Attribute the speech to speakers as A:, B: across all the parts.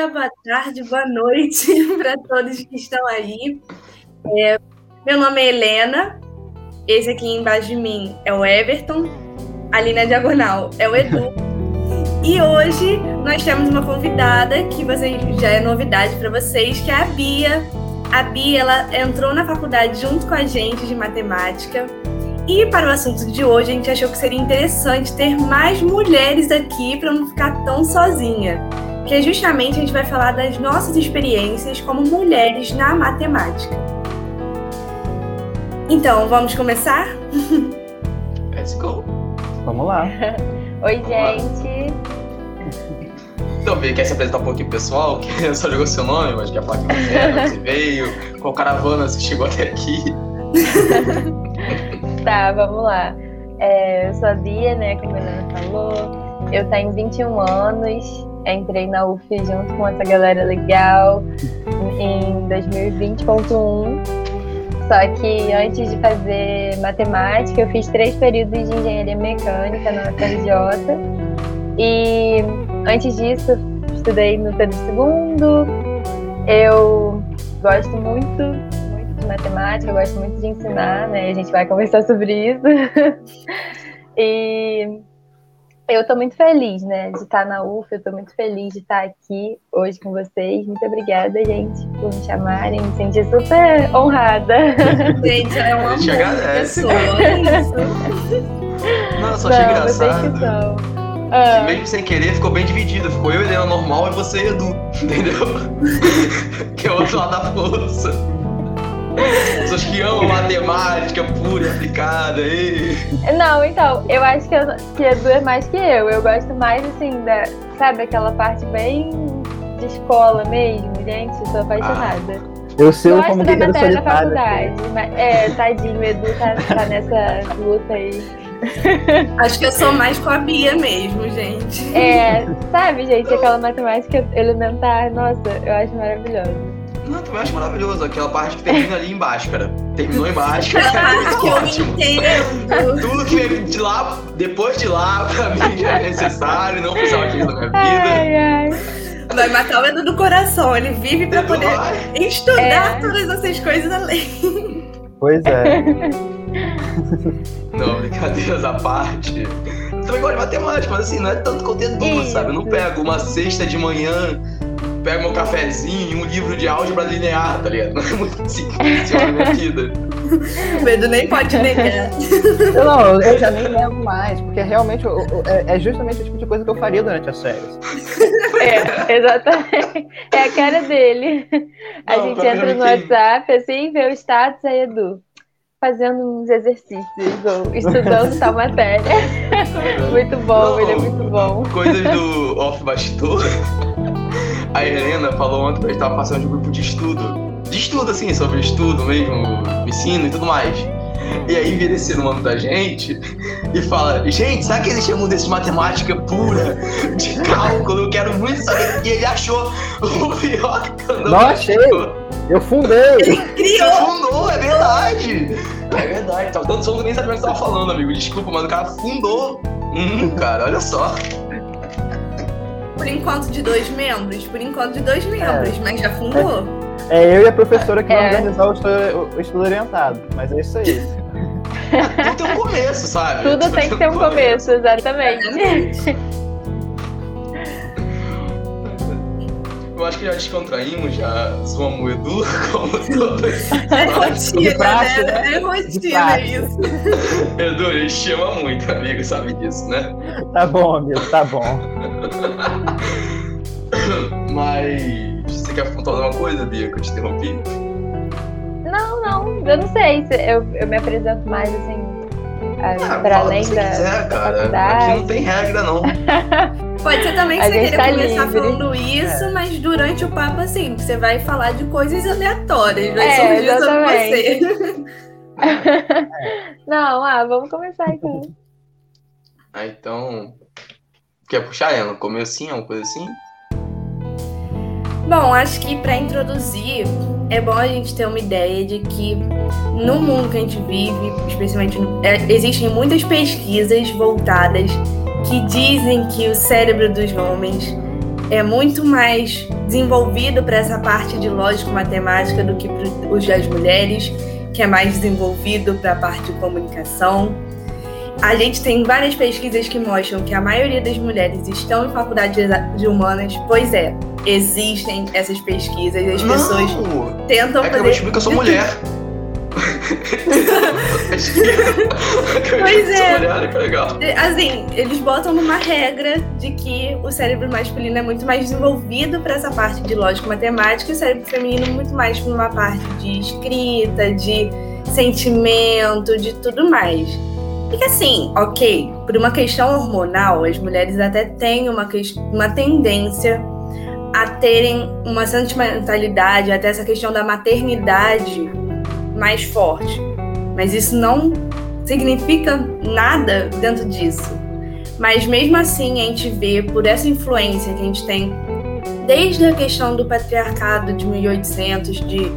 A: Dia, boa tarde, boa noite para todos que estão aí. É, meu nome é Helena, esse aqui embaixo de mim é o Everton, ali na diagonal é o Edu. E hoje nós temos uma convidada que você, já é novidade para vocês, que é a Bia. A Bia ela entrou na faculdade junto com a gente de matemática. E para o assunto de hoje, a gente achou que seria interessante ter mais mulheres aqui para não ficar tão sozinha. Que é justamente a gente vai falar das nossas experiências como mulheres na matemática. Então, vamos começar?
B: Let's go.
C: Vamos lá.
D: Oi, gente.
B: Então, Bia, quer se apresentar um pouquinho pro pessoal? Que só jogou seu nome, mas quer falar que você é, você veio, qual caravana você chegou até aqui.
D: Tá, vamos lá. É, eu sou a Bia, né, como a Helena falou. Eu tenho 21 anos, entrei na UF junto com essa galera legal em 2020.1. Só que antes de fazer matemática, eu fiz três períodos de engenharia mecânica na UFRJ. E antes disso, estudei no Pedro II. Eu gosto muito, muito de matemática, gosto muito de ensinar, né? A gente vai conversar sobre isso. e eu estou muito feliz, né, de estar na UF, eu estou muito feliz de estar aqui hoje com vocês. Muito obrigada, gente, por me chamarem. Me senti super honrada.
A: Gente, é uma
B: A gente agradece.
A: pessoa. é isso.
B: Não, eu só
D: Não,
B: achei
D: vocês
B: engraçado.
D: que são.
B: que
D: Ah,
B: mesmo sem querer, ficou bem dividido. Ficou eu, Helena normal, e você e Edu. Entendeu? que é o outro lado da força. Pessoas que amam matemática pura e aplicada. E...
D: não, então, eu acho que, eu, que Edu é mais que eu. Eu gosto mais, assim, da, sabe, aquela parte bem de escola mesmo, gente. Eu sou apaixonada.
C: Eu sei
D: Gosto
C: como
D: da
C: guerreiro
D: matéria da
C: solitário.
D: faculdade. mas- É, tadinho, o Edu tá, tá nessa luta aí.
A: Acho que eu sou mais com a Bia mesmo, gente.
D: É, sabe, gente, aquela matemática elementar, nossa, eu acho maravilhosa.
B: Não, também acho maravilhoso. Aquela parte que termina ali embaixo, cara. Terminou embaixo.
A: Aquela parte que eu
B: Ótimo.
A: entendo.
B: Tudo que vem de lá, depois de lá, pra mim já é necessário, não precisava disso na minha vida.
D: Ai, ai.
A: Vai matar o Edu do coração. Ele vive pra
B: Edu
A: poder
B: vai.
A: estudar
D: É.
A: todas essas coisas além.
C: Pois é.
B: Não, brincadeiras à parte. Eu também gosto de matemática, mas assim, não é tanto conteúdo,
D: Isso.
B: sabe? Eu não pego uma sexta de manhã, pego meu cafezinho, um livro de álgebra linear, tá ligado? Não é muito funciona a minha vida.
A: O Edu nem pode negar.
C: Eu não, eu já nem lembro mais, porque realmente eu- eu- é, é justamente o tipo de coisa que eu faria durante as férias.
D: É, exatamente. É a cara dele. A
B: Não,
D: gente entra no WhatsApp, assim, vê o status, aí Edu, fazendo uns exercícios, ou estudando tal matéria. Muito bom,
B: Não.
D: ele é muito bom.
B: Coisas do off bastidor. A Helena falou ontem que a gente tava passando de um grupo de estudo. De estudo, assim, sobre estudo mesmo, ensino e tudo mais. E aí vira esse nome da gente e fala, gente, sabe que eles chamam desse de matemática pura, de cálculo? Eu quero muito saber. E ele achou o pior eu não
C: achei. Eu fundei!
B: Você
A: Criou.
B: fundou, é verdade. É verdade. Tava dando som que nem sabia o que você tava falando, amigo. Desculpa, mas o cara fundou. Hum, cara, olha só.
A: Por enquanto de dois membros. Por enquanto de dois membros, mas já fundou.
C: É eu e a professora que vai
D: É.
C: organizar o estudo, o estudo orientado. Mas é isso aí.
B: Tudo tem um começo, sabe?
D: Tudo tem que ter um começo, exatamente.
B: Eu acho que já descontraímos, já zoamos o Edu, como todos.
A: É rotina,
C: praxe,
A: né?
C: né?
A: É rotina isso.
B: Edu, a gente te ama muito, amigo, sabe disso, né?
C: Tá bom, amigo, tá bom.
B: Mas você quer contar alguma coisa, Bia, que eu te interrompi?
D: Não, não, eu não sei. se Eu, eu me apresento mais assim,
B: Ah, o
D: além da,
B: quiser,
D: da
B: cara.
D: faculdade.
B: Aqui não tem regra, não.
A: Pode ser também
D: A
A: que você
D: gente
A: queira
D: tá
A: começar
D: livre.
A: falando isso, mas durante o papo, assim, você vai falar de coisas aleatórias. Vai
D: É,
A: surgir sobre você.
D: Não, ah, vamos começar então.
B: Ah, então. Quer puxar ela? Comecinho, alguma coisa assim?
A: Bom, acho que para introduzir, é bom a gente ter uma ideia de que no mundo que a gente vive, especialmente, no- é, existem muitas pesquisas voltadas que dizem que o cérebro dos homens é muito mais desenvolvido para essa parte de lógico-matemática do que para os das mulheres, que é mais desenvolvido para a parte de comunicação. A gente tem várias pesquisas que mostram que a maioria das mulheres estão em faculdade de humanas. Pois é, existem essas pesquisas, as
B: Não,
A: pessoas tentam
B: é que
A: fazer.
B: eu descobri que eu sou mulher.
A: Pois é.
B: Que legal.
A: Assim, eles botam numa regra de que o cérebro masculino é muito mais desenvolvido para essa parte de lógica e matemática e o cérebro feminino muito mais para uma parte de escrita, de sentimento, de tudo mais. E que assim, ok, por uma questão hormonal, as mulheres até têm uma, uma tendência a terem uma sentimentalidade, até essa questão da maternidade mais forte. Mas isso não significa nada dentro disso. Mas mesmo assim, a gente vê por essa influência que a gente tem desde a questão do patriarcado de 1800, de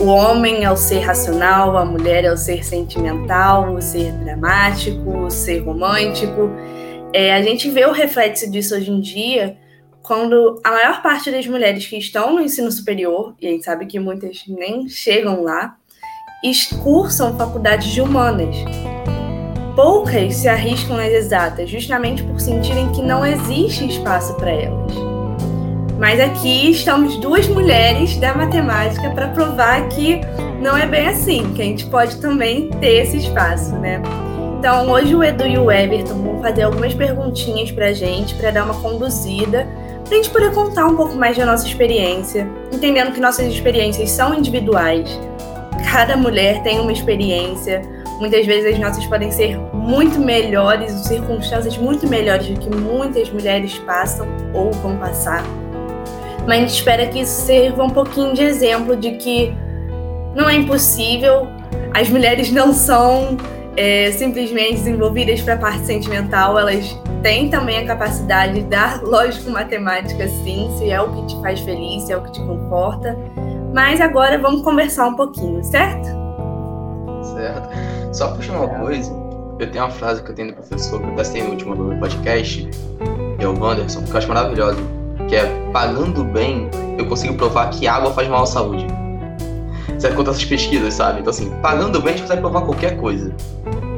A: o homem é o ser racional, a mulher é o ser sentimental, o ser dramático, o ser romântico. É, a gente vê o reflexo disso hoje em dia quando a maior parte das mulheres que estão no ensino superior, e a gente sabe que muitas nem chegam lá, cursam faculdades de humanas. Poucas se arriscam nas exatas, justamente por sentirem que não existe espaço para elas. Mas aqui estamos duas mulheres da matemática para provar que não é bem assim, que a gente pode também ter esse espaço, né? Então, hoje o Edu e o Everton vão fazer algumas perguntinhas para a gente, para dar uma conduzida, para a gente poder contar um pouco mais da nossa experiência, entendendo que nossas experiências são individuais. Cada mulher tem uma experiência, muitas vezes as nossas podem ser muito melhores, circunstâncias muito melhores do que muitas mulheres passam ou vão passar. Mas a gente espera que isso sirva um pouquinho de exemplo de que não é impossível, as mulheres não são é, simplesmente desenvolvidas para a parte sentimental, elas têm também a capacidade da lógico-matemática, sim, se é o que te faz feliz, se é o que te conforta. Mas agora vamos conversar um pouquinho, certo?
B: Certo. Só puxar uma coisa, eu tenho uma frase que eu tenho do professor, que eu testei no último podcast, que é o Wanderson, que eu acho maravilhosa, que é pagando bem, eu consigo provar que água faz mal à saúde. Serve contra essas pesquisas, sabe? Então, assim, pagando bem, a gente consegue provar qualquer coisa.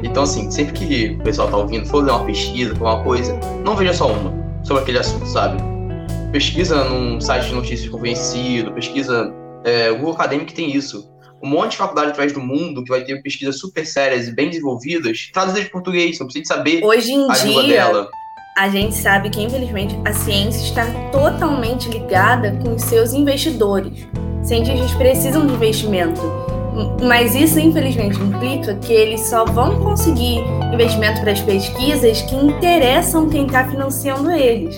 B: Então, assim, sempre que o pessoal tá ouvindo, for ler uma pesquisa, for uma coisa, não veja só uma sobre aquele assunto, sabe? Pesquisa num site de notícias convencido, pesquisa. É, o Google Academic tem isso. Um monte de faculdade atrás do mundo que vai ter pesquisas super sérias e bem desenvolvidas, traduzidas de português, não precisa de saber
A: Hoje em
B: a língua
A: dia,
B: dela.
A: a gente sabe que, infelizmente, a ciência está totalmente ligada com os seus investidores. Cientistas precisam de investimento. Mas isso, infelizmente, implica que eles só vão conseguir investimento para as pesquisas que interessam quem está financiando eles.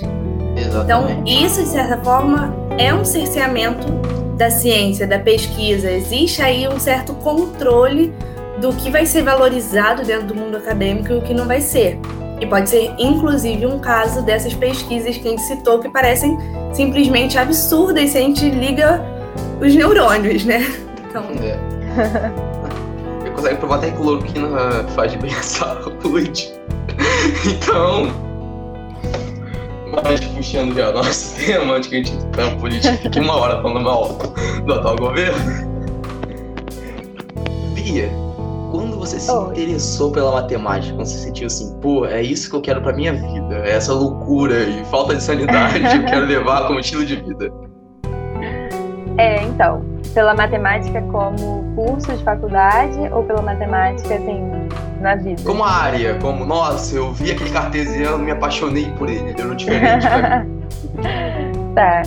A: Então,
B: Exatamente.
A: isso, de certa forma, é um cerceamento da ciência, da pesquisa. Existe aí um certo controle do que vai ser valorizado dentro do mundo acadêmico e o que não vai ser. E pode ser, inclusive, um caso dessas pesquisas que a gente citou que parecem simplesmente absurdas se a gente liga os neurônios, né? Então,
B: É. Eu consegue provar até que cloroquina faz bem à saúde. Então. Mas puxando já nosso tema, antes que a gente tá política aqui uma hora falando mal do atual governo. Bia, quando você se
D: Oi.
B: interessou pela matemática, quando você sentiu assim, pô, é isso que eu quero pra minha vida, é essa loucura e falta de sanidade eu quero levar como estilo de vida.
D: É, então, pela matemática como curso de faculdade ou pela matemática, assim, na vida?
B: Como área, como, nossa, eu vi aquele cartesiano, me apaixonei por ele, deu diferente pra mim.
D: Tá.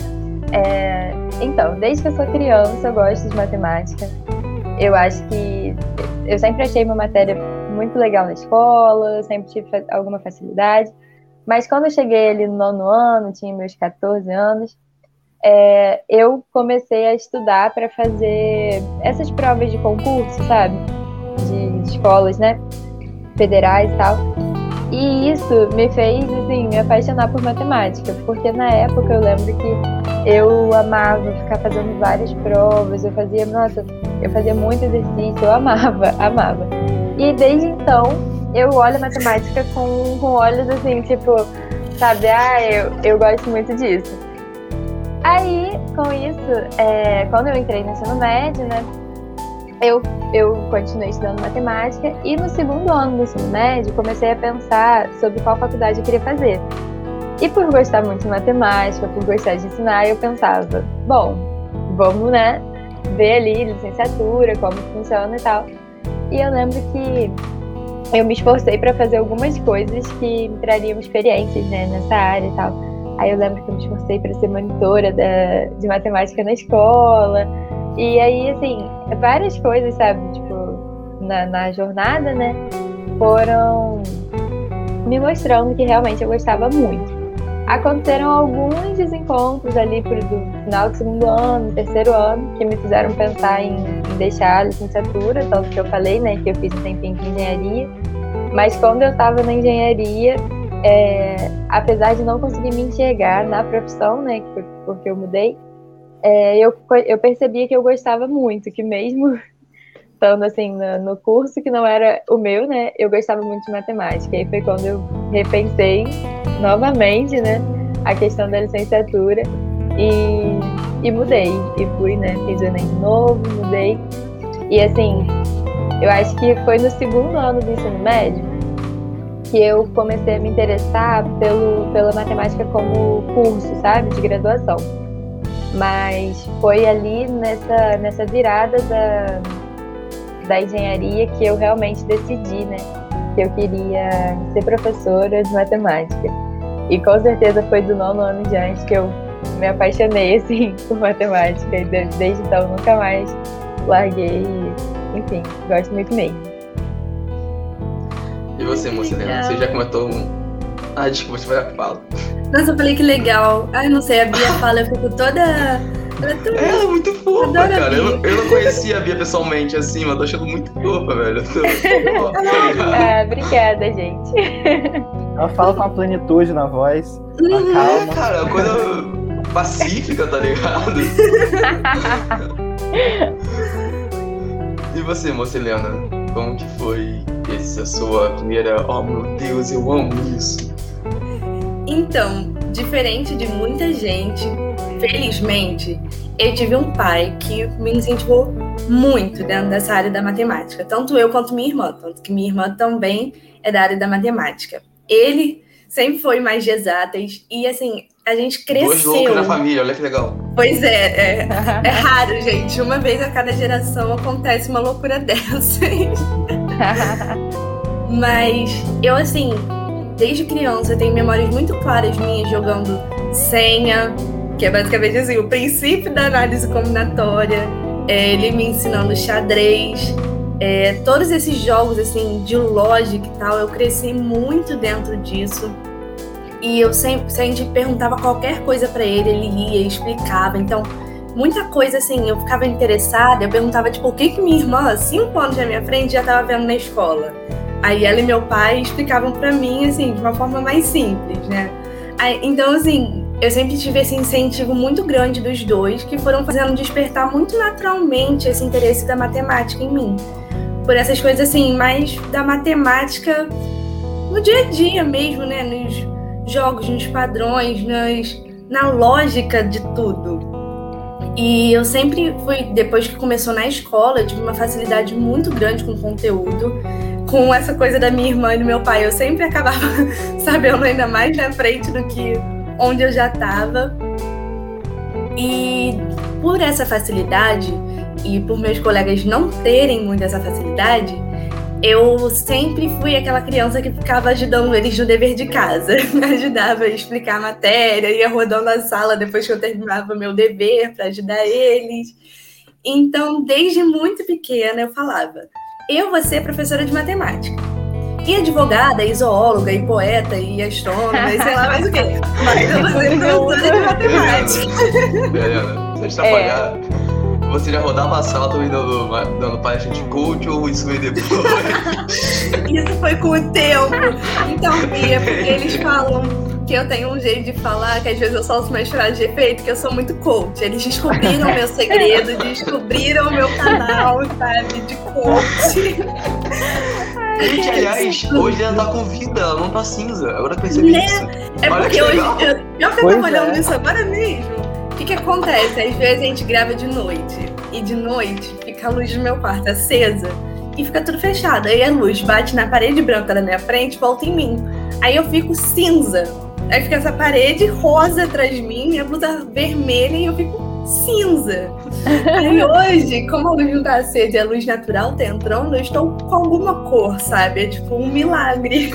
D: É, então, desde que eu sou criança, eu gosto de matemática. Eu acho que eu sempre achei uma matéria muito legal na escola, sempre tive alguma facilidade. Mas quando eu cheguei ali no nono ano, tinha meus 14 anos, é, eu comecei a estudar para fazer essas provas de concurso, sabe? De escolas, né? Federais e tal. E isso me fez, assim, me apaixonar por matemática, porque na época eu lembro que eu amava ficar fazendo várias provas, eu fazia, nossa, eu fazia muito exercício, eu amava, amava. E desde então eu olho matemática com, com olhos assim, tipo, sabe, ah, eu, eu gosto muito disso. Aí, com isso, é, quando eu entrei no ensino médio, né, eu, eu continuei estudando matemática e no segundo ano do ensino médio comecei a pensar sobre qual faculdade eu queria fazer. E por gostar muito de matemática, por gostar de ensinar, eu pensava, bom, vamos, né, ver ali licenciatura, como funciona e tal. E eu lembro que eu me esforcei para fazer algumas coisas que me trariam experiências, né, nessa área e tal. Aí eu lembro que eu me esforcei para ser monitora da, de matemática na escola. E aí, assim, várias coisas, sabe? Tipo, na, na jornada, né? Foram me mostrando que realmente eu gostava muito. Aconteceram alguns desencontros ali pro, do final do segundo ano, terceiro ano, que me fizeram pensar em, em deixar a licenciatura, tanto que eu falei, né, que eu fiz um tempinho de engenharia. Mas quando eu estava na engenharia, é, apesar de não conseguir me enxergar na profissão, né, porque eu mudei, é, eu, eu percebia que eu gostava muito, que mesmo estando assim no, no, curso que não era o meu, né, eu gostava muito de matemática. E aí foi quando eu repensei novamente, né, a questão da licenciatura e, e mudei. E fui, né, fiz o Enem novo, mudei. E assim, eu acho que foi no segundo ano do ensino médio que eu comecei a me interessar pelo, pela matemática como curso, sabe, de graduação. Mas foi ali nessa, nessa virada da, da engenharia que eu realmente decidi, né, que eu queria ser professora de matemática. E com certeza foi do nono ano em diante que eu me apaixonei, assim, por matemática. E desde então nunca mais larguei. Enfim, gosto muito mesmo.
B: E você, Mocelena? Você já comentou um. Ah, desculpa, você vai falar.
A: Nossa, eu falei que legal. Ai, não sei, a Bia fala, eu fico toda.
B: Ela é, tão... é muito fofa, cara. Eu, eu, não conhecia a Bia pessoalmente assim, mas tô achando muito fofa, velho. Eu tô,
D: ah, obrigada, gente.
C: Ela fala com uma plenitude na voz. Uma
B: uhum. calma. É, cara, coisa pacífica, tá ligado? e você, moça Helena? Como que foi essa sua primeira, oh meu Deus, eu amo isso?
A: Então, diferente de muita gente, felizmente, eu tive um pai que me incentivou muito dentro dessa área da matemática, tanto eu quanto minha irmã, tanto que minha irmã também é da área da matemática. Ele sempre foi mais de exatas e assim, a gente cresceu. Dois loucos
B: na família, olha que legal.
A: Pois é, é, é raro, gente. Uma vez a cada geração acontece uma loucura dessas. Mas eu, assim, desde criança, tenho memórias muito claras minhas jogando senha, que é basicamente assim, o princípio da análise combinatória, é, ele me ensinando xadrez, é, todos esses jogos assim de lógica e tal, eu cresci muito dentro disso. E eu sempre, sempre perguntava qualquer coisa para ele, ele ia e explicava. Então, muita coisa assim, eu ficava interessada, eu perguntava, tipo, o que que minha irmã, cinco anos na minha frente, já estava vendo na escola. Aí ela e meu pai explicavam para mim, assim, de uma forma mais simples, né? Aí, então, assim, eu sempre tive esse incentivo muito grande dos dois, que foram fazendo despertar muito naturalmente esse interesse da matemática em mim. Por essas coisas, assim, mais da matemática no dia a dia mesmo, né? Nos jogos, nos padrões, nas, na lógica de tudo. E eu sempre fui, depois que começou na escola, tive uma facilidade muito grande com conteúdo. Com essa coisa da minha irmã e do meu pai, eu sempre acabava sabendo ainda mais na frente do que onde eu já estava. E por essa facilidade, e por meus colegas não terem muito essa facilidade, eu sempre fui aquela criança que ficava ajudando eles no dever de casa. Me ajudava a explicar a matéria, ia rodando a sala depois que eu terminava meu dever para ajudar eles. Então, desde muito pequena, eu falava: eu vou ser professora de matemática. E advogada, e zoóloga, e poeta, e astrônoma, e sei lá mais o quê. Mas eu vou ser professora de matemática.
B: Helena, você está é. Você já rodava a sala também dando, dando palestra de coach ou isso veio depois?
A: isso foi com o tempo. Então, Bia, porque eles falam que eu tenho um jeito de falar, que às vezes eu solto umas frases de efeito, que eu sou muito coach. Eles descobriram meu segredo, descobriram meu canal, sabe, de coach.
B: Gente, aliás, hoje ela tá com vida, ela não tá cinza. Agora eu percebi né? isso.
A: É Olha porque hoje, eu, eu tava olhando é. isso agora mesmo. O que, que acontece? Às vezes a gente grava de noite. E de noite fica a luz do meu quarto acesa e fica tudo fechado. Aí a luz bate na parede branca da minha frente volta em mim. Aí eu fico cinza. Aí fica essa parede rosa atrás de mim, minha blusa vermelha e eu fico cinza. Aí hoje, como a luz não tá acesa e a luz natural tá entrando, eu estou com alguma cor, sabe? É tipo um milagre.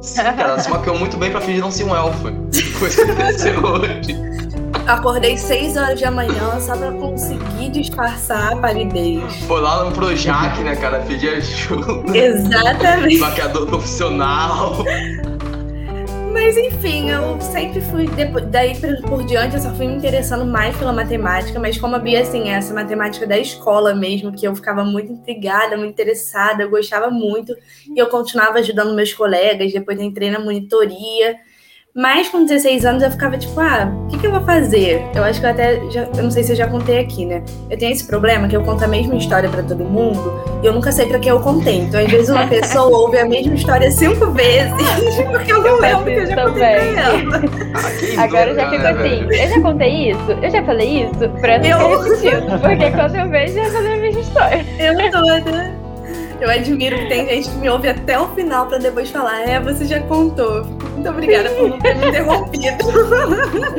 B: Sim, cara, ela se maquiou muito bem pra fingir não ser um elfo. Foi isso que aconteceu hoje.
A: Acordei 6 horas da manhã só pra conseguir disfarçar a palidez.
B: Foi lá no Projac, né, cara? Pedir ajuda.
A: Exatamente.
B: Maquiador profissional.
A: Mas enfim, eu sempre fui, depois, daí por, diante, eu só fui me interessando mais pela matemática, mas como havia, assim, essa matemática da escola mesmo, que eu ficava muito intrigada, muito interessada, eu gostava muito, e eu continuava ajudando meus colegas, depois entrei na monitoria, mas com 16 anos eu ficava tipo, ah, o que, que eu vou fazer? Eu acho que eu até, já, eu não sei se eu já contei aqui, né? Eu tenho esse problema que eu conto a mesma história para todo mundo e eu nunca sei para quem eu contei. Então, às vezes uma pessoa ouve a mesma história cinco vezes porque eu não lembro que eu já contei pra ela.
B: Ah,
D: Agora eu já fico assim, eu já contei isso? Eu já falei isso? Pra não
A: Eu-
D: ser repetido. Porque quando eu vejo, eu já falei a mesma história.
A: Eu toda. Eu admiro que tem gente que me ouve até o final pra depois falar, é, você já contou. Eu Muito obrigada por não ter me interrompido.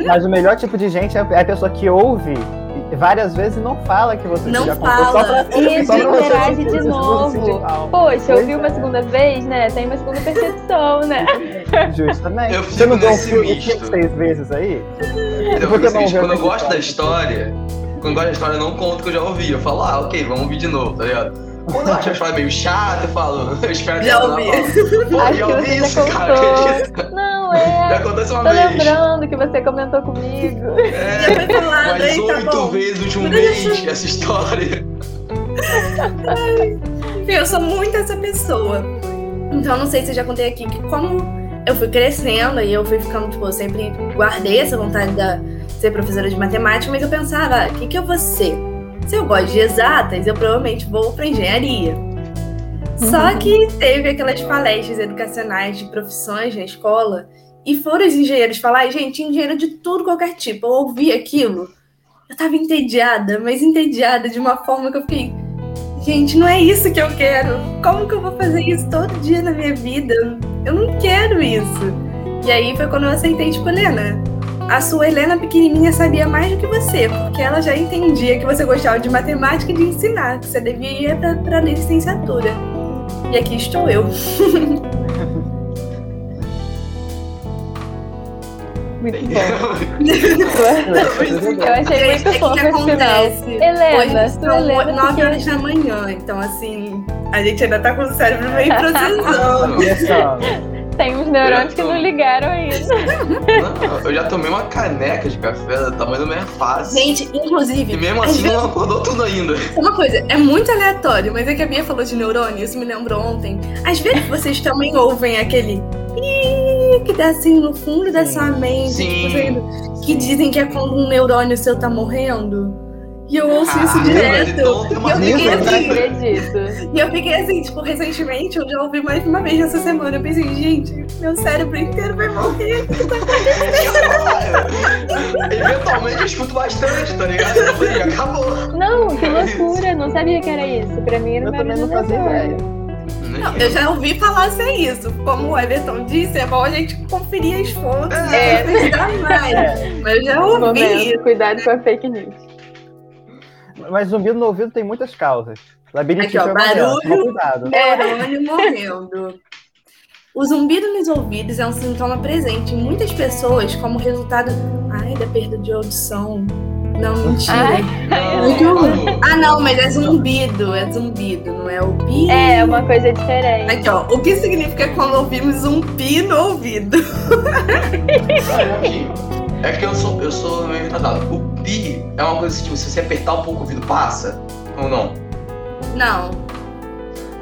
C: Mas o melhor tipo de gente é a pessoa que ouve várias vezes e não fala que você
A: Não
C: já contou.
A: fala.
C: Só pra,
D: Isso,
C: só pra
D: interage de novo. Poxa, eu ouvi uma
C: é.
D: segunda vez, né? Tem uma segunda percepção, né?
C: Justamente.
B: Eu
C: Você não viu um filme
B: misto.
C: seis vezes aí?
B: Então,
C: Por que
B: por isso
C: não
B: quando eu gosto da
C: história?
B: história, quando eu gosto da história, eu não conto que eu já ouvi. Eu falo, ah, ok, vamos ouvir de novo, tá ligado? Quando eu acho a história meio chata, eu falo, eu espero que
A: Já
B: ela
A: ouvi.
B: Pô,
D: Acho
B: já ouvi
D: já
B: isso, cara,
D: contou.
B: acredita?
D: Não,
B: Já
D: é.
B: aconteceu uma
D: Tô
B: vez.
D: lembrando que você comentou comigo.
B: É,
A: Já foi falado, tá
B: oito
A: bom.
B: vezes no último
A: Mas
B: mês essa história.
A: Eu sou muito essa pessoa. Então, não sei se eu já contei aqui que como eu fui crescendo e eu fui ficando, tipo, eu sempre guardei essa vontade de ser professora de matemática, mas eu pensava, ah, o que, que eu vou ser? Se eu gosto de exatas, eu provavelmente vou para engenharia. Só que teve aquelas palestras educacionais de profissões na escola e foram os engenheiros falar, gente, engenheiro de tudo, qualquer tipo. Eu ouvi aquilo, eu tava entediada, mas entediada de uma forma que eu fiquei, gente, não é isso que eu quero. Como que eu vou fazer isso todo dia na minha vida? Eu não quero isso. E aí foi quando eu aceitei, tipo, Helena, a sua Helena pequenininha sabia mais do que você, porque ela já entendia que você gostava de matemática e de ensinar, que você devia ir pra, pra licenciatura. E aqui estou eu.
D: Muito bom.
C: Eu
D: achei muito
A: É que
D: fofo esse final. Helena,
A: Hoje são
D: Helena
A: 9
D: pequena.
A: horas da manhã, então assim, a gente ainda tá com o cérebro meio processando.
D: Tem uns neurônios que não ligaram ainda.
B: Não, eu já tomei uma caneca de café do tamanho da minha face.
A: Gente, inclusive,
B: E mesmo assim
A: vezes-
B: não acordou tudo ainda.
A: Uma coisa, é muito aleatório, mas é que a Bia falou de neurônio, isso me lembrou ontem. Às vezes vocês também ouvem aquele que dá assim no fundo da sua mente,
B: Sim.
A: tipo, que dizem que é quando um neurônio seu tá morrendo. E eu ouço isso
B: Caralho,
A: direto.
B: então
A: E eu fiquei assim,
D: acredito.
A: e eu fiquei assim, tipo, recentemente, eu já ouvi mais de uma vez essa semana. Eu pensei, gente, meu cérebro inteiro vai morrer.
B: Eventualmente eu escuto bastante, tá ligado? Eu falei, acabou.
D: Não, que loucura. Não sabia que era isso. Pra mim era uma
C: não fazia
D: aleatória.
C: ideia.
A: Não, eu já ouvi falar ser isso. Como o Everton disse, é bom a gente conferir as fontes
D: É.
A: pesquisar mais. Mas eu já ouvi
D: Momento,
A: isso.
D: cuidado com a fake news.
C: Mas zumbido no ouvido tem muitas causas. Labirintite
A: Aqui, ó,
C: é
A: barulho.
C: cuidado.
A: Neurônio morrendo. O zumbido nos ouvidos é um sintoma presente em muitas pessoas como resultado ai, da perda de audição. Não, mentira.
D: Ai.
A: Ah, não, mas é zumbido, é zumbido, não é o pi.
D: É, uma coisa diferente.
A: Aqui, ó, o que significa quando ouvimos um pi no ouvido?
B: Aqui. É que eu sou, eu sou meio retardado. O pi é uma coisa que, tipo, se você apertar um pouco o ouvido, passa? Ou não?
A: Não,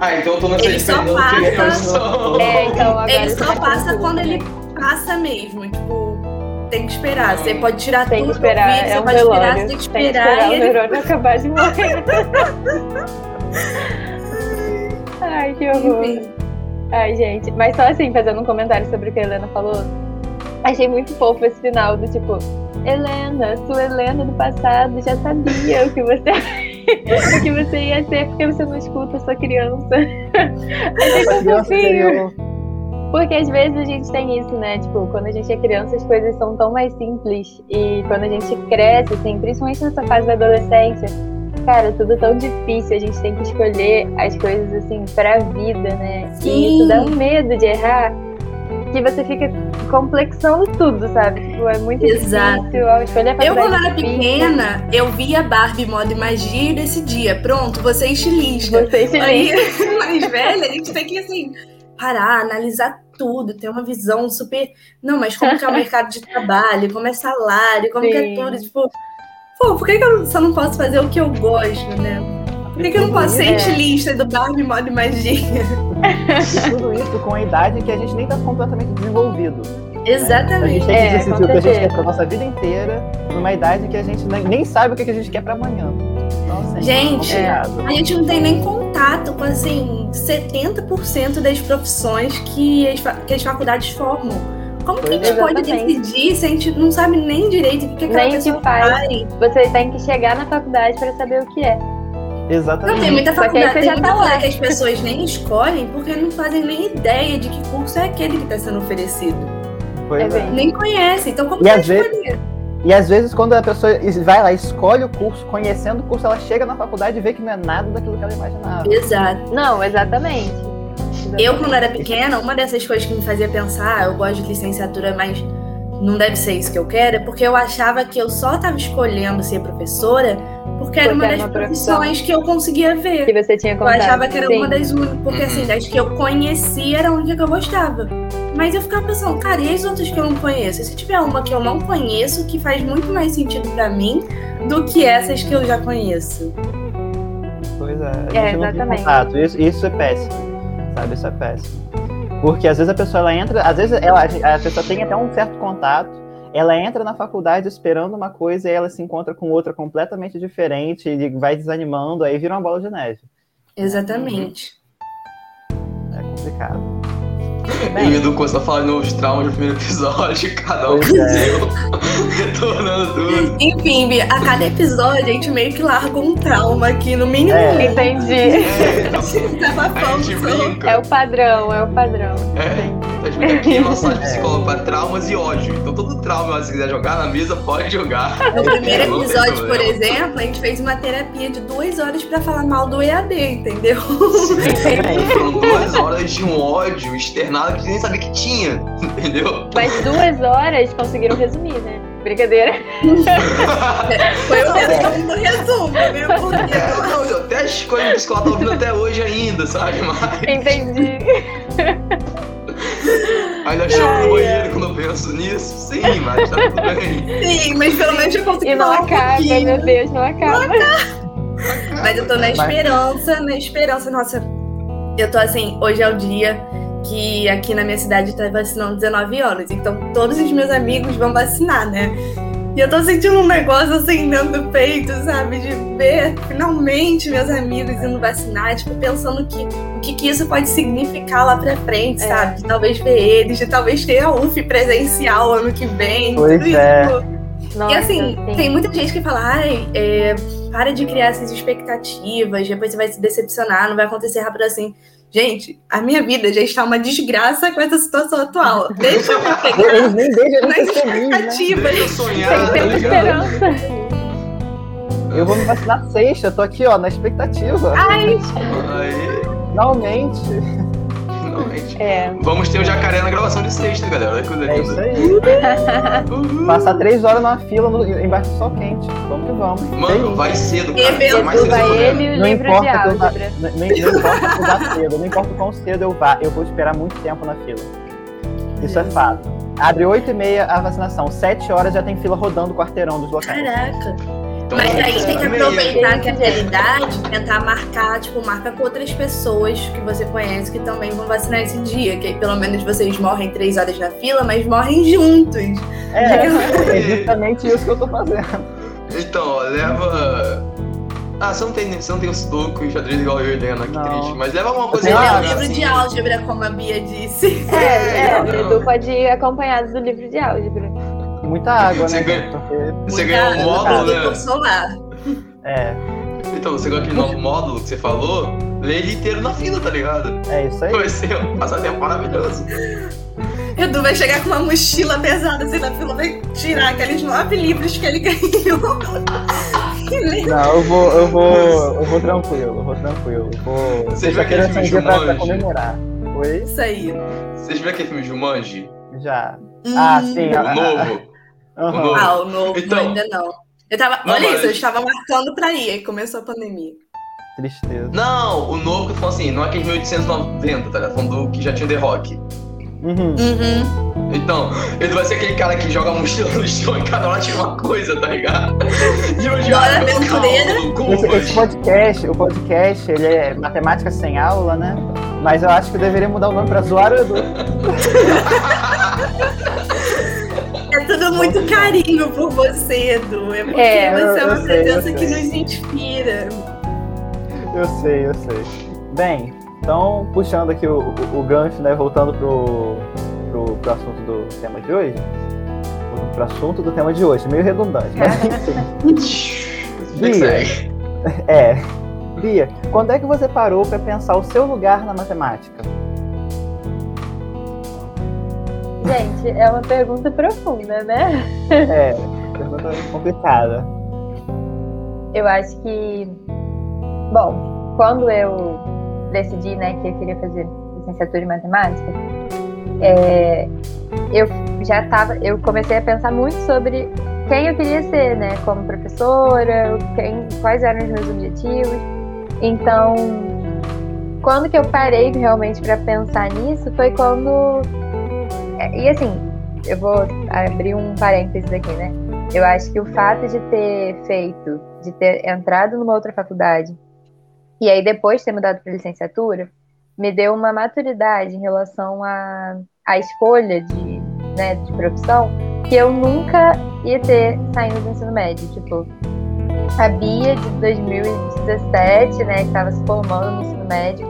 B: Ah, então eu tô nessa
A: Ele só passa-.
D: É, então agora
A: ele
D: você
A: só passa quando ele passa mesmo, tipo, tem que esperar. Você pode tirar
D: Tem que
A: tudo
D: esperar,
A: do ouvido,
D: é
A: você
D: um
A: pode esperar,
D: velório.
A: você tem que
D: Tem que
A: esperar,
D: esperar
A: e
D: o
A: ele
D: neurônio acabar de morrer. Ai, que horror.
A: Enfim.
D: Ai, gente. Mas só assim, fazendo um comentário sobre o que a Helena falou, achei muito fofo esse final do tipo. Helena, sua Helena do passado já sabia o que você o que você ia ser, porque você não escuta sua criança. Fica
C: criança
D: fofinho. Porque às vezes a gente tem isso, né? Tipo, quando a gente é criança, as coisas são tão mais simples. E quando a gente cresce, assim, principalmente nessa fase da adolescência, cara, tudo tão difícil. A gente tem que escolher as coisas, assim, pra vida, né?
A: Sim.
D: E isso dá um medo de errar, que você fica complexando tudo, sabe? Tipo, é muito
A: Exato.
D: difícil. A escolha a
A: Eu, quando era
D: é
A: pequena, eu via Barbie modo magia e decidia, pronto, você é estilista.
D: Você se
A: Aí,
D: liga.
A: mais velha, a gente tem que, assim, parar, analisar tudo, ter uma visão super... Não, mas como que é o mercado de trabalho, como é salário, como que é
D: Sim.
A: tudo, tipo... Pô, por que, que eu só não posso fazer o que eu gosto, né? Por que, que eu não posso ser
D: É.
A: estilista do Barbie modo magia?
C: E tudo isso com a idade que a gente nem tá completamente desenvolvido. A
A: Exatamente.
C: gente tem que
D: É,
C: decidir
D: com
C: o que a gente quer pra nossa vida inteira, numa idade que a gente nem, sabe o que que a gente quer pra amanhã. Então, assim,
A: Gente,
C: é.
A: A gente não tem nem contato com, assim, 70% das profissões que as, que as faculdades formam. Como que a gente
D: Pois é.
A: pode
D: Exatamente.
A: decidir se a gente não sabe nem direito o que, que aquela
D: Nem que
A: pessoa
D: faz.
A: faz?
D: Você tem que chegar na faculdade pra saber o que é.
C: Exatamente.
A: Não, tem muita faculdade, tem
D: já
A: muita
D: tá
A: que as pessoas nem escolhem porque não fazem nem ideia de que curso é aquele que está sendo oferecido.
C: Pois
D: É
C: é.
A: Nem conhecem. Então, como
C: E
A: que
C: às vezes-
A: escolher?
C: E às vezes, quando a pessoa es- vai lá, escolhe o curso, conhecendo o curso, ela chega na faculdade e vê que não é nada daquilo que ela imaginava.
A: Exato.
D: Não, exatamente.
A: Eu, quando era pequena, uma dessas coisas que me fazia pensar, "Ah, eu gosto de licenciatura, mas não deve ser isso que eu quero, é porque eu achava que eu só estava escolhendo ser professora porque era
D: Porque
A: uma
D: era
A: das
D: uma
A: profissões que eu conseguia ver.
D: Que você tinha
A: Eu
D: contato.
A: achava que era
D: Sim.
A: uma das únicas, porque assim, das que eu conhecia era a única que eu gostava. Mas eu ficava pensando, cara, e as outras que eu não conheço? E se tiver uma que eu não conheço, que faz muito mais sentido pra mim do que essas que eu já conheço.
C: Pois é, a gente
D: É,
C: não tem
D: exatamente.
C: contato. Isso, isso é péssimo. Sabe, isso é péssimo. Porque às vezes a pessoa ela entra, às vezes ela, a pessoa tem até um certo contato, ela entra na faculdade esperando uma coisa e ela se encontra com outra completamente diferente e vai desanimando, aí vira uma bola de neve.
A: Exatamente.
C: É complicado.
B: E o Edu começou a falar novos traumas no primeiro episódio, cada um com o
C: é.
B: seu, retornando tudo.
A: Enfim, Bia, a cada episódio a gente meio que larga um trauma aqui, no mínimo
C: É.
D: Entendi.
B: É, então, a gente.
D: É o padrão, é o padrão.
B: É, a gente aqui, nossa psicólogo pra traumas e ódio. Então todo trauma, se quiser jogar na mesa, pode jogar.
A: No primeiro
B: Não tem
A: episódio, por exemplo, a gente fez uma terapia de duas horas pra falar mal do EAD, entendeu?
B: Foram duas horas de um ódio externado que nem sabia que tinha, entendeu?
D: Mas duas horas conseguiram resumir, né? Brincadeira.
A: Foi o resumo do resumo, né?
B: É,
A: Porque
B: não, eu até as coisas que a psicóloga tá ouvindo até hoje ainda, sabe? Mas
D: Entendi.
B: ainda choro no banheiro quando eu penso nisso. Sim, mas tá tudo bem.
A: Sim, mas pelo menos eu consegui
D: E não
A: falar um
D: acaba,
A: pouquinho.
D: meu Deus, não acaba.
A: Mas eu tô na esperança, na esperança. Nossa, eu tô assim, hoje é o dia que aqui na minha cidade tá vacinando 19 anos. Então todos os meus amigos vão vacinar, né? E eu tô sentindo um negócio assim dentro do peito, sabe? De ver finalmente meus amigos indo vacinar, tipo, pensando que o que, que isso pode significar lá pra frente,
D: É.
A: sabe? De talvez ver eles, de talvez ter a UF presencial ano que vem.
C: Pois
A: tudo
C: é.
A: isso.
D: Nossa,
A: E assim,
D: sim.
A: tem muita gente que fala, ai, é, para de criar essas expectativas, depois você vai se decepcionar, não vai acontecer rápido assim. Gente, a minha vida já está uma desgraça com essa situação atual. Deixa eu me pegar
C: Eles nem deixam
A: na
C: né?
A: expectativa.
B: Deixa eu sonhar, tá
D: Tem esperança.
C: Eu vou me vacinar sexta, eu tô aqui, ó, na expectativa.
A: Ai,
C: Finalmente.
B: Finalmente.
D: É.
B: Vamos ter o jacaré na gravação de sexta, galera. Olha que coisa
C: É isso
B: linda.
C: aí. Passar três horas numa fila no- embaixo do sol quente. Vamos que vamos.
B: Mano, vai cedo, cara.
A: evento
B: mais cedo
D: vai ele e o
C: Não
D: livro de
C: importa, que eu não, não- não importa eu vá cedo, não importa o quão cedo eu vá, eu vou esperar muito tempo na fila. Isso é fato. Abre 8 e meia a vacinação, 7 horas já tem fila rodando o quarteirão dos locais.
A: caraca.
B: Então,
A: Mas aí tem que
B: é
A: aproveitar que a realidade, tentar marcar, tipo, marca com outras pessoas que você conhece que também vão vacinar esse dia. Que aí pelo menos vocês morrem três horas na fila, mas morrem juntos.
C: É, é justamente isso que eu tô fazendo.
B: Então, ó, leva. Ah, você não tem, você não tem o sudoku e xadrez igual eu e Helena, que
C: Não.
B: triste. Mas leva alguma coisa
A: é
C: Ah,
A: um livro de
B: assim.
A: álgebra, como a Bia disse.
D: É, é,
B: não.
D: o Edu pode ir acompanhado do livro de álgebra.
C: Muita água,
B: Você
C: né?
B: ganha-
C: Porque,
B: Você
A: Muita
B: ganhou um módulo, né?
A: solar.
C: é,
B: Então, você ganhou aquele novo módulo que você falou, lê ele inteiro na fila, tá ligado?
C: é isso aí.
B: Vai ser um passatempo maravilhoso.
A: Edu vai chegar com uma mochila pesada assim na fila, vai tirar aqueles nove livros que ele ganhou.
C: Não, eu vou, eu vou, eu vou tranquilo, eu vou tranquilo. Eu vou.
B: Você viu
C: sexta-feira
B: aquele
C: um
B: filme
C: dia pra, pra
B: Jumanji?
C: comemorar. Oi?
A: Isso aí.
B: Vocês viram aquele filme Jumanji?
C: Já. Ah,
A: Hum.
C: sim.
B: O
C: Ah,
B: novo? Novo.
A: Ah, o novo
B: Então-
A: ainda não. Eu tava,
B: Não,
A: olha
B: mas-
A: isso, eu estava marcando pra ir, aí começou a pandemia.
C: Tristeza.
B: Não, o novo que falou assim, não é aquele 1890, tá ligado? Falando do que já tinha The Rock.
C: Uhum.
A: Uhum.
B: Então, ele vai ser aquele cara que joga a mochila no chão e cada hora tira uma coisa, tá ligado? E eu já
A: Aventureira.
C: Esse, esse podcast, o podcast, ele é matemática sem aula, né? Mas eu acho que eu deveria mudar o nome pra Zoar o Edu.
A: É tudo muito carinho por você, Edu. É porque
D: É,
A: você é
C: eu-
A: uma
C: eu sei, eu
A: presença que
C: sei.
A: nos inspira.
C: Eu sei, eu sei. Bem, então, puxando aqui o, o, o gancho, né? Voltando pro, pro, pro assunto do tema de hoje. Voltando pro assunto do tema de hoje, meio redundante, mas enfim.
B: Sei.
C: É. Bia, quando é que você parou pra pensar o seu lugar na matemática?
D: Gente, é uma pergunta profunda, né?
C: É, pergunta complicada.
D: Eu acho que, bom, quando eu decidi, né, que eu queria fazer licenciatura em matemática, é, eu já estava, eu comecei a pensar muito sobre quem eu queria ser, né, como professora, quem, quais eram os meus objetivos. Então, quando que eu parei realmente para pensar nisso foi quando e assim, eu vou abrir um parênteses aqui, né? Eu acho que o fato de ter feito, de ter entrado numa outra faculdade e aí depois ter mudado para licenciatura, me deu uma maturidade em relação à à escolha de, né, de profissão que eu nunca ia ter saindo do ensino médio. Tipo, a Bia de 2017, né, que estava se formando no ensino médio,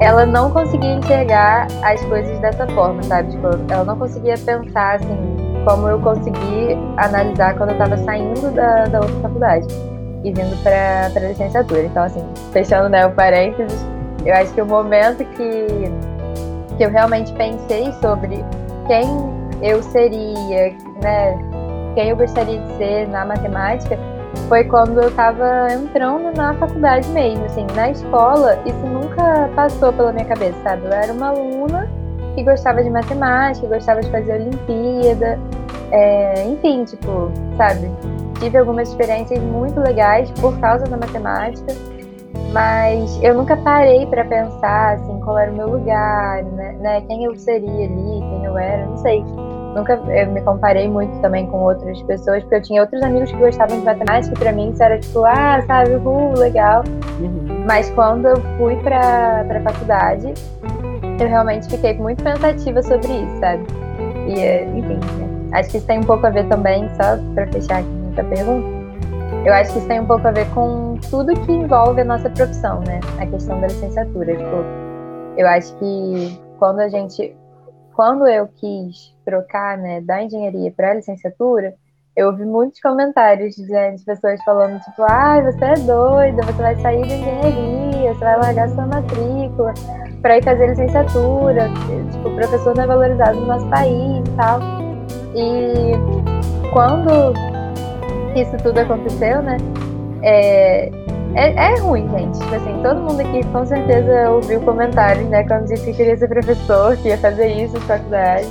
D: ela não conseguia enxergar as coisas dessa forma, sabe? Tipo, ela não conseguia pensar assim, como eu consegui analisar quando eu estava saindo da, da outra faculdade e vindo para a licenciatura. Então, assim, fechando né, o parênteses, eu acho que o momento que, que eu realmente pensei sobre quem eu seria, né, quem eu gostaria de ser na matemática, foi quando eu estava entrando na faculdade mesmo, assim, na escola, isso nunca passou pela minha cabeça, sabe? Eu era uma aluna que gostava de matemática, gostava de fazer Olimpíada, é, enfim, tipo, sabe? Tive algumas experiências muito legais por causa da matemática, mas eu nunca parei para pensar, assim, qual era o meu lugar, né? né? Quem eu seria ali, quem eu era, não sei nunca eu me comparei muito também com outras pessoas, porque eu tinha outros amigos que gostavam de matemática e pra mim isso era tipo, ah, sabe, uh, legal.
C: Uhum.
D: Mas quando eu fui pra, pra faculdade, eu realmente fiquei muito pensativa sobre isso, sabe? E, eh, enfim, né? acho que isso tem um pouco a ver também, só pra fechar aqui essa pergunta, eu acho que isso tem um pouco a ver com tudo que envolve a nossa profissão, né? A questão da licenciatura. Tipo, eu acho que quando a gente quando eu quis trocar né, da engenharia para a licenciatura, eu ouvi muitos comentários de, de pessoas falando, tipo, ai, ah, você é doida, você vai sair da engenharia, você vai largar sua matrícula para ir fazer licenciatura, tipo, o professor não é valorizado no nosso país e tal. E quando isso tudo aconteceu, né, é, é, é, ruim, gente. Tipo assim, todo mundo aqui com certeza ouviu comentários, né? Quando disse que queria ser professor, que ia fazer isso na faculdade.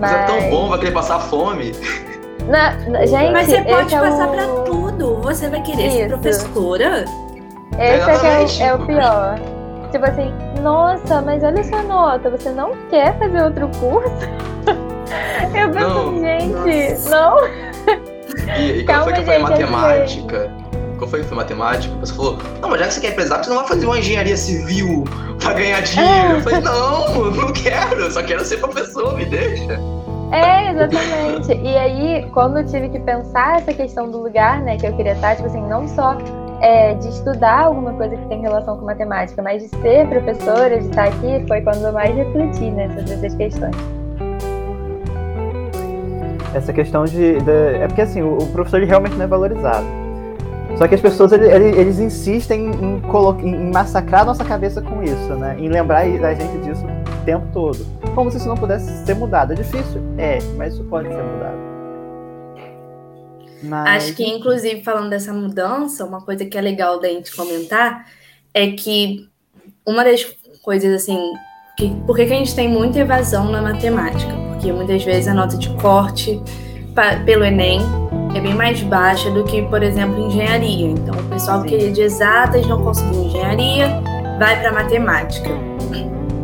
B: Mas é tão bom, vai querer passar fome.
D: Na, na, gente,
A: Mas você pode
D: é
A: passar
D: o...
A: pra tudo. Você vai querer ser
D: Isso.
A: professora?
D: Esse é, é, o- é o pior. Tipo assim, nossa, mas olha sua nota, você não quer fazer outro curso? Eu penso,
B: Não.
D: gente, não.
B: E, e
D: Calma,
B: foi que foi
D: gente,
B: matemática? Quando foi que foi matemática? A pessoa falou, não, mas já que você quer pesar, você não vai fazer uma engenharia civil pra ganhar dinheiro. Eu falei, não, não quero, eu só quero ser professor, me deixa.
D: É, exatamente. E aí, quando eu tive que pensar essa questão do lugar, né, que eu queria estar, tipo assim, não só é, de estudar alguma coisa que tem relação com matemática, mas de ser professora, de estar aqui, foi quando eu mais refleti, né, sobre essas questões.
C: essa questão de, de, É porque assim, o, o, professor ele realmente não é valorizado. Só que as pessoas ele, ele, eles insistem em, em, massacrar nossa cabeça com isso, né? Em lembrar a gente disso o tempo todo. Como se isso não pudesse ser mudado. É difícil? É, mas isso pode ser mudado.
A: Mas... Acho que, inclusive, falando dessa mudança, uma coisa que é legal da gente comentar é que uma das coisas assim. Que, por que, que a gente tem muita evasão na matemática? Porque muitas vezes a nota de corte pra, pelo Enem é bem mais baixa do que, por exemplo, engenharia. Então, o pessoal Sim. que queria de exatas não conseguiu engenharia, vai para matemática.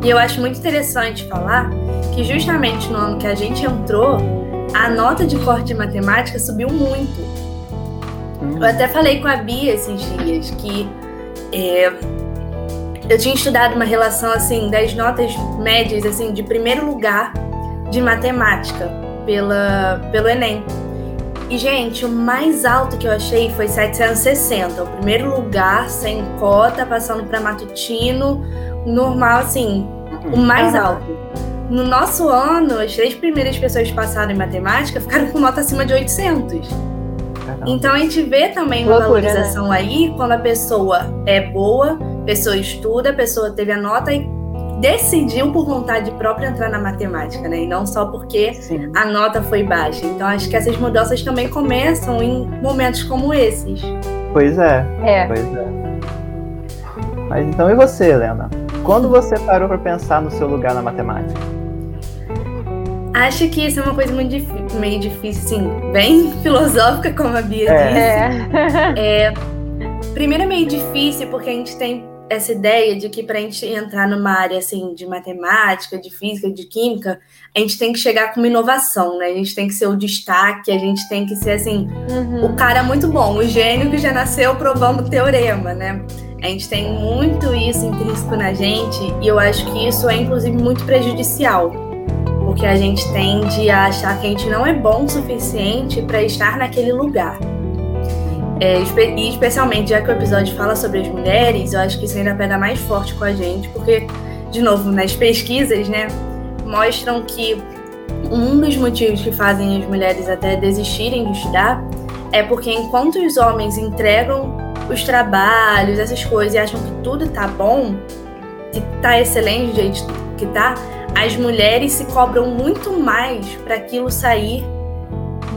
A: E eu acho muito interessante falar que justamente no ano que a gente entrou, a nota de corte de matemática subiu muito. Hum. Eu até falei com a Bia esses dias que é, eu tinha estudado uma relação assim das notas médias assim de primeiro lugar de matemática pela, pelo Enem. E, gente, o mais alto que eu achei foi 760. O primeiro lugar, sem cota, passando para matutino, normal, assim, o mais alto. No nosso ano, as três primeiras pessoas que passaram em matemática ficaram com nota acima de 800. Então a gente vê também uma né? valorização aí quando a pessoa é boa, a pessoa estuda, a pessoa teve a nota e decidiu por vontade própria entrar na matemática, né? E não só porque Sim. a nota foi baixa. Então acho que essas mudanças também começam em momentos como esses.
C: Pois é. é. Pois é. Mas então e você, Helena? Quando você parou para pensar no seu lugar na matemática?
A: Acho que isso é uma coisa muito difícil, meio difícil, assim, bem filosófica, como a Bia é. disse. É. é. Primeiro é meio difícil porque a gente tem essa ideia de que para a gente entrar numa área assim de matemática, de física, de química, a gente tem que chegar com uma inovação, né? A gente tem que ser o destaque, a gente tem que ser assim, uhum. o cara muito bom, o gênio que já nasceu provando o teorema, né? A gente tem muito isso intrínseco na gente e eu acho que isso é inclusive muito prejudicial, porque a gente tende a achar que a gente não é bom o suficiente para estar naquele lugar. É, e especialmente já que o episódio fala sobre as mulheres, eu acho que isso ainda pega mais forte com a gente, porque, de novo, nas pesquisas, né, mostram que um dos motivos que fazem as mulheres até desistirem de estudar é porque enquanto os homens entregam os trabalhos, essas coisas, e acham que tudo tá bom, que tá excelente do jeito que tá, as mulheres se cobram muito mais para aquilo sair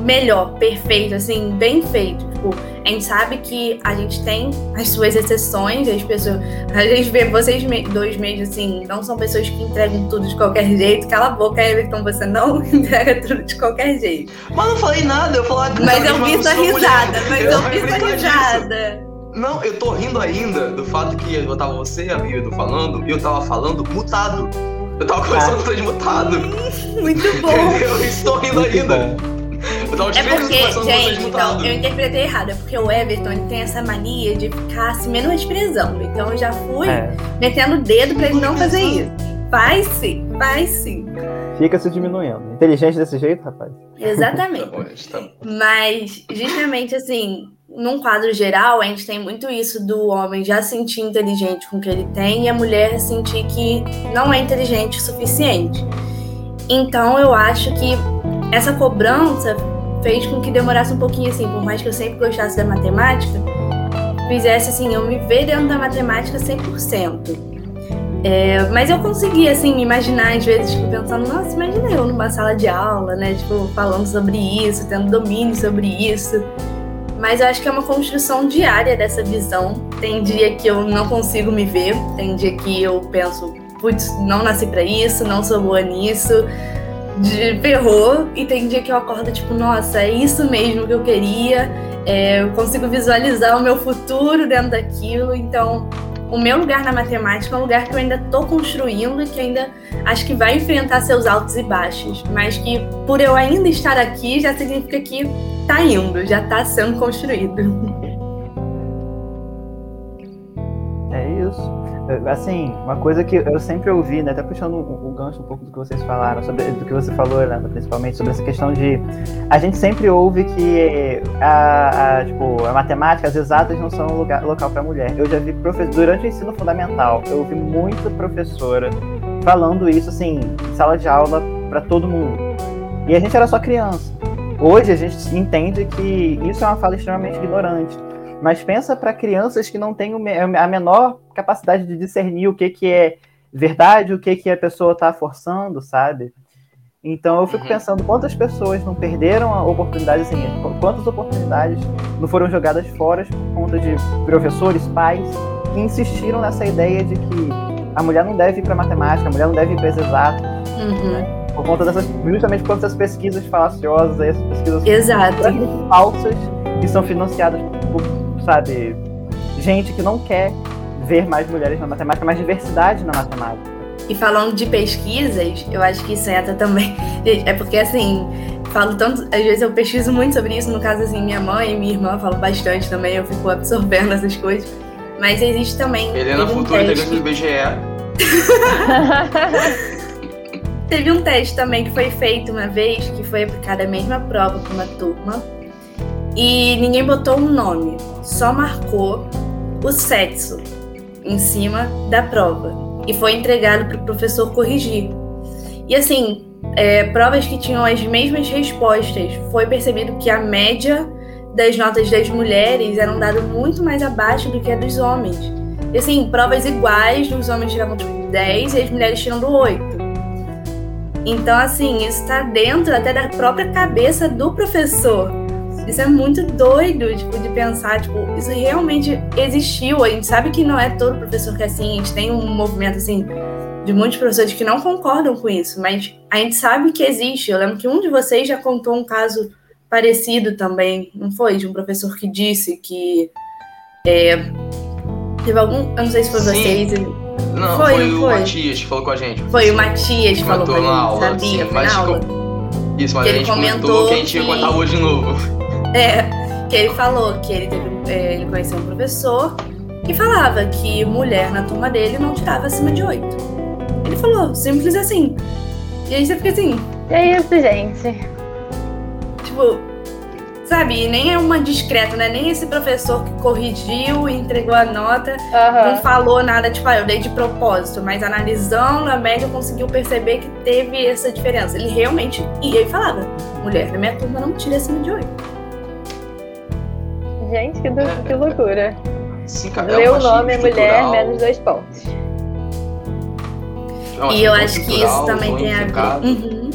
A: melhor, perfeito, assim, bem feito. Tipo, a gente sabe que a gente tem as suas exceções, as pessoas. A gente vê vocês dois mesmo, assim, não são pessoas que entregam tudo de qualquer jeito. Cala a boca, Everton, você não entrega tudo de qualquer jeito.
B: Mas não falei nada, eu falei
A: Mas eu vi sua risada, mas eu, eu vi sua risada.
B: Não, eu tô rindo ainda do fato que eu tava você e a Bíblia falando, e eu tava falando mutado. Eu tava começando ah. mutado.
A: Muito bom.
B: Eu estou rindo Muito ainda. Bom.
A: É porque, gente, então, eu interpretei errado. É porque o Everton ele tem essa mania de ficar se menosprezando. Então eu já fui é. metendo o dedo pra ele não fazer isso. Faz sim, faz sim.
C: Fica se diminuindo. Inteligente desse jeito, rapaz?
A: Exatamente. tá bom, tá Mas, justamente assim, num quadro geral, a gente tem muito isso do homem já sentir inteligente com o que ele tem e a mulher sentir que não é inteligente o suficiente. Então, eu acho que essa cobrança fez com que demorasse um pouquinho assim, por mais que eu sempre gostasse da matemática, fizesse assim, eu me ver dentro da matemática 100%. É, mas eu conseguia, assim, me imaginar, às vezes, tipo, pensando, nossa, imagina eu numa sala de aula, né, tipo, falando sobre isso, tendo domínio sobre isso. Mas eu acho que é uma construção diária dessa visão. Tem dia que eu não consigo me ver, tem dia que eu penso, putz, não nasci para isso, não sou boa nisso, de ferrou, e tem dia que eu acordo tipo, nossa, é isso mesmo que eu queria, é, eu consigo visualizar o meu futuro dentro daquilo, então o meu lugar na matemática é um lugar que eu ainda estou construindo e que ainda acho que vai enfrentar seus altos e baixos, mas que por eu ainda estar aqui já significa que está indo, já está sendo construído.
C: É isso. Assim, uma coisa que eu sempre ouvi, né, até puxando o, o gancho um pouco do que vocês falaram, sobre, do que você falou, né, principalmente sobre essa questão de. A gente sempre ouve que a, a tipo, a matemática, as exatas não são lugar, local para mulher. Eu já vi professor, durante o ensino fundamental, eu ouvi muita professora falando isso, assim, em sala de aula para todo mundo. E a gente era só criança. hoje a gente entende que isso é uma fala extremamente ignorante. Mas pensa para crianças que não têm a menor capacidade de discernir o que, que é verdade, o que, que a pessoa está forçando, sabe? Então eu fico uhum. pensando quantas pessoas não perderam a oportunidade, assim, quantas oportunidades não foram jogadas fora por conta de professores, pais, que insistiram nessa ideia de que a mulher não deve ir para matemática, a mulher não deve ir para exatos. Uhum. Né? Por conta dessas, justamente por conta dessas pesquisas falaciosas, essas pesquisas
A: Exato.
C: falsas que são financiadas por, sabe, gente que não quer ver mais mulheres na matemática, mais diversidade na matemática.
A: E falando de pesquisas, eu acho que isso entra também. É porque assim, falo tanto, às vezes eu pesquiso muito sobre isso, no caso assim, minha mãe e minha irmã falam bastante também, eu fico absorvendo essas coisas. Mas existe também.
B: Helena um Futura integrante do IBGE.
A: teve um teste também que foi feito uma vez, que foi aplicada a mesma prova para uma turma. E ninguém botou um nome, só marcou o sexo em cima da prova e foi entregado para o professor corrigir. E assim, é, provas que tinham as mesmas respostas, foi percebido que a média das notas das mulheres eram dado muito mais abaixo do que a dos homens. E assim, provas iguais, os homens tiravam tipo 10 e as mulheres tirando 8. Então, assim, isso está dentro até da própria cabeça do professor. Isso é muito doido, tipo, de pensar, tipo, isso realmente existiu. A gente sabe que não é todo professor que é assim, a gente tem um movimento, assim, de muitos professores que não concordam com isso, mas a gente sabe que existe. Eu lembro que um de vocês já contou um caso parecido também, não foi? De um professor que disse que é, teve algum. Eu não sei se foi Sim. vocês.
B: Não, foi, foi o foi. Matias que falou com a gente.
A: Foi o Matias que falou com a gente, aula, sabia? Sim, foi na aula.
B: Isso, mas que a gente comentou que a gente ia contar hoje de novo.
A: É, que ele falou que ele, teve, é, ele conheceu um professor que falava que mulher na turma dele não tirava acima de oito. Ele falou, simples assim. E aí você fica assim.
D: É isso, gente.
A: Tipo, sabe, nem é uma discreta, né? Nem esse professor que corrigiu e entregou a nota uhum. não falou nada, tipo, ah, eu dei de propósito, mas analisando a média conseguiu perceber que teve essa diferença. Ele realmente. E ele falava, mulher na minha turma não tira acima de oito.
D: Gente, que, do, é, que loucura. Sim, cara, é nome é mulher, menos dois pontos.
A: Não, e eu acho que isso também tem a ver. Uhum.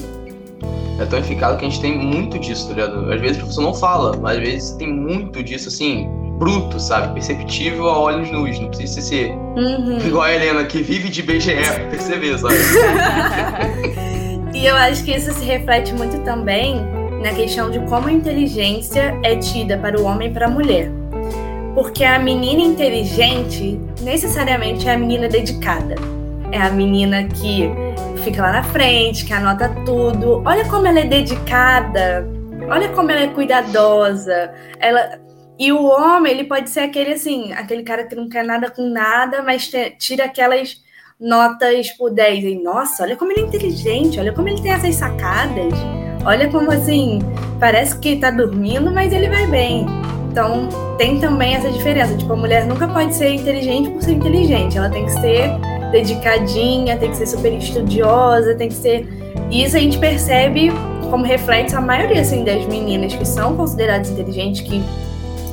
B: É tão eficaz que a gente tem muito disso, tá ligado? Às vezes o professor não fala, mas às vezes tem muito disso, assim, bruto, sabe? Perceptível a olhos nus. Não precisa ser uhum. igual a Helena, que vive de BGE pra perceber, sabe?
A: e eu acho que isso se reflete muito também na questão de como a inteligência é tida para o homem e para a mulher. Porque a menina inteligente necessariamente é a menina dedicada. É a menina que fica lá na frente, que anota tudo. Olha como ela é dedicada. Olha como ela é cuidadosa. Ela e o homem, ele pode ser aquele assim, aquele cara que não quer nada com nada, mas te, tira aquelas notas por 10. E, nossa, olha como ele é inteligente, olha como ele tem essas sacadas. Olha como assim, parece que tá dormindo, mas ele vai bem. Então, tem também essa diferença. Tipo, a mulher nunca pode ser inteligente por ser inteligente. Ela tem que ser dedicadinha, tem que ser super estudiosa, tem que ser. E isso a gente percebe como reflexo a maioria assim, das meninas que são consideradas inteligentes, que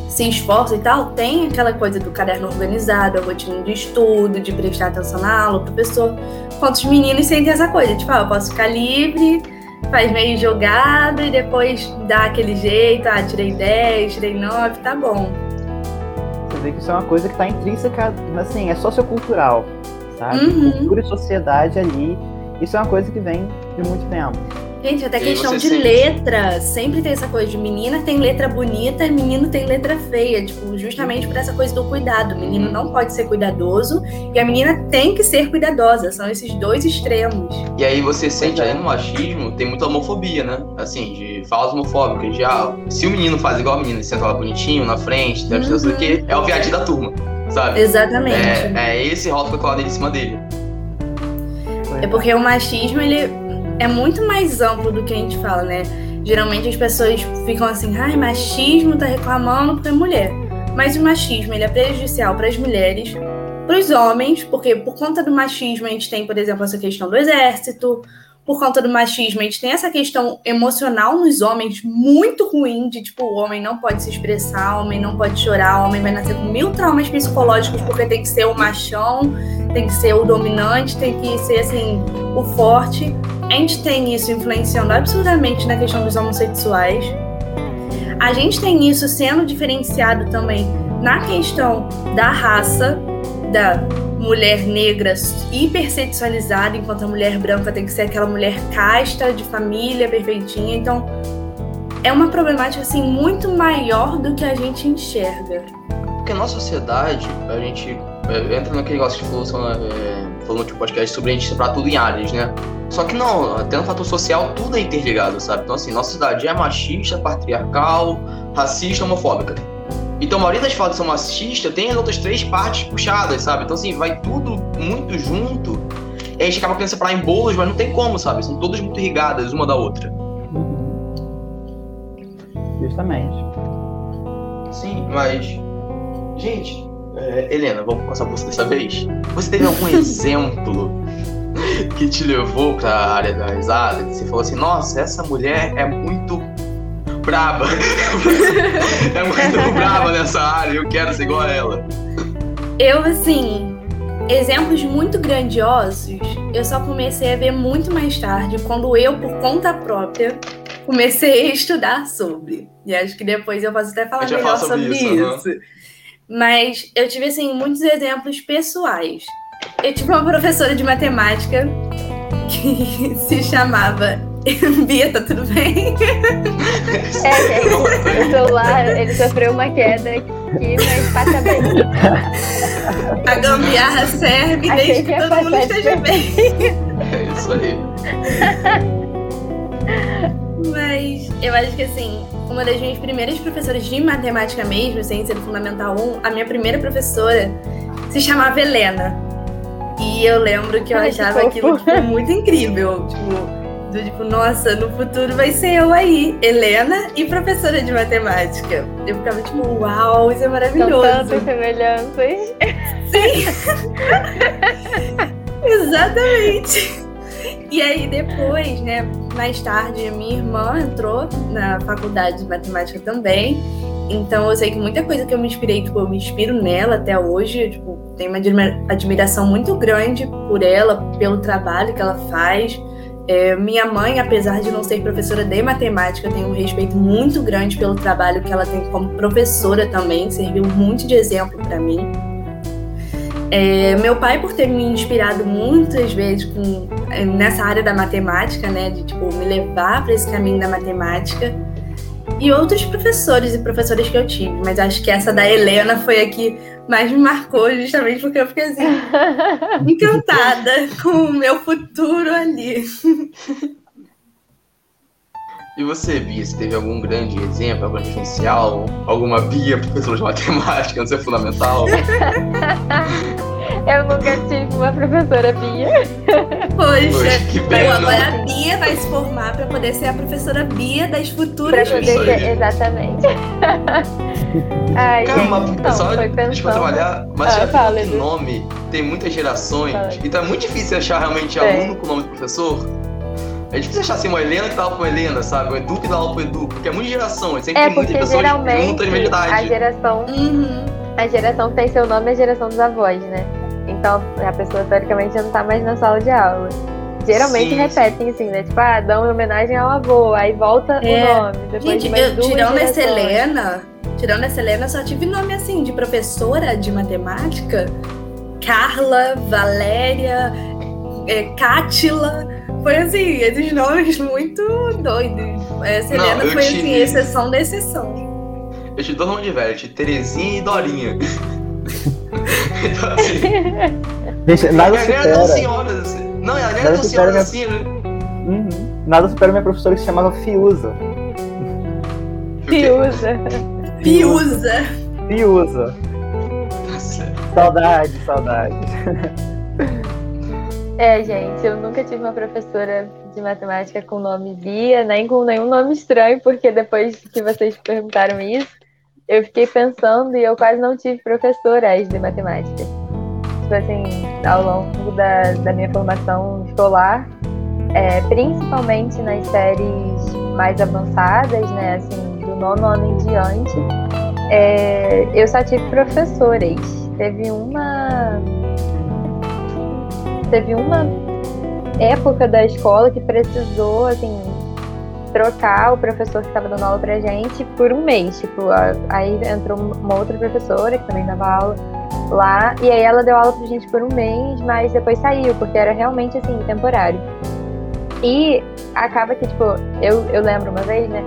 A: se esforçam e tal, tem aquela coisa do caderno organizado, a rotina de estudo, de prestar atenção na aula, professor. Quantos meninos sentem essa coisa? Tipo, ah, eu posso ficar livre faz meio jogado e depois dá aquele jeito, ah, tirei 10, tirei 9, tá bom.
C: Você vê que isso é uma coisa que está intrínseca, assim, é sociocultural, sabe? Uhum. Cultura e sociedade ali, isso é uma coisa que vem de muito tempo.
A: Gente, até questão de sente... letra. Sempre tem essa coisa de menina tem letra bonita e menino tem letra feia. Tipo, justamente por essa coisa do cuidado. O menino não pode ser cuidadoso e a menina tem que ser cuidadosa. São esses dois extremos.
B: E aí você sente aí no machismo, tem muita homofobia, né? Assim, de falas homofóbicas. De, ah, se o menino faz igual a menina, senta lá bonitinho, na frente, deve ser uhum. que é o viadinho da turma, sabe?
A: Exatamente.
B: É, é esse rótulo colado em cima dele.
A: É porque o machismo, ele é muito mais amplo do que a gente fala, né? Geralmente as pessoas ficam assim, ai, machismo tá reclamando porque é mulher. Mas o machismo ele é prejudicial para as mulheres, para os homens, porque por conta do machismo a gente tem, por exemplo, essa questão do exército, por conta do machismo, a gente tem essa questão emocional nos homens muito ruim, de tipo, o homem não pode se expressar, o homem não pode chorar, o homem vai nascer com mil traumas psicológicos porque tem que ser o machão, tem que ser o dominante, tem que ser assim, o forte. A gente tem isso influenciando absurdamente na questão dos homossexuais. A gente tem isso sendo diferenciado também na questão da raça, da mulher negra hipersexualizada, enquanto a mulher branca tem que ser aquela mulher casta, de família, perfeitinha. Então, é uma problemática assim muito maior do que a gente enxerga.
B: Porque na sociedade, a gente é, entra naquele negócio que falou, é, falou no podcast sobre a gente separar tudo em áreas, né? Só que não, até no fator social, tudo é interligado, sabe? Então, assim, nossa sociedade é machista, patriarcal, racista, homofóbica. Então, a maioria das falas são machistas tem as outras três partes puxadas, sabe? Então, assim, vai tudo muito junto. E a gente acaba querendo separar em bolos, mas não tem como, sabe? São todas muito irrigadas uma da outra.
C: Justamente.
B: Sim, mas. Gente, é, Helena, vamos passar por você dessa vez. Você teve algum exemplo que te levou para a área das artes? Você falou assim: nossa, essa mulher é muito braba. é muito braba nessa área, eu quero ser igual a ela.
A: Eu, assim, exemplos muito grandiosos, eu só comecei a ver muito mais tarde, quando eu, por conta própria, comecei a estudar sobre. E acho que depois eu posso até falar melhor sobre, sobre isso. isso. Uhum. Mas eu tive, assim, muitos exemplos pessoais. Eu tive uma professora de matemática que se chamava Bia, tá tudo bem?
D: É, gente, o celular, ele sofreu uma queda aqui, mas passa bem.
A: A gambiarra serve Achei desde que, que todo mundo esteja bem.
B: É isso aí.
A: Mas eu acho que assim, uma das minhas primeiras professoras de matemática mesmo, sem ser fundamental 1, a minha primeira professora se chamava Helena. E eu lembro que eu Ai, achava aquilo tipo, muito incrível. Tipo, do tipo, nossa, no futuro vai ser eu aí, Helena e professora de matemática. Eu ficava tipo, uau, isso é maravilhoso.
D: São tantas semelhanças.
A: Sim. Exatamente. E aí depois, né, mais tarde, a minha irmã entrou na faculdade de matemática também. Então eu sei que muita coisa que eu me inspirei, tipo, eu me inspiro nela até hoje, eu, tipo, tenho uma admiração muito grande por ela, pelo trabalho que ela faz. É, minha mãe, apesar de não ser professora de matemática, tem um respeito muito grande pelo trabalho que ela tem como professora também, serviu muito de exemplo para mim. É, meu pai, por ter me inspirado muitas vezes com, é, nessa área da matemática, né, de tipo, me levar para esse caminho da matemática, e outros professores e professoras que eu tive, mas acho que essa da Helena foi a que mais me marcou, justamente porque eu fiquei assim, encantada com o meu futuro ali.
B: E você, Bia, você teve algum grande exemplo, algum referencial, alguma Bia, professora de matemática, não sei, fundamental?
D: Eu nunca tive uma professora Bia.
A: Poxa, Poxa que pena. agora a Bia vai se formar para poder ser a professora Bia das futuras
D: pra poder ser, Exatamente.
B: Ai, Calma, então, só foi pensando... trabalhar, mas ah, já fala, nome tem muitas gerações, fala. então é muito difícil achar realmente é. aluno com o nome do professor. É difícil achar assim uma Helena que dá aula com Helena, sabe? O Edu que dá aula com Edu, porque é muita geração, é sempre é, tem muitas pessoas juntas de.
D: A geração, uhum. a geração que tem seu nome é a geração dos avós, né? Então a pessoa teoricamente já não tá mais na sala de aula. Geralmente sim, repetem sim. assim, né? Tipo, ah, dão homenagem ao avô, aí volta é. o nome. Depois
A: Gente,
D: de
A: eu, tirando essa Helena, tirando essa Helena, só tive nome assim de professora de matemática. Carla, Valéria, é, Cátila. Foi assim, esses nomes muito doidos. Essa Não, Helena foi tive... assim, exceção da exceção.
B: Eu te dou nome de velho, Terezinha e Dorinha. então, assim.
C: Gente, nada é supera.
B: Das senhoras, assim. Não, é a nada das senhoras minha... assim, né?
C: Uhum. Nada supera minha professora que se chamava Fiuza.
D: Fiuza.
A: Fiuza.
C: Fiuza. Saudade, saudade.
D: É, gente, eu nunca tive uma professora de matemática com nome Bia, nem com nenhum nome estranho, porque depois que vocês perguntaram isso, eu fiquei pensando e eu quase não tive professoras de matemática. Tipo assim, ao longo da, da minha formação escolar, é, principalmente nas séries mais avançadas, né, assim, do nono ano em diante, é, eu só tive professores. Teve uma. Teve uma época da escola que precisou, assim, trocar o professor que estava dando aula pra gente por um mês. Tipo, aí entrou uma outra professora que também dava aula lá, e aí ela deu aula pra gente por um mês, mas depois saiu, porque era realmente, assim, temporário. E acaba que, tipo, eu, eu lembro uma vez, né,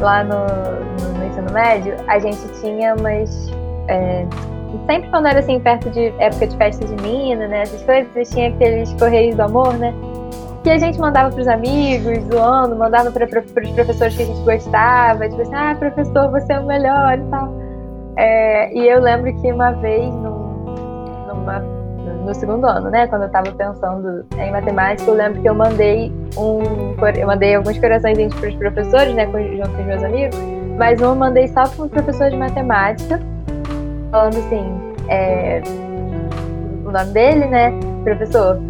D: lá no, no, no ensino médio, a gente tinha umas. É, sempre quando era assim, perto de época de festa de mina, né? Essas coisas, tinha aqueles correios do amor, né? Que a gente mandava pros amigos, zoando, mandava para os professores que a gente gostava, tipo assim, ah, professor, você é o melhor e tal. É, e eu lembro que uma vez, num, numa no segundo ano, né? Quando eu estava pensando em matemática, eu lembro que eu mandei um, eu mandei alguns corações para os professores, né? Junto com os meus amigos, mas um eu mandei só para um professor de matemática, falando assim, é, o nome dele, né? Professor,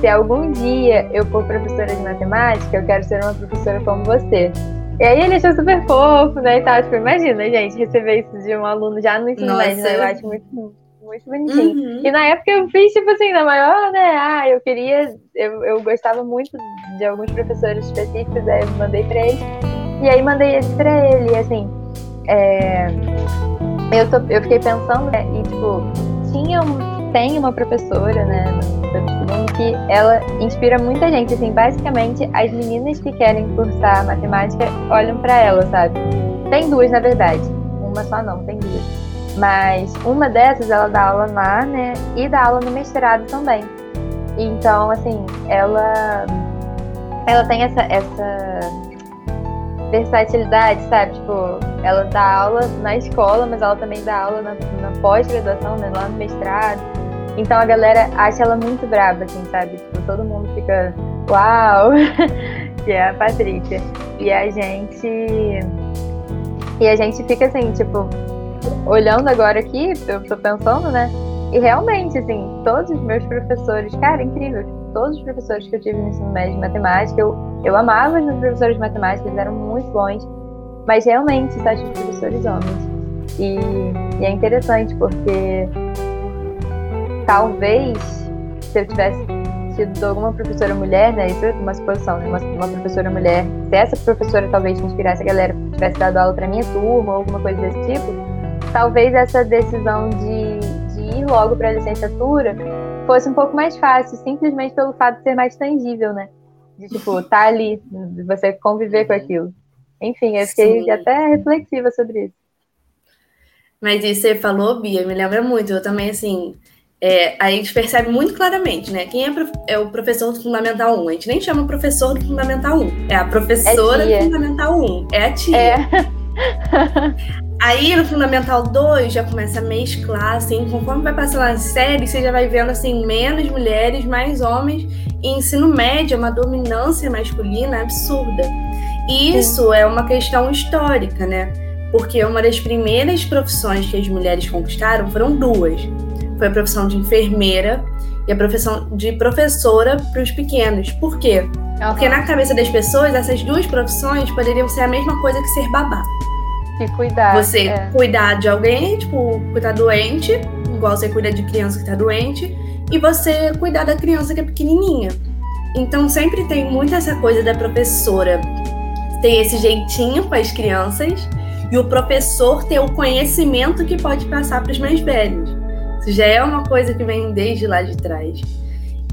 D: se algum dia eu for professora de matemática, eu quero ser uma professora como você. E aí ele achou super fofo, né? E tal. Tipo, imagina, gente, receber isso de um aluno já no ensino médio, né? Eu acho muito muito bonitinho. Uhum. E na época eu fiz, tipo assim, na maior, né? Ah, eu queria. Eu, eu gostava muito de alguns professores específicos, aí eu mandei pra ele. E aí mandei esse pra ele, e assim. É, eu, tô, eu fiquei pensando, né? E, tipo, tinha um, tem uma professora, né, que ela inspira muita gente. Assim, basicamente, as meninas que querem cursar matemática olham para ela, sabe? Tem duas, na verdade. Uma só não, tem duas. Mas uma dessas ela dá aula lá, né? E dá aula no mestrado também. Então, assim, ela ela tem essa, essa versatilidade, sabe? Tipo, ela dá aula na escola, mas ela também dá aula na, na pós-graduação, né? Lá no mestrado. Então a galera acha ela muito braba, assim, sabe? Tipo, todo mundo fica, uau! que é a Patrícia. E a gente. E a gente fica assim, tipo, olhando agora aqui, eu tô pensando, né? E realmente, assim, todos os meus professores, cara, incrível. Todos os professores que eu tive no ensino médio de matemática, eu, eu amava os meus professores de matemática, eles eram muito bons, mas realmente só tive professores homens. E, e é interessante porque talvez se eu tivesse tido alguma professora mulher, né? Isso é uma suposição, né? Uma, uma professora mulher, se essa professora talvez me inspirasse a galera, tivesse dado aula para minha turma ou alguma coisa desse tipo, talvez essa decisão de, de ir logo para a licenciatura fosse um pouco mais fácil, simplesmente pelo fato de ser mais tangível, né? De, tipo, tá ali, você conviver com aquilo. Enfim, eu fiquei Sim. até reflexiva sobre isso.
A: Mas isso você falou, Bia, me lembra muito. Eu também, assim, é, a gente percebe muito claramente, né? Quem é, é, o professor do Fundamental 1? A gente nem chama professor do Fundamental 1. É a professora é do Fundamental 1. É a tia. É. Aí no Fundamental 2 já começa a mesclar, assim, conforme vai passando a série, você já vai vendo assim, menos mulheres, mais homens, e ensino médio é uma dominância masculina absurda. E isso é uma questão histórica, né? Porque uma das primeiras profissões que as mulheres conquistaram foram duas. Foi a profissão de enfermeira e a profissão de professora para os pequenos. Por quê? Porque na cabeça das pessoas, essas duas profissões poderiam ser a mesma coisa que ser babá.
D: E cuidar.
A: Você é. cuidar de alguém, tipo, cuidar doente, igual você cuida de criança que tá doente, e você cuidar da criança que é pequenininha. Então sempre tem muito essa coisa da professora ter esse jeitinho com as crianças e o professor ter o conhecimento que pode passar para os mais velhos. Isso já é uma coisa que vem desde lá de trás.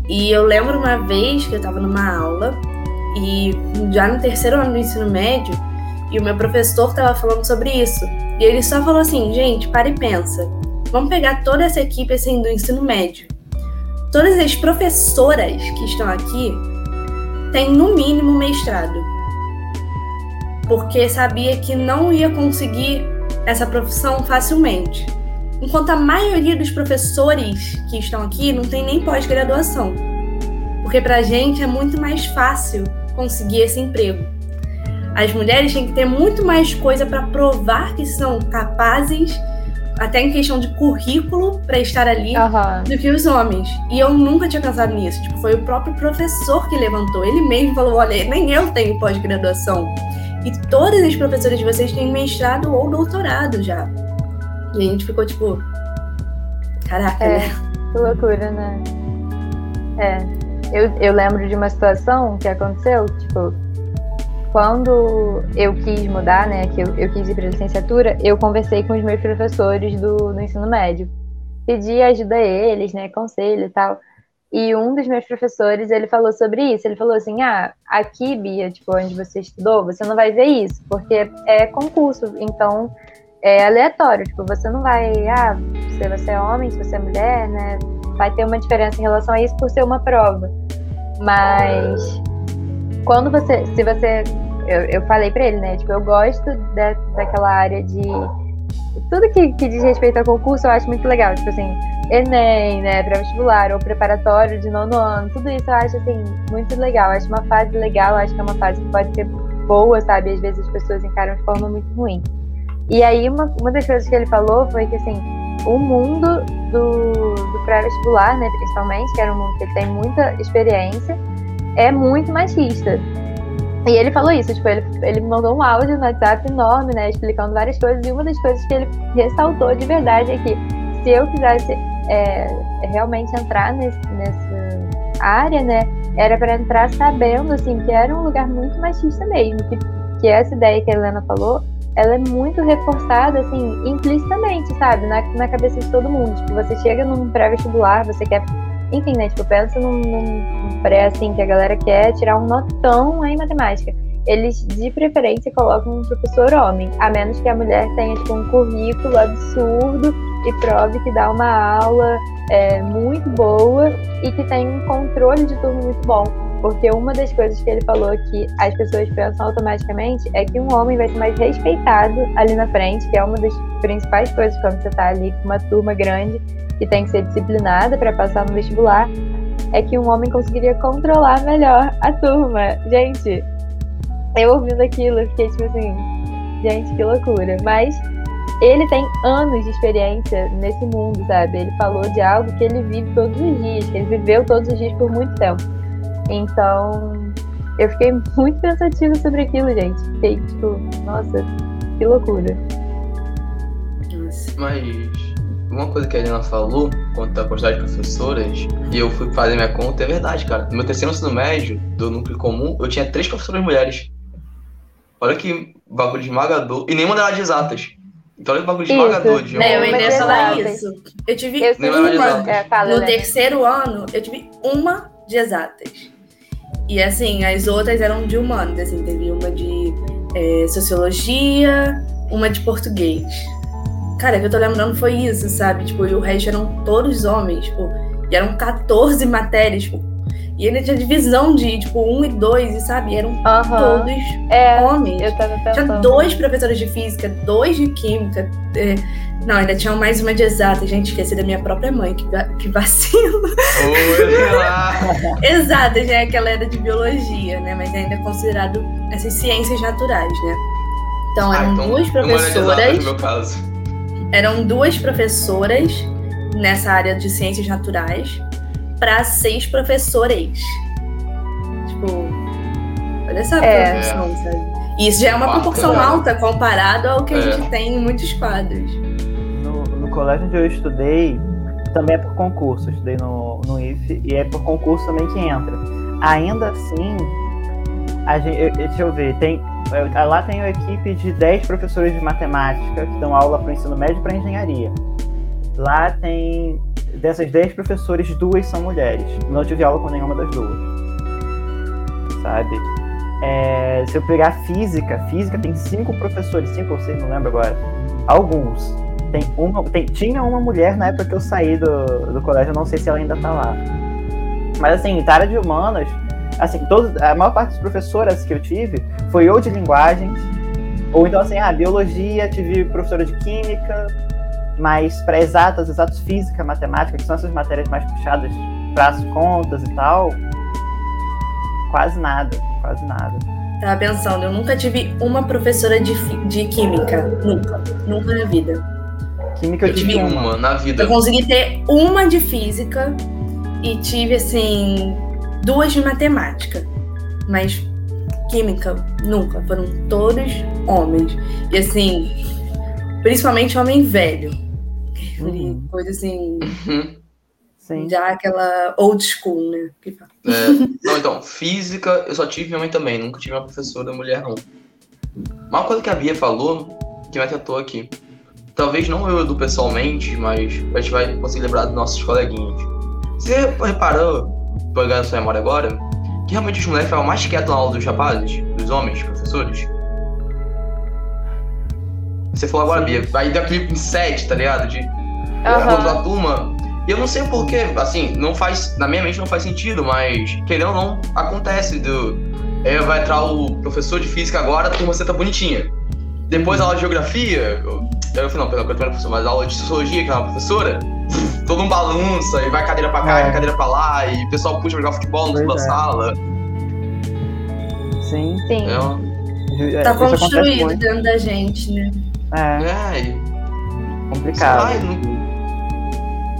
A: E eu lembro uma vez que eu estava numa aula e já no terceiro ano do ensino médio, e o meu professor estava falando sobre isso. E ele só falou assim, gente, para e pensa. Vamos pegar toda essa equipe assim do ensino médio. Todas as professoras que estão aqui têm no mínimo mestrado. Porque sabia que não ia conseguir essa profissão facilmente. Enquanto a maioria dos professores que estão aqui não tem nem pós-graduação. Porque para a gente é muito mais fácil conseguir esse emprego. As mulheres têm que ter muito mais coisa para provar que são capazes, até em questão de currículo para estar ali,
D: Aham.
A: do que os homens. E eu nunca tinha pensado nisso. Tipo, foi o próprio professor que levantou. Ele mesmo falou: olha, nem eu tenho pós-graduação. E todas as professoras de vocês têm mestrado ou doutorado já. E a gente ficou tipo. Caraca,
D: É.
A: né?
D: Que loucura, né? É. Eu, eu lembro de uma situação que aconteceu, tipo, quando eu quis mudar, né, que eu, eu quis ir para licenciatura, eu conversei com os meus professores do, do ensino médio. Pedi ajuda a eles, né, conselho e tal. E um dos meus professores, ele falou sobre isso. Ele falou assim: ah, aqui, Bia, tipo, onde você estudou, você não vai ver isso, porque é concurso, então é aleatório. Tipo, você não vai, ah, se você é homem, se você é mulher, né, vai ter uma diferença em relação a isso por ser uma prova. Mas quando você, se você, eu, eu falei pra ele, né, tipo, eu gosto da, daquela área de tudo que, que diz respeito ao concurso, eu acho muito legal, tipo assim, Enem, né, pré-vestibular ou preparatório de nono ano, tudo isso eu acho assim muito legal. Eu acho uma fase legal, acho que é uma fase que pode ser boa, sabe? Às vezes as pessoas encaram de forma muito ruim. E aí uma, uma das coisas que ele falou foi que assim, o mundo do, do pré-vestibular, né, principalmente, que era um mundo que tem muita experiência, é muito machista. E ele falou isso, tipo, ele, ele mandou um áudio no WhatsApp enorme, né, explicando várias coisas, e uma das coisas que ele ressaltou de verdade é que se eu quisesse é, realmente entrar nesse, nessa área, né, era para entrar sabendo, assim, que era um lugar muito machista mesmo, que, que essa ideia que a Helena falou, ela é muito reforçada, assim, implicitamente, sabe, na, na cabeça de todo mundo. Tipo, você chega num pré-vestibular, você quer, enfim, né, tipo, pensa num, num pré, assim, que a galera quer tirar um notão em matemática. Eles, de preferência, colocam um professor homem, a menos que a mulher tenha, tipo, um currículo absurdo e prove que dá uma aula é, muito boa e que tem um controle de turno muito bom. Porque uma das coisas que ele falou que as pessoas pensam automaticamente é que um homem vai ser mais respeitado ali na frente, que é uma das principais coisas quando você está ali com uma turma grande que tem que ser disciplinada para passar no vestibular, é que um homem conseguiria controlar melhor a turma. Gente, eu ouvindo aquilo, fiquei tipo assim, gente, que loucura. Mas ele tem anos de experiência nesse mundo, sabe? Ele falou de algo que ele vive todos os dias, que ele viveu todos os dias por muito tempo. Então, eu fiquei muito pensativa sobre aquilo, gente. Fiquei tipo, nossa, que loucura.
B: Mas uma coisa que a Helena falou quanto à quantidade de professoras, e eu fui fazer minha conta, é verdade, cara. No meu terceiro ensino médio, do núcleo comum, eu tinha três professoras mulheres. Olha que bagulho esmagador. E nenhuma delas de exatas. Então olha que bagulho
D: Isso.
B: esmagador de
A: Né, eu ainda ia falar
D: exatas.
A: isso. Eu tive
D: Eu
B: Não é
D: fala,
A: no terceiro ano, eu tive uma de exatas. E assim, as outras eram de humanos, assim, teve uma de é, sociologia, uma de português. Cara, o que eu tô lembrando foi isso, sabe? Tipo, e o resto eram todos homens, tipo, e eram 14 matérias, tipo, e ainda tinha divisão de, tipo, um e dois, e sabe? Eram
D: Aham.
A: todos
D: É,
A: homens.
D: eu tava
A: Tinha dois professores de física, dois de química. é, Não, ainda tinha mais uma de exata. Gente, esqueci da minha própria mãe, que, que vacilo. Exata, já é que ela era de biologia, né? Mas ainda é considerado essas ciências naturais, né? Então,
B: Ah,
A: eram
B: então,
A: duas professoras.
B: no meu caso.
A: Eram duas professoras nessa área de ciências naturais para seis professores. Tipo, olha essa
D: É.
A: proporção, sabe? E isso já é uma
B: Quarto
A: proporção alta comparado ao que a
B: É.
A: gente tem em muitos quadros.
C: No, no colégio onde eu estudei, também é por concurso. Eu estudei no, no IFE e é por concurso também que entra. Ainda assim, a gente, eu- deixa eu ver, tem, lá tem uma equipe de 10 professores de matemática que dão aula para o ensino médio e para engenharia. Lá tem, dessas 10 professores, duas são mulheres. Não tive aula com nenhuma das duas. Sabe? É, se eu pegar física, física tem cinco professores, cinco ou seis, não lembro agora. Alguns. Tem uma, tem, tinha uma mulher na época que eu saí do, do colégio, não sei se ela ainda tá lá. Mas assim, da área de humanas, assim, todos, a maior parte das professoras que eu tive foi ou de linguagens, ou então assim, ah, biologia, tive professora de química, mas para exatas, exatos física, matemática, que são essas matérias mais puxadas para as contas e tal, quase nada, quase nada.
A: Tava pensando, eu nunca tive uma professora de, de química. Nunca. Nunca na vida.
C: Química eu,
B: Eu tive uma na vida.
A: Eu consegui ter uma de física e tive, assim, duas de matemática. Mas química, nunca. Foram todos homens. E, assim, principalmente homem velho.
C: Uhum.
A: Coisa assim,
B: Uhum.
C: Sim.
A: já aquela old school, né?
B: É, não, então, física eu só tive minha mãe também, nunca tive uma professora mulher, não. Uma coisa que a Bia falou, que me atentou aqui. Talvez não eu, Edu, pessoalmente, mas a gente vai conseguir lembrar dos nossos coleguinhas. Você reparou, pegando sua memória agora, que realmente os moleques ficavam mais quietos na aula dos rapazes, dos homens, professores? Você falou agora, Bia, aí deu aquele inset, tá ligado? De
D: Aham.
B: da turma. E eu não sei porquê, assim, não faz. Na minha mente não faz sentido, mas querendo ou não, acontece do. É, vai entrar o professor de física agora, a turma senta bonitinha. Depois a aula de geografia, eu, eu falei, não, perdão, perdão, professor, mas a aula de sociologia, que é uma professora, todo um balança, e vai cadeira pra cá,
C: É.
B: e cadeira pra lá, e o pessoal puxa pra jogar futebol no da
C: é.
B: sala.
C: Sim.
D: Sim.
B: É, uma-
C: É,
A: Tá construído dentro da gente, né?
C: É,
B: é, e
C: complicado.
B: Lá, não-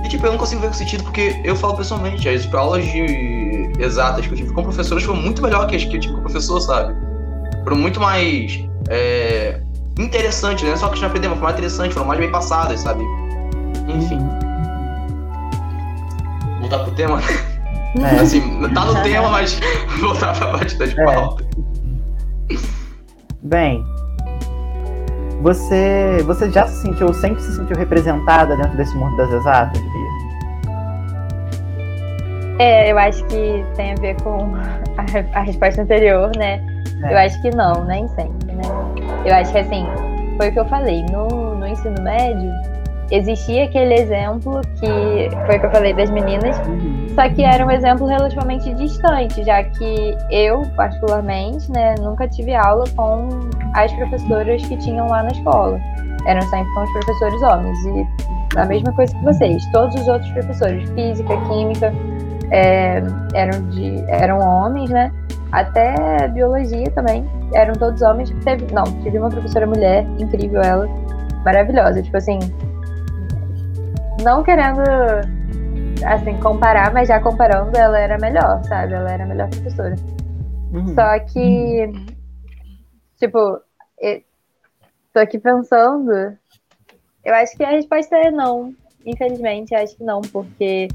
B: E tipo, eu não consigo ver o sentido porque eu falo pessoalmente, as aulas de exatas que eu tive com professores foram muito melhor que as que eu tive com professor, sabe? Foram muito mais é, interessantes, né? Não só que a gente aprendeu, mas foram mais interessantes, foram mais bem passadas, sabe? Enfim, voltar pro tema.
C: É.
B: Assim, tá no tema, mas voltar pra batida de
C: É.
B: pauta.
C: Bem, você, você já se sentiu, sempre se sentiu representada dentro desse mundo das exatas, Bia?
D: É, eu acho que tem a ver com a, a resposta anterior, né?
C: É.
D: Eu acho que não, nem sempre, né? Eu acho que assim, foi o que eu falei, no, no ensino médio, existia aquele exemplo que foi o que eu falei das meninas, só que era um exemplo relativamente distante, já que eu, particularmente, né, nunca tive aula com as professoras que tinham lá na escola. Eram sempre com os professores homens. E a mesma coisa que vocês, todos os outros professores, física, química, é, eram, de, eram homens, né? Até biologia também, eram todos homens. Teve, não, tive uma professora mulher, incrível ela, maravilhosa. Tipo assim, não querendo assim, comparar, mas já comparando, ela era melhor, sabe? Ela era a melhor professora.
C: Uhum.
D: Só que, tipo, tô aqui pensando, eu acho que a resposta é não. Infelizmente, acho que não, porque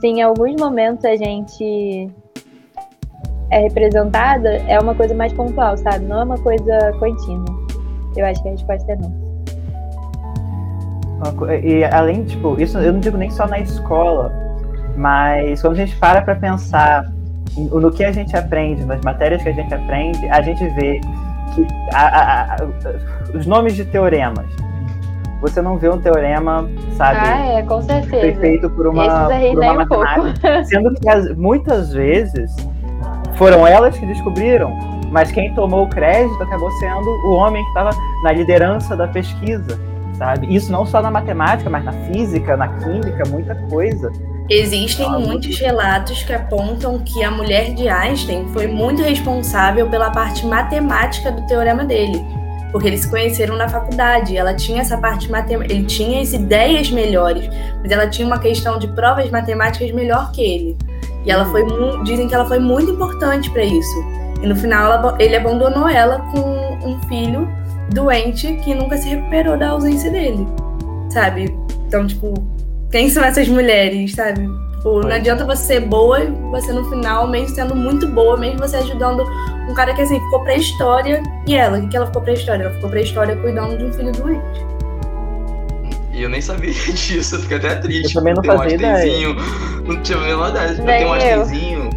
D: se em alguns momentos a gente é representada, é uma coisa mais pontual, sabe? Não é uma coisa contínua. Eu acho que a resposta é não.
C: E além, tipo, isso eu não digo nem só na escola, mas quando a gente para pra pensar no que a gente aprende, nas matérias que a gente aprende, a gente vê que a- a- a- os nomes de teoremas. Você não vê um teorema, sabe,
D: Ah, é, com certeza.
C: feito por uma, por uma
D: um pouco.
C: matemática, sendo que as- muitas vezes foram elas que descobriram, mas quem tomou o crédito acabou sendo o homem que estava na liderança da pesquisa, sabe? Isso não só na matemática, mas na física, na química, muita coisa.
A: Existem
C: Ah,
A: muitos relatos que apontam que a mulher de Einstein foi muito responsável pela parte matemática do teorema dele. Porque eles se conheceram na faculdade, ela tinha essa parte matemática, ele tinha as ideias melhores, mas ela tinha uma questão de provas matemáticas melhor que ele. E ela foi, dizem que ela foi muito importante para isso. E no final ela- ele abandonou ela com um filho doente que nunca se recuperou da ausência dele, sabe? Então, tipo, quem são essas mulheres, sabe? Tipo, não adianta você ser boa e você no final, mesmo sendo muito boa, mesmo você ajudando um cara que assim ficou pra história. E ela, o que, ela ficou pra história? Ela ficou pra história cuidando de um filho doente.
B: E eu nem sabia disso, eu fiquei até triste.
C: Eu também não
B: um
C: fazia ideia.
B: Não tinha a menor ideia. Eu tenho um. Einsteinzinho.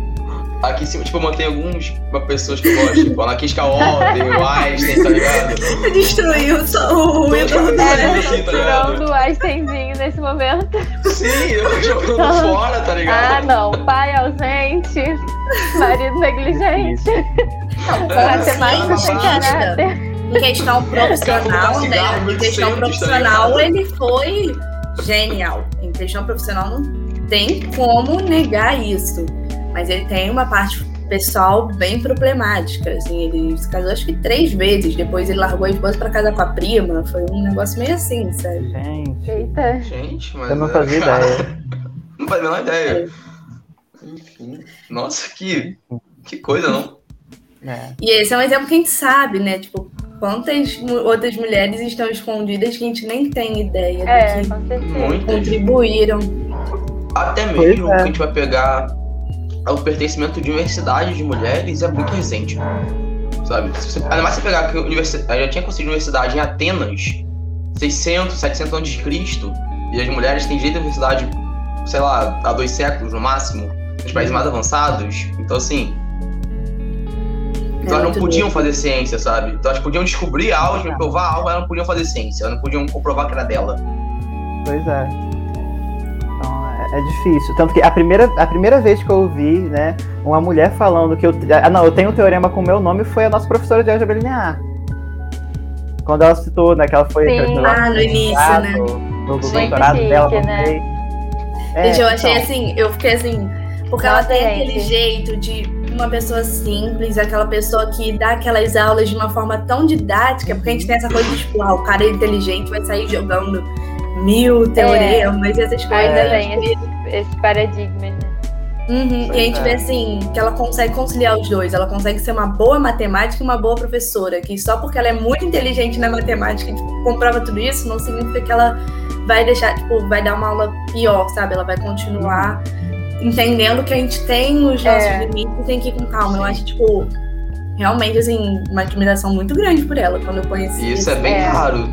B: Aqui em cima, tipo, eu mantenho algumas pessoas que eu gosto. Tipo, Anakin Skywalker, o Einstein, tá ligado?
A: Destruiu só o ídolo do
B: É,
A: Einstein.
B: tá ligado?
D: tirando o Einsteinzinho nesse momento.
B: Sim, eu jogando fora, tá
D: Ah,
B: ligado?
D: não. Pai ausente, marido negligente, matemática
B: sim,
D: sem
B: babado.
D: caráter.
A: Em questão profissional, né? Em questão
B: tá
A: profissional, ele foi genial. Em questão profissional, não tem como negar isso. Mas ele tem uma parte pessoal bem problemática, assim, ele se casou acho que três vezes, depois ele largou a esposa pra casar com a prima, foi um negócio meio assim, sabe?
C: Gente,
D: Eita.
B: Gente, mas.
C: eu não
B: é,
C: fazia
B: cara,
C: ideia.
B: Não fazia a menor ideia. Enfim. Nossa, que. Que coisa, não?
C: É.
A: E esse é um exemplo que a gente sabe, né? Tipo, quantas outras mulheres estão escondidas que a gente nem tem ideia do
D: É,
A: que
D: com certeza.
B: Muitas.
A: contribuíram.
B: Até mesmo
C: é.
B: que a gente vai pegar o pertencimento de universidade de mulheres é muito recente. Sabe? Você, ainda mais se pegar que a já tinha conseguido universidade em Atenas, 600, 700 anos de Cristo, e as mulheres têm direito à universidade, sei lá, há dois séculos no máximo, nos países mais avançados. Então, assim,
A: É
B: elas não podiam fazer ciência, sabe? Então elas podiam descobrir algo, provar algo, elas não podiam fazer ciência, elas não podiam comprovar que era dela.
C: Pois é. É, difícil. Tanto que a primeira, a primeira vez que eu ouvi, né, uma mulher falando que eu. Ah, não, eu tenho um teorema com o meu nome foi a nossa professora de álgebra linear. Quando ela citou, né, que ela foi.
D: Sim.
C: que ela-
A: Ah, no início, né?
C: No, doutorado dela,
D: né?
C: É,
A: Gente, eu achei
C: então,
A: assim, eu fiquei assim, porque ela tem aquele jeito de uma pessoa simples, aquela pessoa que dá aquelas aulas de uma forma tão didática, porque a gente tem essa coisa de, tipo, ah, o cara é inteligente, vai sair jogando mil teoremas e essas coisas.
D: Ainda
A: aí,
D: tem esse, esse paradigma, né?
A: Uhum, E a gente vê
C: é.
A: assim, que ela consegue conciliar os dois. Ela consegue ser uma boa matemática e uma boa professora. Que só porque ela é muito inteligente na matemática e tipo, comprova tudo isso, não significa que ela vai deixar, tipo, vai dar uma aula pior, sabe? Ela vai continuar entendendo que a gente tem os nossos
D: É.
A: limites e tem que ir com calma. Eu acho, tipo, realmente, assim, uma admiração muito grande por ela quando eu conheci.
B: Isso é bem
D: É.
B: raro.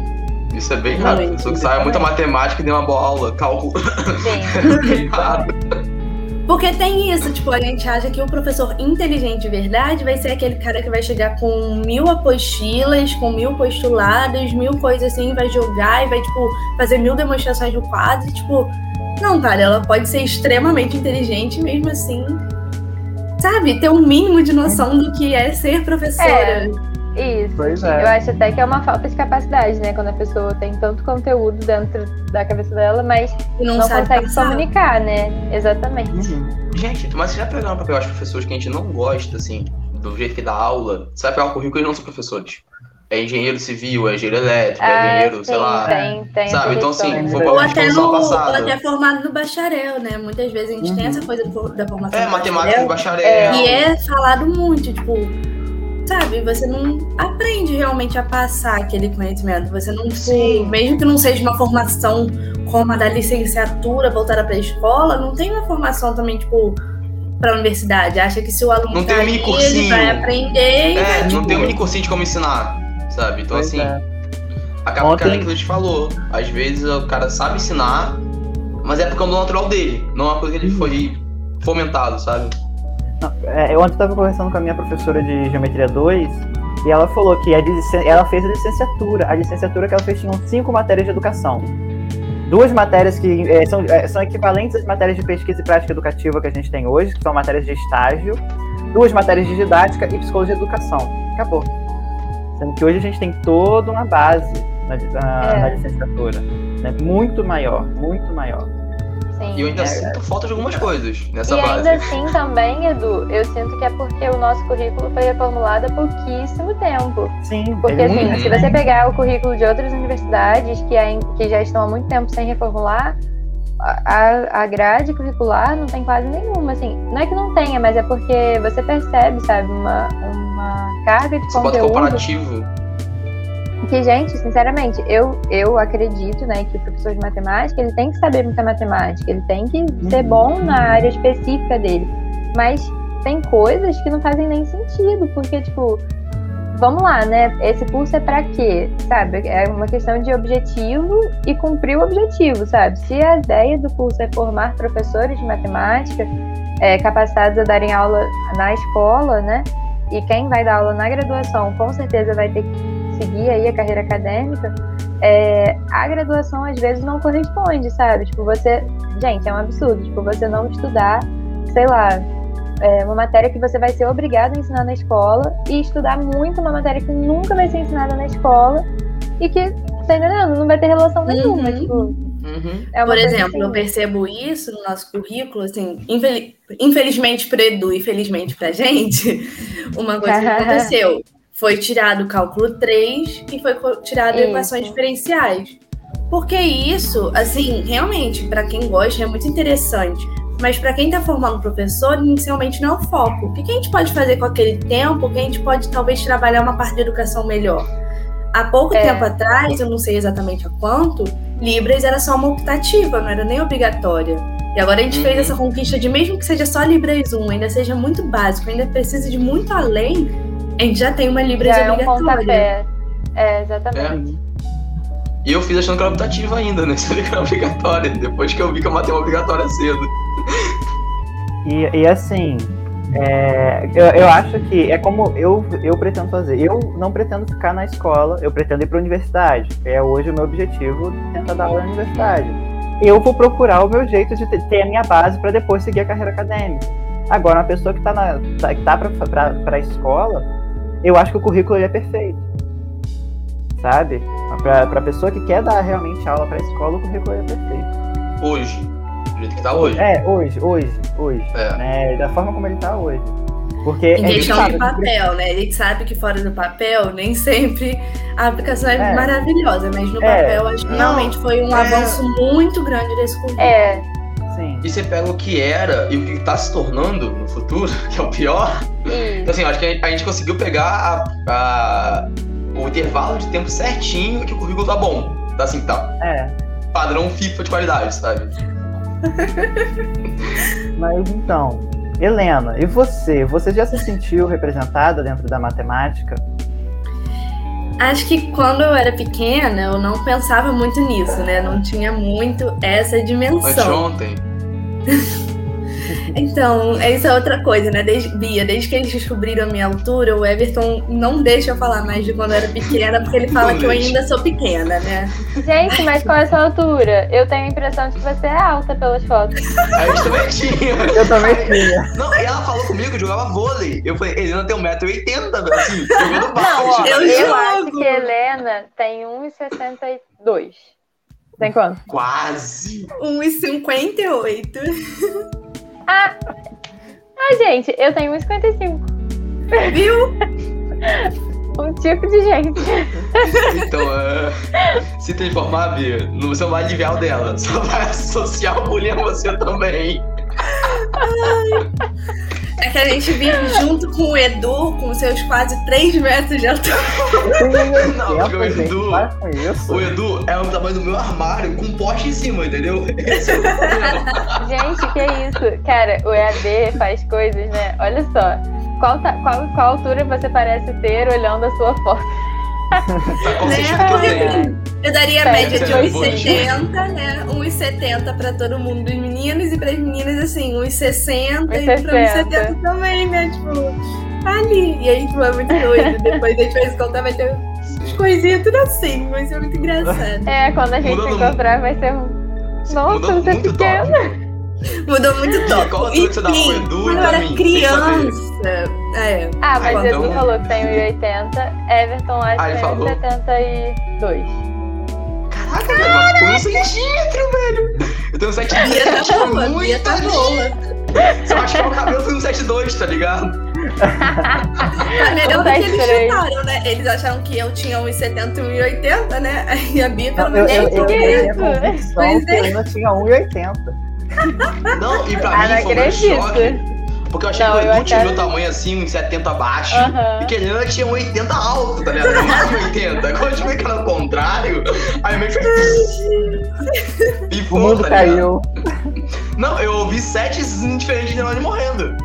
B: Isso é bem raro.
A: Muito,
B: Pessoa que sabe muita matemática e deu uma boa aula, cálculo. É bem.
A: Porque tem isso, tipo, a gente acha que o professor inteligente de verdade vai ser aquele cara que vai chegar com mil apostilas, com mil postulados, mil coisas assim, vai jogar e vai, tipo, fazer mil demonstrações do quadro. E, tipo, não, cara, ela pode ser extremamente inteligente e mesmo assim, sabe, ter um mínimo de noção do que é ser professora.
D: Isso.
C: Pois
D: Eu
C: é.
D: acho até que é uma falta de capacidade, né? Quando a pessoa tem tanto conteúdo dentro da cabeça dela, mas
A: E não,
D: não, consegue
A: passar.
D: comunicar, né? Exatamente.
C: Uhum.
B: Gente, mas você já pegaram pegar os professores que a gente não gosta, assim, do jeito que dá aula? Você vai pegar o currículo e eles não são professores. É engenheiro civil, é engenheiro elétrico, é
D: Ah,
B: engenheiro, sei
D: sim,
B: lá.
D: Tem, tem
B: Sabe? Então, assim, foi
A: Ou até, no,
B: semana
A: ou
B: passada.
A: até formado no bacharel, né? Muitas vezes a gente tem
C: Uhum.
A: essa coisa da formação
B: É, matemática de
A: bacharel.
B: bacharel.
A: E é falado muito, tipo, sabe, você não aprende realmente a passar aquele conhecimento. Você não, tipo,
B: Sim.
A: mesmo que não seja uma formação como a da licenciatura voltada para a escola, não tem uma formação também, tipo, para a universidade. Acha que se o aluno
B: Não
A: tá
B: tem um mini
A: ele vai aprender e vai,
B: É, não
A: tipo,
B: tem um mini cursinho de como ensinar, sabe? Então,
C: Pois
B: assim,
C: é.
B: acaba
C: Ontem-
B: aquilo que a gente falou. Às vezes o cara sabe ensinar, mas é porque é o natural dele, não é uma coisa que ele foi fomentado, sabe?
C: É, eu ontem estava conversando com a minha professora de Geometria 2 e ela falou que ela fez a licenciatura. A licenciatura que ela fez tinham cinco matérias de educação. Duas matérias que é, são, é, são equivalentes às matérias de pesquisa e prática educativa que a gente tem hoje, que são matérias de estágio. Duas matérias de didática e psicologia de educação. Acabou. Sendo que hoje a gente tem toda uma base na, na-
D: É.
C: na licenciatura. Né? Muito maior, muito maior.
D: Sim.
B: E eu ainda
C: É,
B: sinto falta de algumas coisas nessa
D: E
B: base.
D: ainda assim também, Edu, eu sinto que é porque o nosso currículo foi reformulado há pouquíssimo tempo.
C: Sim,
D: Porque
C: é
D: assim, se você pegar o currículo de outras universidades que, ain- que já estão há muito tempo sem reformular, a, a grade curricular não tem quase nenhuma. Assim, não é que não tenha, mas é porque você percebe, sabe, uma, uma carga de
B: Você bota
D: conteúdo
B: comparativo.
D: Que, gente, sinceramente, eu, eu acredito, né, que o professor de matemática, ele tem que saber muita matemática, ele tem que ser bom na área específica dele. Mas tem coisas que não fazem nem sentido, porque, tipo, vamos lá, né? Esse curso é pra quê? Sabe? É uma questão de objetivo e cumprir o objetivo, sabe? Se a ideia do curso é formar professores de matemática é, capacitados a darem aula na escola, né? E quem vai dar aula na graduação com certeza vai ter que seguir aí a carreira acadêmica, é, a graduação às vezes não corresponde, sabe? Tipo, você. Gente, é um absurdo. Tipo, você não estudar, sei lá, é, uma matéria que você vai ser obrigado a ensinar na escola e estudar muito uma matéria que nunca vai ser ensinada na escola e que, tá entendendo? Não vai ter relação nenhuma.
A: Uhum.
D: Tipo,
B: Uhum.
D: É
A: Por exemplo, eu
D: assim,
A: percebo isso no nosso currículo, assim, infeli- infelizmente para Edu e felizmente para gente, uma coisa que aconteceu. Foi tirado o cálculo 3 e foi tirado
D: Isso.
A: equações diferenciais. Porque isso, assim, realmente, para quem gosta, é muito interessante. Mas para quem está formando professor, inicialmente não é o foco. O que a gente pode fazer com aquele tempo? Que a gente pode talvez trabalhar uma parte de educação melhor. Há pouco
D: É.
A: tempo atrás, eu não sei exatamente a quanto, Libras era só uma optativa, não era nem obrigatória. E agora a gente
B: Uhum.
A: fez essa conquista de mesmo que seja só Libras 1, ainda seja muito básico, ainda precisa de muito além, a gente já tem uma Libras
D: já é um
A: obrigatória.
D: pontapé. É, exatamente.
C: Sim.
B: E eu fiz achando que era optativa ainda, né? Sabia que era obrigatória. Depois que eu vi que eu matei uma obrigatória cedo.
C: E, e assim, é, eu, eu acho que é como eu, eu pretendo fazer. Eu não pretendo ficar na escola, eu pretendo ir para a universidade. É hoje o meu objetivo tentar dar aula na universidade. Eu vou procurar o meu jeito de ter, ter a minha base para depois seguir a carreira acadêmica. Agora, uma pessoa que está tá, que tá para a escola, eu acho que o currículo ele é perfeito. Sabe? Para a pessoa que quer dar realmente aula para a escola, o currículo é perfeito.
B: Hoje. Do jeito que tá hoje.
C: É, hoje, hoje, hoje.
B: É.
C: Né? Da forma como ele tá hoje. Porque
A: Em
C: gente
A: questão
C: sabe,
A: de papel, né? A gente sabe que fora do papel, nem sempre a aplicação é,
C: É.
A: maravilhosa, mas no
C: É.
A: papel acho que realmente foi um
B: é.
A: avanço muito grande desse currículo.
D: É,
C: Sim.
B: E você pega o que era e o que tá se tornando no futuro, que é o pior. Então, assim, eu acho que a gente, a gente conseguiu pegar a- a- o intervalo de tempo certinho que o currículo tá bom. Tá assim, tá
C: É.
B: padrão FIFA de qualidade, sabe?
C: Mas então, Helena, e você? Você já se sentiu representada dentro da matemática?
A: Acho que quando eu era pequena, eu não pensava muito nisso, né? Não tinha muito essa dimensão.
B: Anteontem.
A: Então, essa é outra coisa, né? Desde, Bia, desde que eles descobriram a minha altura, o Everton não deixa eu falar mais de quando eu era pequena, porque ele fala
B: Não
A: que eu ainda sou pequena, né?
D: Gente, mas qual é a sua altura? Eu tenho a impressão de que você é alta pelas fotos.
B: Gente também tinha.
C: Eu também tinha.
B: Não, e ela falou comigo que eu jogava vôlei. Eu falei, Helena tem 1,80m, velho, assim, jogando
D: Não,
B: baixo.
D: ó,
A: Eu
D: eu,
A: jogo.
D: acho que a Helena tem 1,62. Tem quanto?
B: Quase.
A: 1,58.
D: Ah, gente, eu tenho 1,55.
A: Viu?
D: Um tipo de gente.
B: Então, é, se transformar, Bia, não- você não vai aliviar o dela. Só vai associar o bullying a você também.
A: É que a gente vive junto com o Edu, com seus quase 3 metros de altura.
B: Não, porque o. Edu-. O Edu é o tamanho do meu armário com um poste em cima, entendeu? Esse é o problema.
D: Gente, que isso? Cara, o EAD faz coisas, né? Olha só. Qual, ta- qual, qual altura você parece ter olhando a sua foto?
B: Tá do que eu
A: daria a média de
B: você é
A: 1,70, né? 1,70 pra todo mundo dos meninos e pras meninas, assim, 1,60 e pra
D: 1,60.
A: 1,70 também, né? Tipo, ali. E aí, tipo, é muito doido. Depois a gente vai se contar, vai ter umas coisinhas tudo assim. Vai ser muito engraçado.
D: É, quando a gente
B: Mudando-
D: se encontrar vai ser um. Nossa, você é
B: muito
D: pequena.
A: Mudou muito top.
B: Qual que você dá Edu e
A: quando eu era criança. É.
D: Ah, mas o
B: então-
D: Edu falou que tem 1,80. Everton acho
B: Ah,
D: que
B: ele
D: tem
B: falou.
D: 1,72.
B: Caraca, velho, mas foi um centímetro, velho. Eu tenho um 7
A: Bia tá boa,
B: muito
A: Bia tá boa.
B: Se eu raspar o cabelo, foi um 7,2, tá ligado?
A: Tá melhor do
D: Tá
A: que eles chutaram, né? Eles acharam que eu tinha 1,70 e 1,80, né? Aí a Bia, pelo
C: eu,
A: menos,
C: eu, eu tenho convicção
A: Pois
C: que
A: é.
C: tinha 1,80.
B: Não, e pra
D: Ah, não
B: mim foi um choque. Porque eu achei
D: Não,
B: que o Edu tinha
D: achava-
B: meu tamanho assim, uns 70 abaixo.
D: Aham.
B: E que a Helena tinha um 80 alto, tá ligado? Mais um 80. Quando eu tive que era o contrário, aí meio que foi.
C: O mundo
B: tá
C: caiu.
B: Não, eu ouvi sete diferentes de Helena morrendo.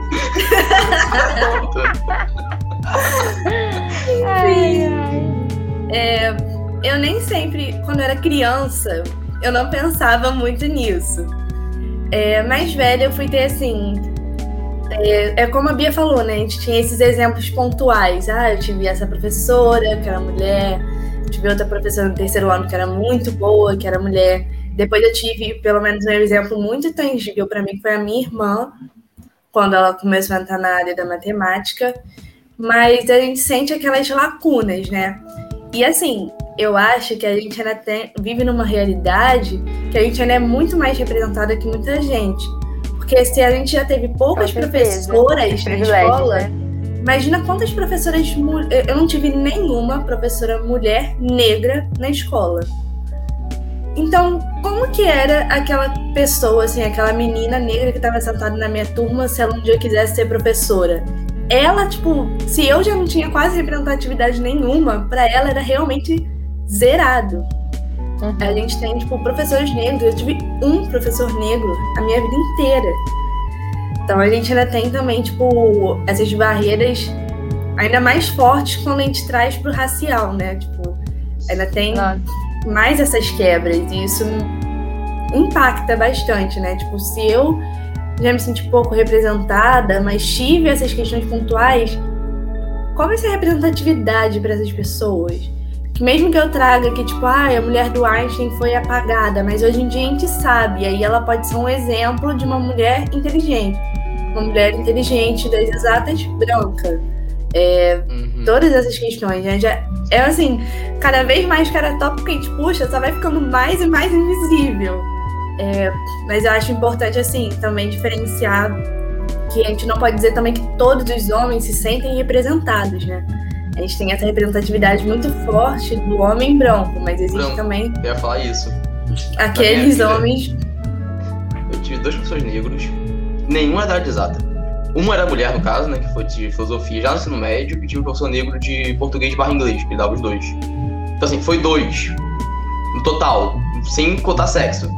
D: Ai, ai.
A: É, eu nem sempre, quando eu era criança, eu não pensava muito nisso. É, mais velha, eu fui ter assim. É, é como a Bia falou, né? A gente tinha esses exemplos pontuais. Ah, eu tive essa professora, que era mulher. Eu tive outra professora no terceiro ano que era muito boa, que era mulher. Depois eu tive, pelo menos, um exemplo muito tangível para mim, que foi a minha irmã, quando ela começou a entrar na área da matemática. Mas a gente sente aquelas lacunas, né? E assim, eu acho que a gente ainda tem, vive numa realidade que a gente ainda é muito mais representada que muita gente. Porque se a gente já teve poucas professoras na escola, né? imagina quantas professoras. Eu não tive nenhuma professora mulher negra na escola. Então, como que era aquela pessoa, assim, aquela menina negra que estava sentada na minha turma, se ela um dia quisesse ser professora? Ela, tipo, se eu já não tinha quase representatividade nenhuma, para ela era realmente zerado. Uhum. A gente tem, tipo, professores negros. Eu tive um professor negro a minha vida inteira. Então a gente ainda tem também, tipo, essas barreiras ainda mais fortes quando a gente traz pro racial, né? Tipo, ainda tem mais essas quebras. E isso impacta bastante, né? Tipo, se eu já me senti pouco representada, mas tive essas questões pontuais, qual vai ser a representatividade para essas pessoas? Que mesmo que eu traga que, tipo, ah, a mulher do Einstein foi apagada, mas hoje em dia a gente sabe, aí ela pode ser um exemplo de uma mulher inteligente. Uma mulher inteligente das exatas branca. É, uhum. Todas essas questões, né? Já, é assim, cada vez mais cada tópico que a gente puxa só vai ficando mais e mais invisível. É, mas eu acho importante, assim, também diferenciar que a gente não pode dizer também que todos os homens se sentem representados, né? A gente tem essa representatividade muito forte do homem branco, mas existe branco. também.
B: Eu ia falar isso.
A: Aqueles homens.
B: Eu tive dois professores negros, nenhum é da área exata. Uma era mulher, no caso, né, que foi de filosofia já no ensino médio, e tive um professor negro de português barra inglês, que dava os dois. Então, assim, foi dois no total, sem contar sexo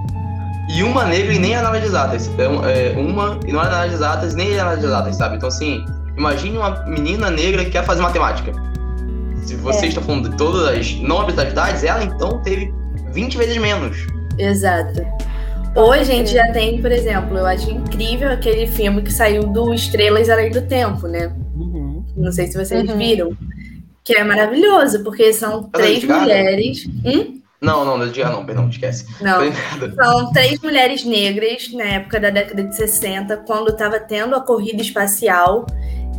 B: e uma negra e nem análise exatas. Então, é, uma e não análise exatas, nem análise exatas, sabe? Então, assim, imagine uma menina negra que quer fazer matemática. Se você é. está falando de todas as não habilidades, ela então teve 20 vezes menos.
A: Exato. Hoje a gente já tem, por exemplo, eu acho incrível aquele filme que saiu do Estrelas Além do Tempo, né? Uhum. Não sei se vocês uhum. viram. Que é maravilhoso, porque são três mulheres. Hum?
B: Não, não, não não, perdão, esquece.
A: Não, são três mulheres negras na época da década de 60, quando estava tendo a corrida espacial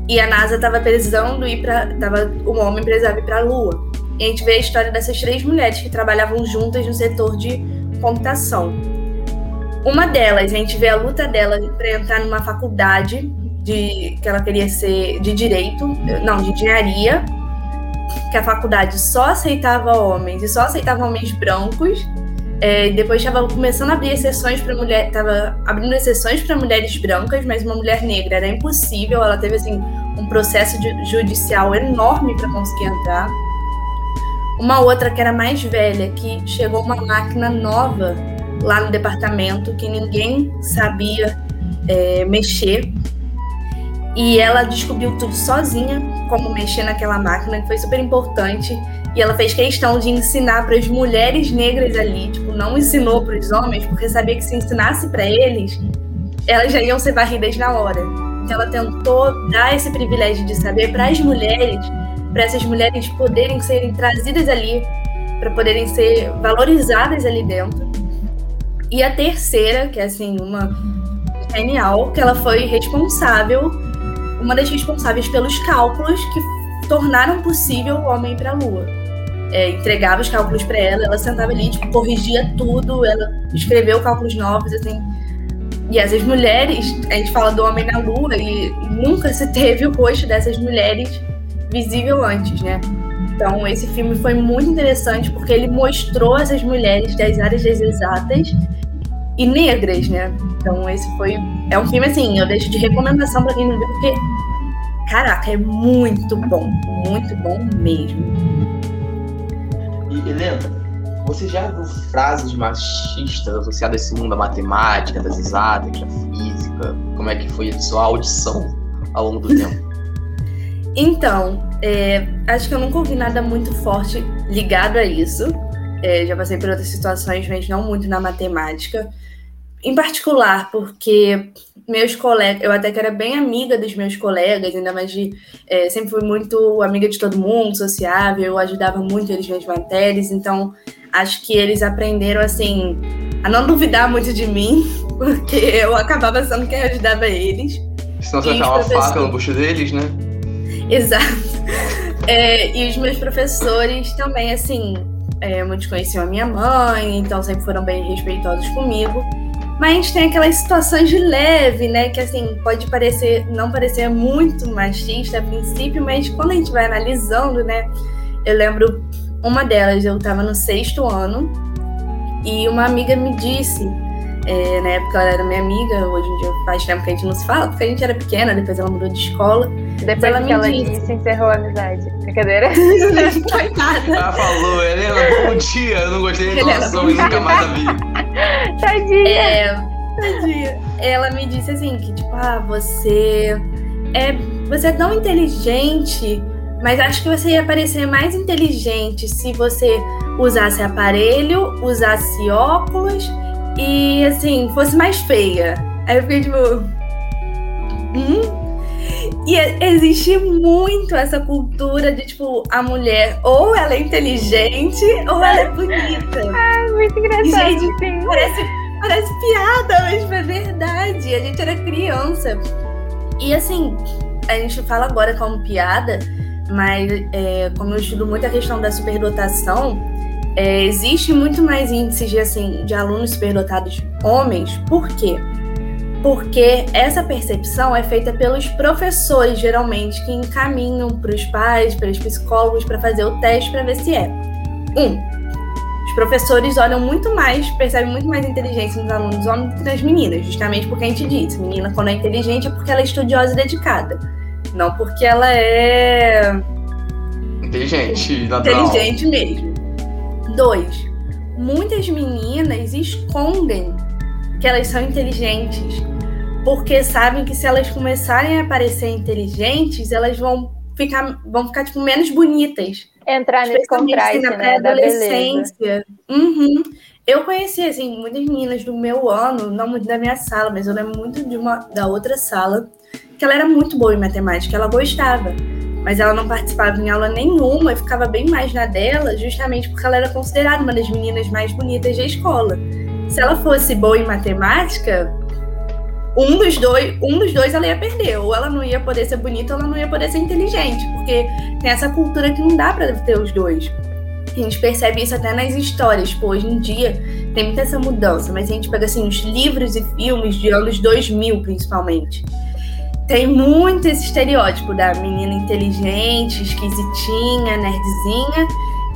A: e a NASA estava precisando ir para, tava, o homem precisava ir para a Lua. E a gente vê a história dessas três mulheres que trabalhavam juntas no setor de computação. Uma delas, a gente vê a luta dela para entrar numa faculdade de que ela queria ser de direito, não, de engenharia que a faculdade só aceitava homens e só aceitava homens brancos. É, depois estava começando a abrir exceções para mulher, estava abrindo exceções para mulheres brancas, mas uma mulher negra era impossível. Ela teve assim um processo judicial enorme para conseguir entrar. Uma outra que era mais velha, que chegou uma máquina nova lá no departamento que ninguém sabia é, mexer e ela descobriu tudo sozinha, como mexer naquela máquina, que foi super importante. E ela fez questão de ensinar para as mulheres negras ali, tipo, não ensinou para os homens, porque sabia que se ensinasse para eles, elas já iam ser varridas na hora. Então ela tentou dar esse privilégio de saber para as mulheres, para essas mulheres poderem serem trazidas ali, para poderem ser valorizadas ali dentro. E a terceira, que é assim, uma genial, que ela foi responsável uma das responsáveis pelos cálculos que tornaram possível o homem ir para a Lua. É, entregava os cálculos para ela, ela sentava ali, tipo, corrigia tudo, ela escreveu cálculos novos, assim. E essas mulheres, a gente fala do homem na Lua e nunca se teve o rosto dessas mulheres visível antes, né? Então, esse filme foi muito interessante porque ele mostrou essas mulheres das áreas das exatas e negras, né? Então, esse foi. É um filme assim, eu deixo de recomendação para quem não viu, porque. Caraca, é muito bom. Muito bom mesmo.
B: E, Helena, você já viu frases machistas associadas a esse mundo da matemática, das exatas, da física? Como é que foi a sua audição ao longo do tempo?
A: Então, é, acho que eu nunca ouvi nada muito forte ligado a isso. É, já passei por outras situações, mas não muito na matemática. Em particular, porque meus colegas, eu até que era bem amiga dos meus colegas, ainda mais de. É, sempre fui muito amiga de todo mundo, sociável, eu ajudava muito eles nas matérias, então acho que eles aprenderam, assim, a não duvidar muito de mim, porque eu acabava sendo quem ajudava eles.
B: Senão você achava uma faca no bucho deles, né?
A: Exato. É, e os meus professores também, assim, é, muitos conheciam a minha mãe, então sempre foram bem respeitosos comigo. Mas a gente tem aquelas situações de leve, né? Que assim, pode parecer, não parecer muito machista a princípio, mas quando a gente vai analisando, né? Eu lembro uma delas, eu estava no sexto ano, e uma amiga me disse, é, na época ela era minha amiga, hoje em dia faz tempo que a gente não se fala, porque a gente era pequena, depois ela mudou de escola.
D: Depois ela que ela disse, disse, encerrou a amizade. Brincadeira?
B: ela falou, Helena, bom dia, eu não gostei da relação e nunca mais a vi.
D: Tadinha.
A: É, tadinha. Ela me disse assim, que tipo, ah, você é, você é tão inteligente, mas acho que você ia parecer mais inteligente se você usasse aparelho, usasse óculos e, assim, fosse mais feia. Aí eu fiquei tipo. Hum? E existe muito essa cultura de, tipo, a mulher ou ela é inteligente ou ela é bonita.
D: Ah, muito engraçado. E, gente,
A: parece, parece piada, mas é verdade. A gente era criança. E assim, a gente fala agora como piada, mas é, como eu estudo muito a questão da superdotação, é, existe muito mais índices de, assim, de alunos superdotados homens. Por quê? Porque essa percepção é feita pelos professores, geralmente, que encaminham para os pais, para os psicólogos, para fazer o teste para ver se é. Um, os professores olham muito mais, percebem muito mais inteligência nos alunos homens do que nas meninas, justamente porque a gente diz: menina, quando é inteligente, é porque ela é estudiosa e dedicada. Não porque ela é.
B: Inteligente, natural.
A: Inteligente mesmo. Dois, muitas meninas escondem que elas são inteligentes, porque sabem que se elas começarem a parecer inteligentes, elas vão ficar, vão ficar tipo, menos bonitas.
D: Entrar nesse contraste, na né, adolescência.
A: Uhum. Eu conheci, assim, muitas meninas do meu ano, não muito da minha sala, mas eu lembro muito de uma da outra sala, que ela era muito boa em matemática, ela gostava mas ela não participava em aula nenhuma e ficava bem mais na dela, justamente porque ela era considerada uma das meninas mais bonitas da escola. Se ela fosse boa em matemática, um dos dois, um dos dois ela ia perder, ou ela não ia poder ser bonita, ou ela não ia poder ser inteligente, porque tem essa cultura que não dá para ter os dois. A gente percebe isso até nas histórias, tipo, hoje em dia tem muita essa mudança, mas a gente pega assim os livros e filmes de anos 2000 principalmente tem muito esse estereótipo da menina inteligente, esquisitinha, nerdzinha,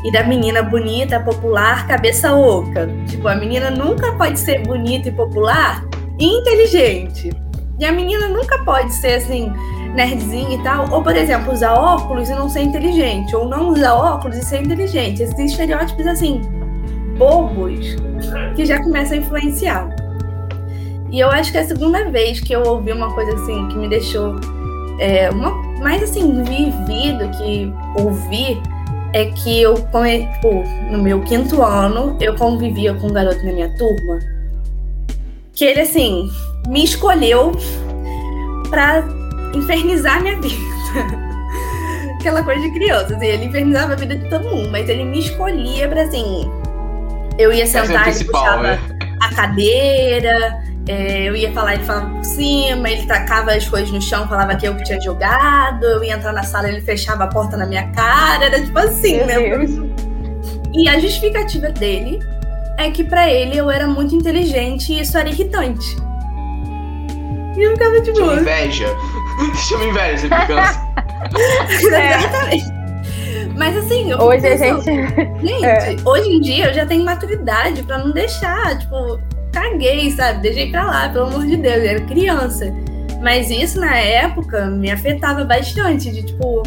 A: e da menina bonita, popular, cabeça oca. Tipo, a menina nunca pode ser bonita e popular e inteligente. E a menina nunca pode ser assim, nerdzinha e tal. Ou, por exemplo, usar óculos e não ser inteligente. Ou não usar óculos e ser inteligente. Esses estereótipos, assim, bobos, que já começam a influenciar. E eu acho que é a segunda vez que eu ouvi uma coisa assim que me deixou é, uma, mais assim vivido que ouvir é que eu, tipo, no meu quinto ano, eu convivia com um garoto na minha turma que ele, assim, me escolheu pra infernizar minha vida. Aquela coisa de criança, assim, ele infernizava a vida de todo mundo, mas ele me escolhia pra, assim, eu ia sentar e puxava né? a cadeira, é, eu ia falar, ele falava por cima, ele tacava as coisas no chão, falava que eu que tinha jogado, eu ia entrar na sala, ele fechava a porta na minha cara, era tipo assim, Meu né? Deus. E a justificativa dele é que para ele eu era muito inteligente e isso era irritante. E eu ficava tipo.
B: Chama inveja. Chama inveja, você fica.
A: Exatamente. Mas assim, eu
D: hoje pensando, a gente.
A: Gente, é. hoje em dia eu já tenho maturidade para não deixar, tipo, caguei, sabe? Deixei pra lá, pelo amor de Deus, eu era criança. Mas isso na época me afetava bastante, de tipo,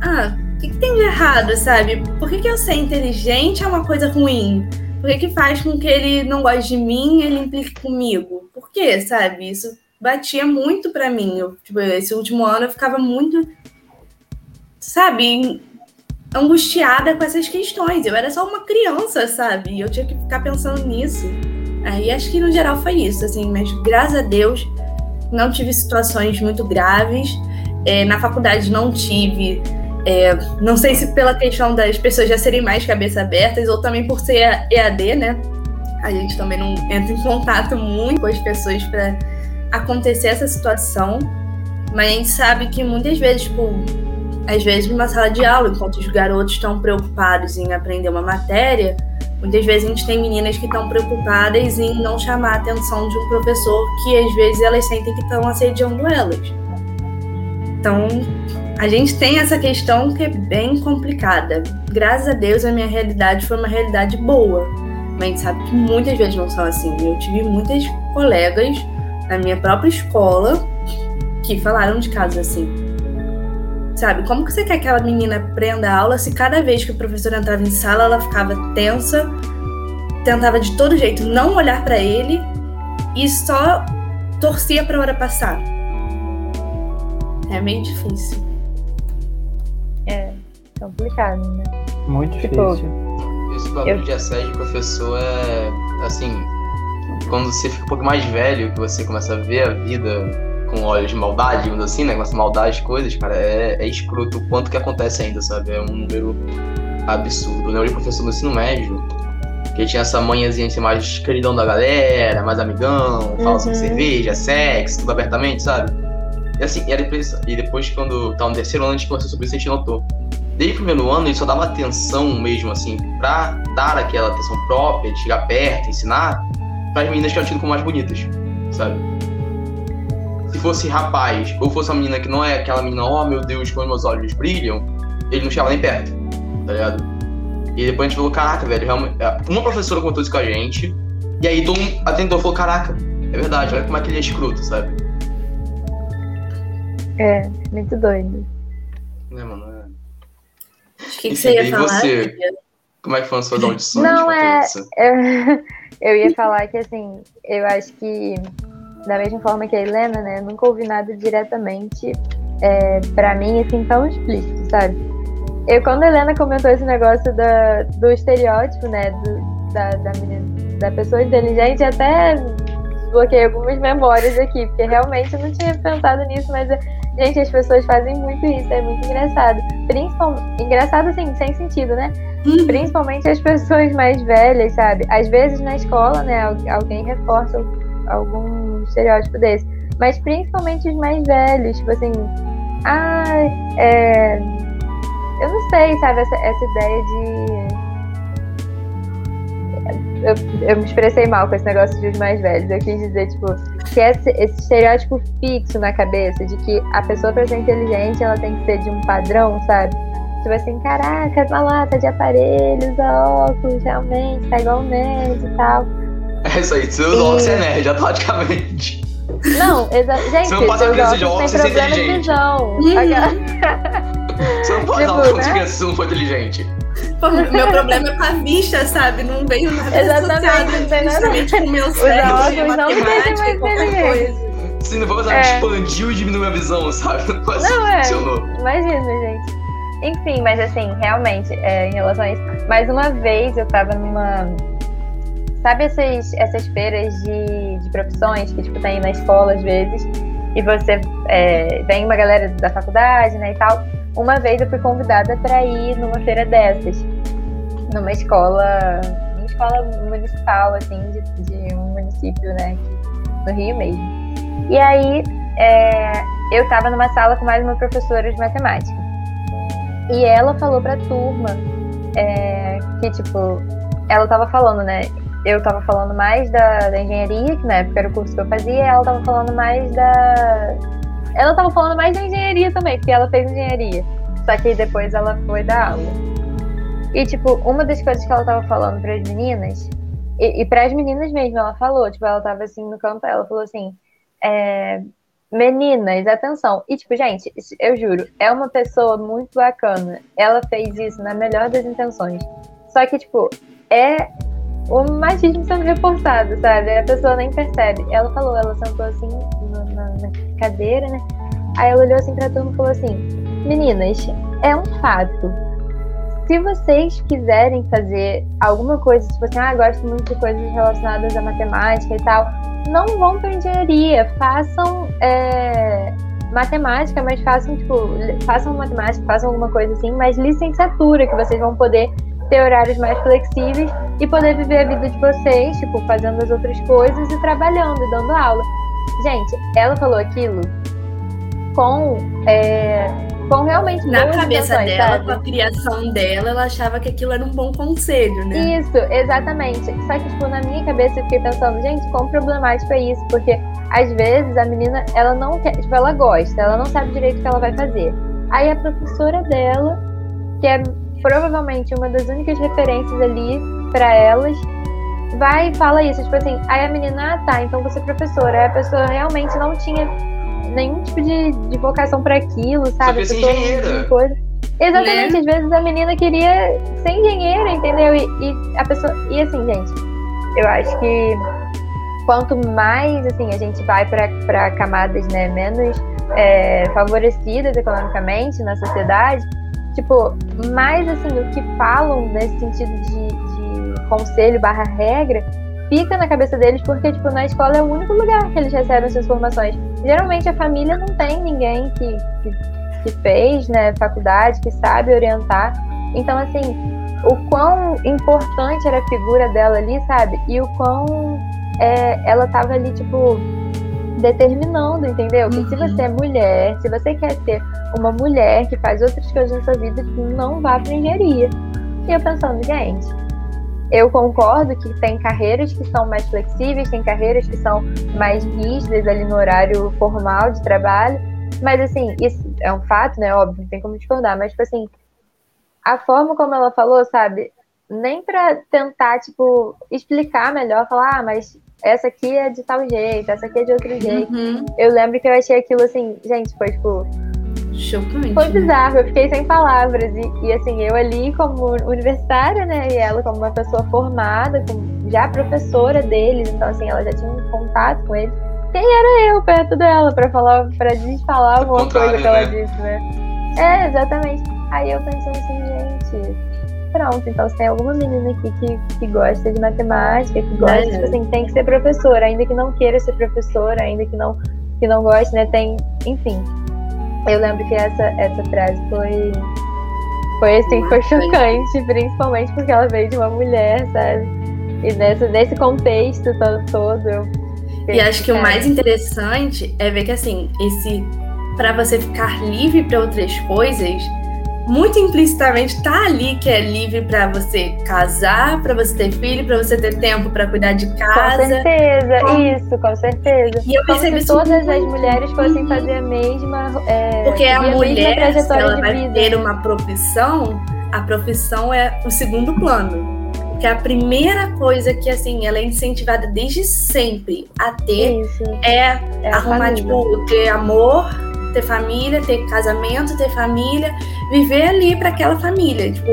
A: ah, o que, que tem de errado, sabe? Por que, que eu ser inteligente é uma coisa ruim? Por que, que faz com que ele não goste de mim e ele implique comigo? Por quê, sabe? Isso batia muito pra mim. Eu, tipo, esse último ano eu ficava muito, sabe, angustiada com essas questões. Eu era só uma criança, sabe? Eu tinha que ficar pensando nisso. Aí acho que no geral foi isso, assim, mas graças a Deus não tive situações muito graves. É, na faculdade não tive. É, não sei se pela questão das pessoas já serem mais cabeça abertas ou também por ser EAD, né? A gente também não entra em contato muito com as pessoas para acontecer essa situação. Mas a gente sabe que muitas vezes, tipo, às vezes, numa sala de aula, enquanto os garotos estão preocupados em aprender uma matéria, muitas vezes a gente tem meninas que estão preocupadas em não chamar a atenção de um professor que às vezes elas sentem que estão assediando elas. Então, a gente tem essa questão que é bem complicada. Graças a Deus, a minha realidade foi uma realidade boa. Mas a gente sabe que muitas vezes não são assim. Eu tive muitas colegas na minha própria escola que falaram de casos assim. Sabe, como que você quer que aquela menina aprenda a aula se cada vez que o professor entrava em sala ela ficava tensa, tentava de todo jeito não olhar para ele e só torcia para a hora passar? É meio difícil.
D: É complicado, né?
C: Muito
D: Tipo,
C: difícil.
B: Esse bagulho
D: Eu-
B: de assédio de professor é. Assim. Quando você fica um pouco mais velho, que você começa a ver a vida com olhos de maldade, digamos assim, né? Com essa maldade de coisas, cara, é, é escroto o quanto que acontece ainda, sabe? É um número absurdo. Eu lembro de professor no ensino médio, que tinha essa manhãzinha de ser mais queridão da galera, mais amigão, fala sobre
D: Uhum.
B: cerveja, sexo, tudo abertamente, sabe? E assim, era impressão. E depois, quando tava no terceiro ano, a gente conversou sobre isso, a gente notou. Desde o primeiro ano, ele só dava atenção mesmo, assim, pra dar aquela atenção própria, de chegar perto, ensinar, pras meninas que eram tidas como mais bonitas, sabe? Se fosse rapaz, ou fosse uma menina que não é aquela menina, oh meu Deus, como meus olhos brilham, ele não chegava nem perto, tá ligado? E depois a gente falou, caraca, velho, realmente. é, Uma professora contou isso com a gente, e aí todo mundo atentou e falou, caraca, é verdade, olha como é que ele é escroto, sabe?
D: É, muito doido.
B: Né, mano? É.
A: O que, que você ia
B: e
A: falar?
B: você? Como é que foram suas audições?
D: Não, é-? Eu, eu ia falar que, assim, eu acho que, da mesma forma que a Helena, né, eu nunca ouvi nada diretamente é, pra mim, assim, tão explícito, sabe? Eu, quando a Helena comentou esse negócio da, do estereótipo, né, do- da, da, menina, da pessoa inteligente, até desbloqueei algumas memórias aqui, porque realmente eu não tinha pensado nisso, mas, gente, as pessoas fazem muito isso, é muito engraçado. Principalmente, engraçado, assim, sem sentido, né?
A: Hum,
D: Principalmente as pessoas mais velhas, sabe? Às vezes na escola, né, al- alguém reforça algum estereótipo desse. Mas principalmente os mais velhos, tipo assim, ah, é. Eu não sei, sabe, essa, essa ideia de. Eu, eu me expressei mal com esse negócio de os mais velhos. Eu quis dizer, tipo, que esse, esse estereótipo fixo na cabeça de que a pessoa pra ser inteligente ela tem que ser de um padrão, sabe? Tipo assim, caraca, tá lá, tá de aparelho, usa óculos, realmente, tá igual um nerd e tal.
B: É isso aí, óculos, você é nerd, automaticamente.
D: Não, exa gente,
B: Você não passa
D: seus
B: criança de
D: óculos problema de
B: inteligente.
D: visão. Aquela-
B: Você não pode
D: Tipo,
B: dar óculos
D: né?
B: criança se você não for inteligente.
A: Pô, meu problema é com a vista, sabe? Não veio nada
D: Exatamente,
A: associado
D: não tem nada-
A: justamente com o meu cérebro,
D: óculos não me deixam mais
A: qualquer
D: inteligente.
A: coisa.
B: Se não for usar,
D: É.
B: expandiu e diminuiu a visão, sabe? Não, assim
D: Não, é.
B: funcionou.
D: Imagina, gente. Enfim, mas assim, realmente, é, em relação a isso. Mais uma vez eu tava numa. Sabe essas, essas feiras de, de profissões que, tipo, tem na escola às vezes? E você é, vem uma galera da faculdade, né, e tal. Uma vez eu fui convidada para ir numa feira dessas. Numa escola. Uma escola municipal, assim, de, de um município, né, no Rio mesmo. E aí, é, eu tava numa sala com mais uma professora de matemática. E ela falou pra turma é, que, tipo, ela tava falando, né? Eu tava falando mais da, da engenharia, que na época era o curso que eu fazia, e ela tava falando mais da. Ela tava falando mais da engenharia também, porque ela fez engenharia. Só que depois ela foi dar aula. E, tipo, uma das coisas que ela tava falando pras meninas, e, e pras meninas mesmo, ela falou, tipo, ela tava assim no canto, ela falou assim. É, Meninas, atenção. E, tipo, gente, eu juro, é uma pessoa muito bacana. Ela fez isso na melhor das intenções. Só que, tipo, é o machismo sendo reforçado, sabe? A pessoa nem percebe. Ela falou, ela sentou assim no- na, na cadeira, né? Aí ela olhou assim pra turma e falou assim: Meninas, é um fato. Se vocês quiserem fazer alguma coisa, tipo assim, ah, gosto muito de coisas relacionadas à matemática e tal, não vão para engenharia, façam é, matemática, mas façam, tipo, façam matemática, façam alguma coisa assim, mas licenciatura, que vocês vão poder ter horários mais flexíveis e poder viver a vida de vocês, tipo, fazendo as outras coisas e trabalhando, e dando aula. Gente, ela falou aquilo com é, com realmente
A: Na cabeça dela,
D: sabe?
A: com a criação dela, ela achava que aquilo era um bom conselho, né?
D: Isso, exatamente. Só que, tipo, na minha cabeça eu fiquei pensando, gente, quão problemático é isso? Porque às vezes a menina, ela não quer, tipo, ela gosta, ela não sabe direito o que ela vai fazer. Aí a professora dela, que é provavelmente uma das únicas referências ali pra elas, vai e fala isso, tipo assim, aí a menina, ah, tá, então você é professora. Aí a pessoa realmente não tinha nenhum tipo de, de vocação pra aquilo, sabe? A pessoa não
B: engenheira.
D: coisa. Exatamente,
A: Né?
D: às vezes a menina queria ser engenheira, entendeu? E, e a pessoa. E assim, gente, eu acho que quanto mais assim a gente vai para camadas né, menos é, favorecidas economicamente na sociedade, tipo, mais assim, o que falam nesse sentido de, de conselho barra regra fica na cabeça deles porque, tipo, na escola é o único lugar que eles recebem suas formações. Geralmente a família não tem ninguém que, que, que fez, né, faculdade, que sabe orientar. Então, assim, o quão importante era a figura dela ali, sabe? E o quão é, ela tava ali, tipo, determinando, entendeu? Que se
A: Uhum.
D: você é mulher, se você quer ser uma mulher que faz outras coisas na sua vida, não vá pra engenharia. E eu pensando, gente, eu concordo que tem carreiras que são mais flexíveis, tem carreiras que são mais rígidas ali no horário formal de trabalho, mas assim, isso é um fato, né? Óbvio, não tem como discordar, mas tipo assim, a forma como ela falou, sabe? Nem pra tentar, tipo, explicar melhor, falar, ah, mas essa aqui é de tal jeito, essa aqui é de outro jeito.
A: Uhum.
D: Eu lembro que eu achei aquilo assim, gente, foi tipo,
A: Chocante.
D: foi
A: né?
D: bizarro, eu fiquei sem palavras. E, e, assim, eu ali como universitária, né? E ela como uma pessoa formada, como já professora deles, então assim, ela já tinha um contato com eles. Quem era eu perto dela pra falar, para desfalar alguma coisa que ela
B: né?
D: disse, né? É, exatamente. Aí eu pensando assim, gente, pronto, então se tem alguma menina aqui que, que gosta de matemática, que gosta,
A: É.
D: tipo assim, tem que ser professora, ainda que não queira ser professora, ainda que não, que não goste, né? Tem, enfim. Eu lembro que essa, essa frase foi. Foi assim, foi chocante, principalmente porque ela veio de uma mulher, sabe? E nessa, nesse contexto todo, todo eu.
A: E acho que o mais interessante é ver que assim, esse para você ficar livre para outras coisas, muito implicitamente tá ali que é livre para você casar, para você ter filho, para você ter tempo para cuidar de
D: Com
A: casa.
D: certeza,
A: Como-
D: isso, com certeza.
A: E eu
D: Como
A: percebi
D: se
A: isso
D: todas as mulheres fossem fazer a mesma. É,
A: Porque a
D: mesma
A: mulher, se ela vai
D: vida.
A: ter uma profissão, a profissão é o segundo plano. Porque a primeira coisa que, assim, ela é incentivada desde sempre a ter
D: Isso.
A: é
D: É a
A: arrumar, tipo, ter amor, ter família, ter casamento, ter família, viver ali para aquela família, tipo.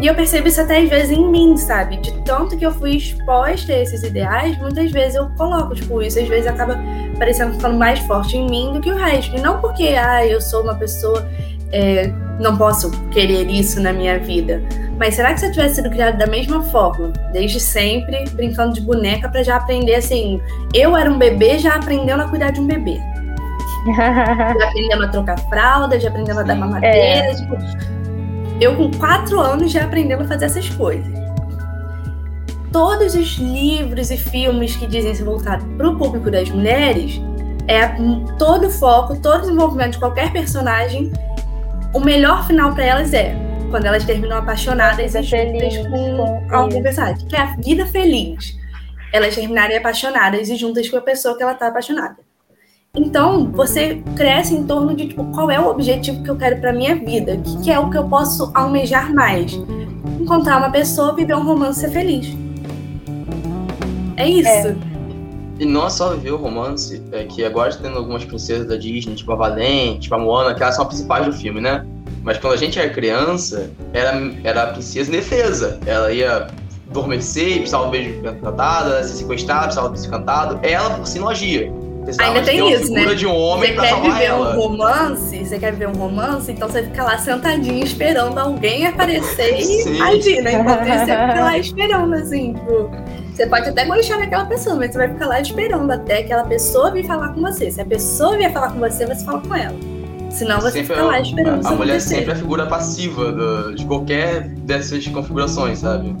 A: E eu percebo isso até às vezes em mim, sabe? De tanto que eu fui exposta a esses ideais, muitas vezes eu coloco, tipo, isso às vezes acaba parecendo ficando mais forte em mim do que o resto. E não porque, ah, eu sou uma pessoa, é, não posso querer isso na minha vida. Mas será que se eu tivesse sido criada da mesma forma, desde sempre, brincando de boneca pra já aprender assim, eu era um bebê já aprendendo a cuidar de um bebê. Já aprendendo a trocar fralda, já aprendendo a dar mamadeira. Tipo, eu com quatro anos já aprendendo a fazer essas coisas. Todos os livros e filmes que dizem ser voltados para o público das mulheres, é todo o foco, todo o desenvolvimento de qualquer personagem, o melhor final para elas é quando elas terminam apaixonadas e juntas com algum personagem, que é a vida feliz. Elas terminarem apaixonadas e juntas com a pessoa que ela tá apaixonada. Então, você cresce em torno de tipo, qual é o objetivo que eu quero para minha vida, o que, que é o que eu posso almejar mais. Encontrar uma pessoa, viver um romance e ser feliz. É isso.
D: É.
B: E não é só viver o romance, é que agora está tendo algumas princesas da Disney, tipo a Valente, tipo a Moana, que elas são as principais do filme, né? Mas quando a gente era criança, era, era a princesa indefesa. Ela ia adormecer, precisava de um beijo cantado, ela ia ser sequestrada, precisava de um beijo cantado. Ela por si não agia. Precisava
A: Ainda tem isso, né?
B: de um homem
A: Você
B: pra
A: quer viver
B: ela.
A: um romance, você quer viver um romance, então você fica lá sentadinho esperando alguém aparecer e agir, né? Enquanto isso, você fica lá esperando, assim, tipo. Você pode até gostar daquela pessoa, mas você vai ficar lá esperando até aquela pessoa vir falar com você. Se a pessoa vier falar com você, você fala com ela. Senão você
B: Sempre
A: fica lá esperando
B: a, a mulher
A: acontecer.
B: sempre é a figura passiva do- de qualquer dessas configurações, sabe?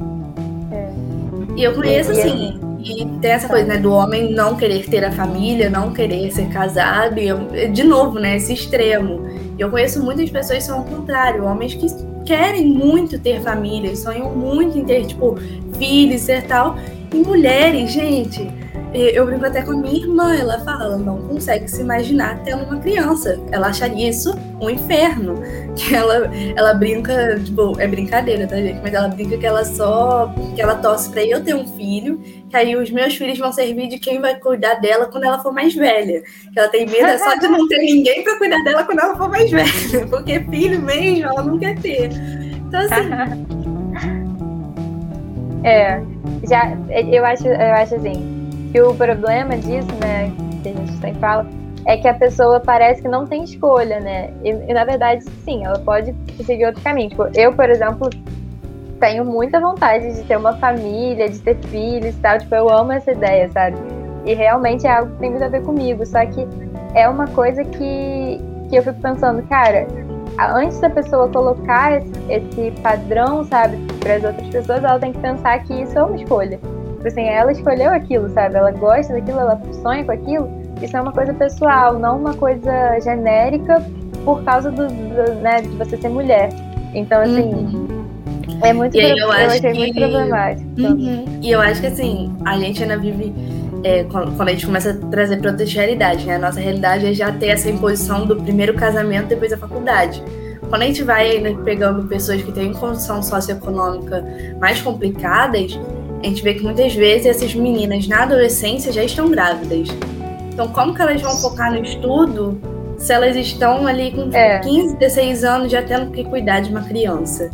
A: E eu conheço, assim, E tem essa coisa, né, do homem não querer ter a família, não querer ser casado, e de novo, né, esse extremo. Eu conheço muitas pessoas que são ao contrário, homens que querem muito ter família, sonham muito em ter, tipo, filhos e tal. E mulheres, gente, eu brinco até com a minha irmã, ela fala, ela não consegue se imaginar tendo uma criança. Ela acharia isso um inferno. Que ela, ela brinca, tipo, é brincadeira, tá, gente? Mas ela brinca que ela só. que ela torce pra eu ter um filho, que aí os meus filhos vão servir de quem vai cuidar dela quando ela for mais velha. Que ela tem medo é só de não ter ninguém pra cuidar dela quando ela for mais velha. Porque filho mesmo, ela não quer ter. Então, assim.
D: é, já, eu acho, eu acho assim que o problema disso, né, que a gente sempre fala, é que a pessoa parece que não tem escolha, né? E, e, na verdade, sim, ela pode seguir outro caminho. Tipo, eu, por exemplo, tenho muita vontade de ter uma família, de ter filhos e tal. Tipo, eu amo essa ideia, sabe? E realmente é algo que tem muito a ver comigo. Só que é uma coisa que, que eu fico pensando, cara, antes da pessoa colocar esse, esse padrão, sabe, para as outras pessoas, ela tem que pensar que isso é uma escolha. Tipo assim, ela escolheu aquilo, sabe? Ela gosta daquilo, ela sonha com aquilo. Isso é uma coisa pessoal, não uma coisa genérica por causa do, do né, de você ser mulher. Então, assim, uhum. é muito,
A: eu,
D: eu achei que... muito problemático.
A: Uhum. E eu acho que, assim, a gente ainda vive é, quando a gente começa a trazer para outra realidade, né? A nossa realidade é já ter essa imposição do primeiro casamento depois da faculdade. Quando a gente vai né, pegando pessoas que têm condição socioeconômica mais complicadas, a gente vê que muitas vezes essas meninas na adolescência já estão grávidas. Então, como que elas vão focar no estudo se elas estão ali com é. 15, 16 anos já tendo que cuidar de uma criança?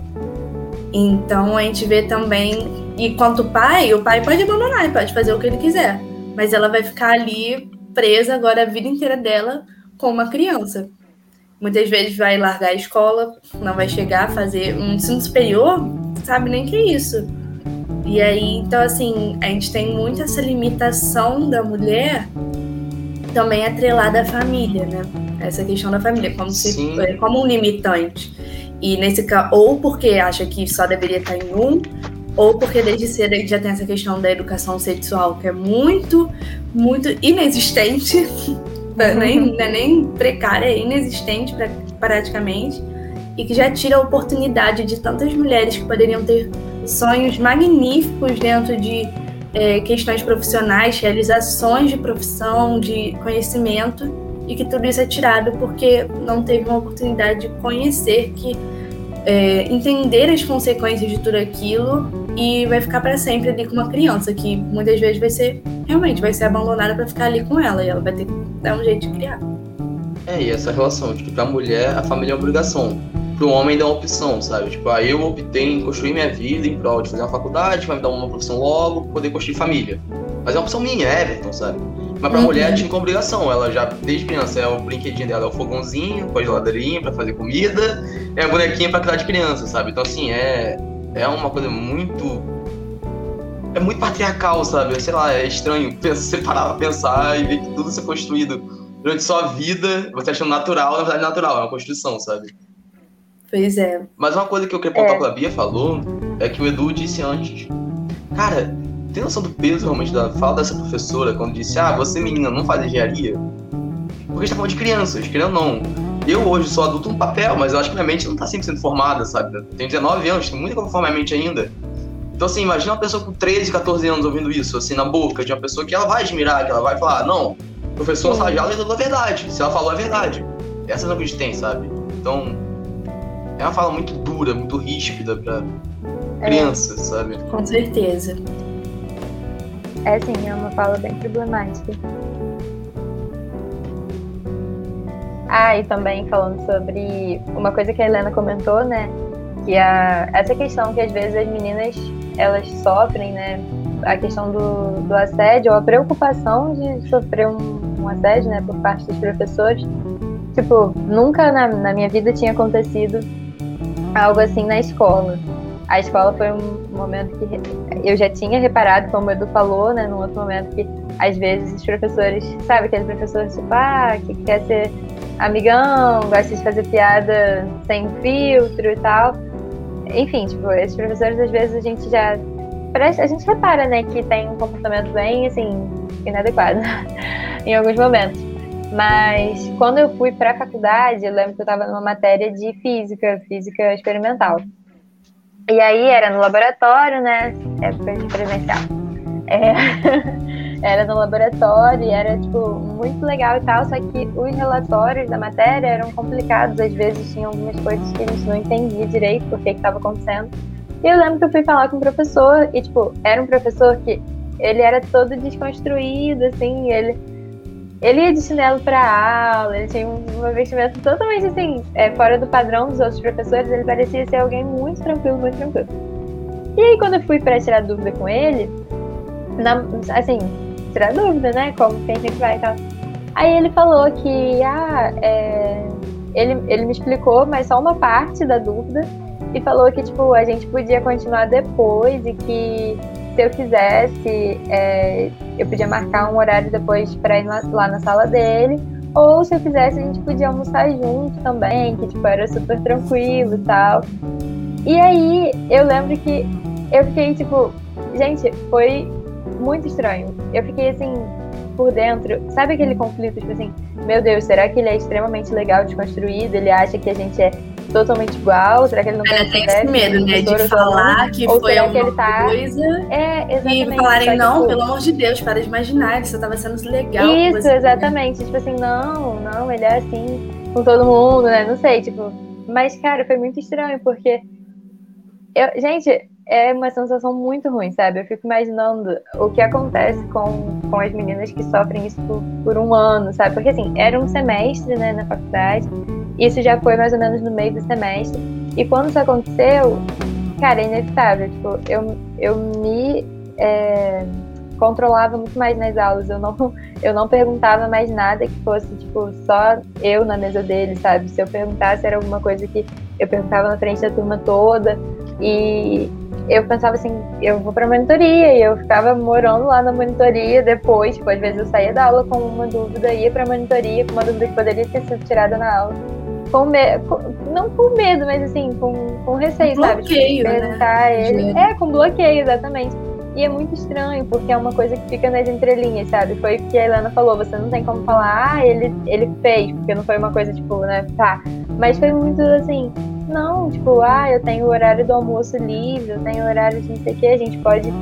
A: Então, a gente vê também. E quanto pai, o pai pode abandonar, pode fazer o que ele quiser. Mas ela vai ficar ali presa agora a vida inteira dela com uma criança. Muitas vezes vai largar a escola, não vai chegar a fazer um ensino superior, sabe nem que é isso e aí, então, assim, a gente tem muito essa limitação da mulher também atrelada à família, né? Essa questão da família, como, se, como um limitante. E nesse caso, ou porque acha que só deveria estar em um, ou porque desde cedo a gente já tem essa questão da educação sexual, que é muito, muito inexistente, nem, não é nem precária, é inexistente praticamente, e que já tira a oportunidade de tantas mulheres que poderiam ter sonhos magníficos dentro de é, questões profissionais, realizações de profissão, de conhecimento, e que tudo isso é tirado porque não teve uma oportunidade de conhecer, que é, entender as consequências de tudo aquilo e vai ficar para sempre ali com uma criança que muitas vezes vai ser realmente vai ser abandonada para ficar ali com ela e ela vai ter que dar um jeito de criar.
B: É, e essa relação de que pra mulher a família é obrigação pro homem dar uma opção, sabe? Tipo, ah, eu optei em construir minha vida em prol de fazer uma faculdade, vai me dar uma profissão logo, poder construir família. Mas é uma opção minha, é Everton, sabe? Mas pra uhum. mulher tinha como obrigação, ela já, desde criança, é o brinquedinho dela, é o fogãozinho, com a geladeirinha pra fazer comida, é a bonequinha pra criar de criança, sabe? Então, assim, é, é uma coisa muito. É muito patriarcal, sabe? Sei lá, é estranho você parar pra pensar e ver que tudo isso é construído durante sua vida, você achando natural, na verdade, natural, é uma construção, sabe?
A: Pois é.
B: Mas uma coisa que eu queria contar é. que a Bia falou é que o Edu disse antes. Cara, tem noção do peso realmente da fala dessa professora quando disse: Ah, você menina não faz engenharia? Porque a gente tá falando de crianças, querendo não. Eu hoje sou adulto no papel, mas eu acho que minha mente não tá 100% formada, sabe? Eu tenho 19 anos, tenho muita coisa formar minha mente ainda. Então, assim, imagina uma pessoa com 13, 14 anos ouvindo isso, assim, na boca de uma pessoa que ela vai admirar, que ela vai falar: Não, professor aula é a verdade. Se ela falou, é verdade. Essa é a que a gente tem, sabe? Então, é uma fala muito dura, muito ríspida pra crianças, é, sabe?
A: Com certeza.
D: É sim, é uma fala bem problemática. Ah, e também falando sobre uma coisa que a Helena comentou, né? Que a, essa questão que às vezes as meninas elas sofrem, né? A questão do, do assédio, ou a preocupação de sofrer um, um assédio, né? Por parte dos professores. Tipo, nunca na, na minha vida tinha acontecido algo assim na escola. A escola foi um momento que eu já tinha reparado, como o Edu falou, né, num outro momento, que às vezes os professores, sabe, aqueles professores tipo, ah, que quer ser amigão, gosta de fazer piada sem filtro e tal. Enfim, tipo, esses professores às vezes a gente já parece, a gente repara, né, que tem um comportamento bem, assim, inadequado em alguns momentos. Mas quando eu fui para a faculdade, eu lembro que eu estava numa matéria de física, física experimental. E aí era no laboratório, né? Época de presencial. É, era no laboratório era, tipo, muito legal e tal, só que os relatórios da matéria eram complicados, às vezes tinham algumas coisas que a gente não entendia direito por que estava acontecendo. E eu lembro que eu fui falar com o professor e, tipo, era um professor que ele era todo desconstruído, assim, ele ele ia de chinelo pra aula, ele tinha um, vestimento totalmente assim, é, fora do padrão dos outros professores, ele parecia ser alguém muito tranquilo, muito tranquilo. E aí, quando eu fui pra tirar dúvida com ele, na, assim, tirar dúvida, né? Como que a gente vai e tal. Aí ele falou que, ah, é, ele, ele me explicou, mas só uma parte da dúvida, e falou que, tipo, a gente podia continuar depois e que se eu quisesse, é, eu podia marcar um horário depois para ir lá, na sala dele. Ou se eu quisesse, a gente podia almoçar junto também, que tipo, era super tranquilo e tal. E aí eu lembro que eu fiquei, tipo, gente, foi muito estranho. Eu fiquei assim, por dentro, sabe aquele conflito, tipo assim, meu Deus, será que ele é extremamente legal de construído? Ele acha que a gente é totalmente igual? Será que ele não
A: é, tem esse medo, né? De falar que foi alguma
D: que ele tá...
A: coisa
D: é, exatamente,
A: e falarem, não, tipo... pelo amor de Deus, para de imaginar que você estava sendo legal.
D: Isso, exatamente. Né? Tipo assim, não, não, ele é assim com todo mundo, né? Não sei, tipo... Mas, cara, foi muito estranho, porque... Eu, gente, é uma sensação muito ruim, sabe? Eu fico imaginando o que acontece com, com as meninas que sofrem isso por, por um ano, sabe? Porque, assim, era um semestre, né, na faculdade, isso já foi mais ou menos no meio do semestre. E quando isso aconteceu, cara, é inevitável. Tipo, eu, eu me é, controlava muito mais nas aulas. Eu não, eu não perguntava mais nada que fosse, tipo, só eu na mesa dele, sabe? Se eu perguntasse, era alguma coisa que eu perguntava na frente da turma toda. E eu pensava assim, eu vou pra monitoria, e eu ficava morando lá na monitoria depois, tipo, às vezes eu saía da aula com uma dúvida, ia pra monitoria com uma dúvida que poderia ter sido tirada na aula com medo, não com medo, mas assim, com, com receio,
A: bloqueio,
D: sabe? Tipo, né? ele. É, com bloqueio, exatamente. E é muito estranho, porque é uma coisa que fica nas entrelinhas, sabe? Foi o que a Helena falou, você não tem como falar, ah, ele, ele fez, porque não foi uma coisa, tipo, né, tá. Mas foi muito assim, não, tipo, ah, eu tenho o horário do almoço livre, eu tenho o horário de não sei o que, a gente pode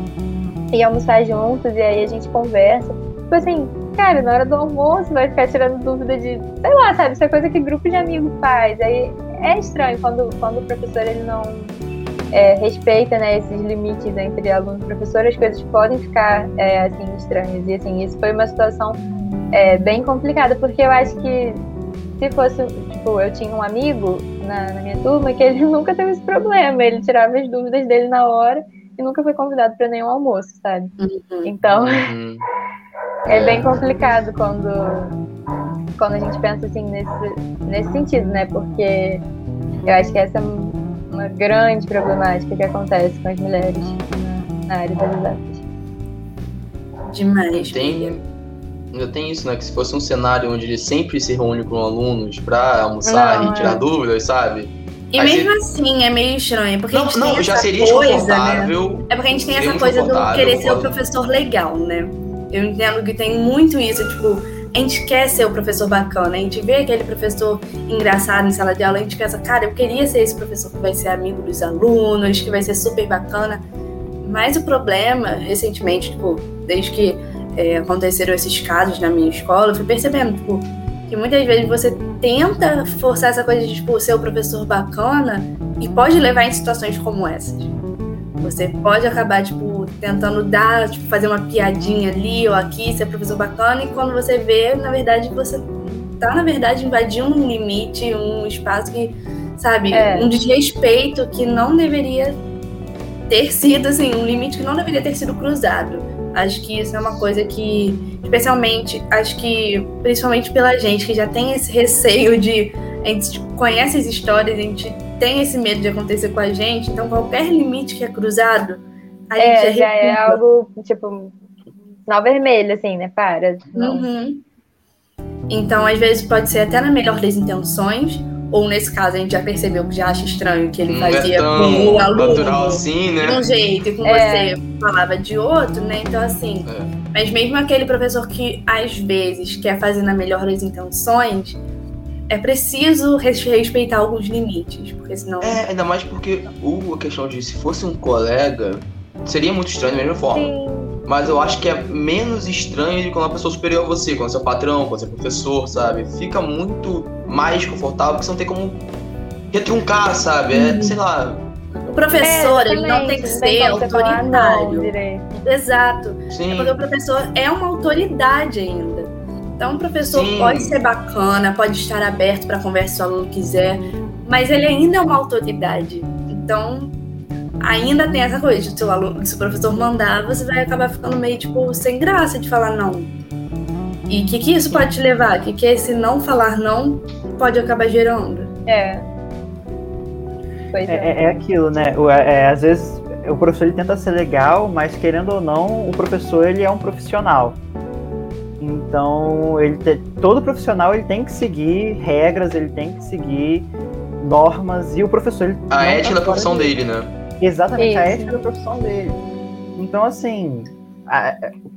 D: ir almoçar juntos e aí a gente conversa. Tipo assim, cara, na hora do almoço vai ficar tirando dúvida de, sei lá, sabe, isso é coisa que grupo de amigos faz. Aí é estranho quando, quando o professor ele não é, respeita né, esses limites entre aluno e professor, as coisas podem ficar é, assim estranhas. E assim, isso foi uma situação é, bem complicada, porque eu acho que se fosse, tipo, eu tinha um amigo na, na minha turma que ele nunca teve esse problema, ele tirava as dúvidas dele na hora e nunca foi convidado para nenhum almoço, sabe? Uhum. Então, uhum. é bem complicado quando, quando a gente pensa assim nesse, nesse sentido, né? Porque eu acho que essa uma grande problemática que acontece com as mulheres na, na área das exatas.
A: Demais.
B: Tem, ainda tem isso, né? Que se fosse um cenário onde ele sempre se reúne com alunos para almoçar não, e tirar é. dúvidas, sabe?
A: E Aí mesmo você... assim é meio estranho, porque
B: não,
A: a gente
B: não,
A: tem
B: já
A: essa
B: seria
A: coisa, né? É porque a gente tem essa coisa do querer ser o professor legal, né? Eu entendo que tem muito isso, tipo, a gente quer ser o professor bacana, a gente vê aquele professor engraçado em sala de aula, a gente pensa, cara, eu queria ser esse professor que vai ser amigo dos alunos, que vai ser super bacana. Mas o problema, recentemente, tipo, desde que é, aconteceram esses casos na minha escola, eu fui percebendo, tipo, que muitas vezes você tenta forçar essa coisa de, tipo, ser o professor bacana e pode levar em situações como essas. Você pode acabar, tipo, tentando dar, tipo, fazer uma piadinha ali ou aqui, ser professor bacana, e quando você vê, na verdade, você tá, na verdade, invadindo um limite, um espaço que, sabe, é. um desrespeito que não deveria ter sido, assim, um limite que não deveria ter sido cruzado. Acho que isso é uma coisa que, especialmente, acho que, principalmente pela gente que já tem esse receio de. A gente conhece as histórias, a gente tem esse medo de acontecer com a gente, então qualquer limite que é cruzado, a
D: é,
A: gente
D: já é algo, tipo, sinal vermelho, assim, né? Para.
A: Uhum. Então, às vezes, pode ser até na melhor das intenções, ou nesse caso a gente já percebeu que já acha estranho que ele
B: Não
A: fazia
B: é
A: com o aluno
B: natural assim,
A: de um
B: né?
A: jeito e com
D: É.
A: você falava de outro, né? Então assim,
B: É.
A: mas mesmo aquele professor que às vezes quer fazer na melhor das intenções, é preciso res- respeitar alguns limites, porque senão
B: É, ainda mais porque o, a questão de se fosse um colega, seria muito estranho da mesma forma.
D: Sim.
B: Mas eu acho que é menos estranho de quando é uma pessoa superior a você, quando é seu patrão, quando é professor, sabe? Fica muito mais confortável porque você não tem como retruncar, sabe? É,
A: Uhum.
B: sei lá.
A: o professor,
D: É,
A: ele não tem que
D: não
A: ser
D: não
A: autoritário. Exato.
B: Sim.
A: Porque o professor é uma autoridade ainda. Então, o professor
B: Sim.
A: pode ser bacana, pode estar aberto para conversa se o aluno quiser, mas ele ainda é uma autoridade. Então, ainda tem essa coisa de se o, aluno, se o professor mandar, você vai acabar ficando meio tipo sem graça de falar não. E o que, que isso pode te levar? O que, que esse não falar não pode acabar gerando?
D: É. Pois
C: É,
D: é.
C: é- é aquilo, né? O- é- é, às vezes o professor ele tenta ser legal, mas querendo ou não, o professor ele é um profissional. Então, ele te- todo profissional ele tem que seguir regras, ele tem que seguir normas e o professor ele
B: A
C: não
B: ética
C: tá
B: da profissão
C: disso.
B: dele, né?
C: Exatamente, a
D: Isso.
C: ética da profissão dele. Então, assim, a-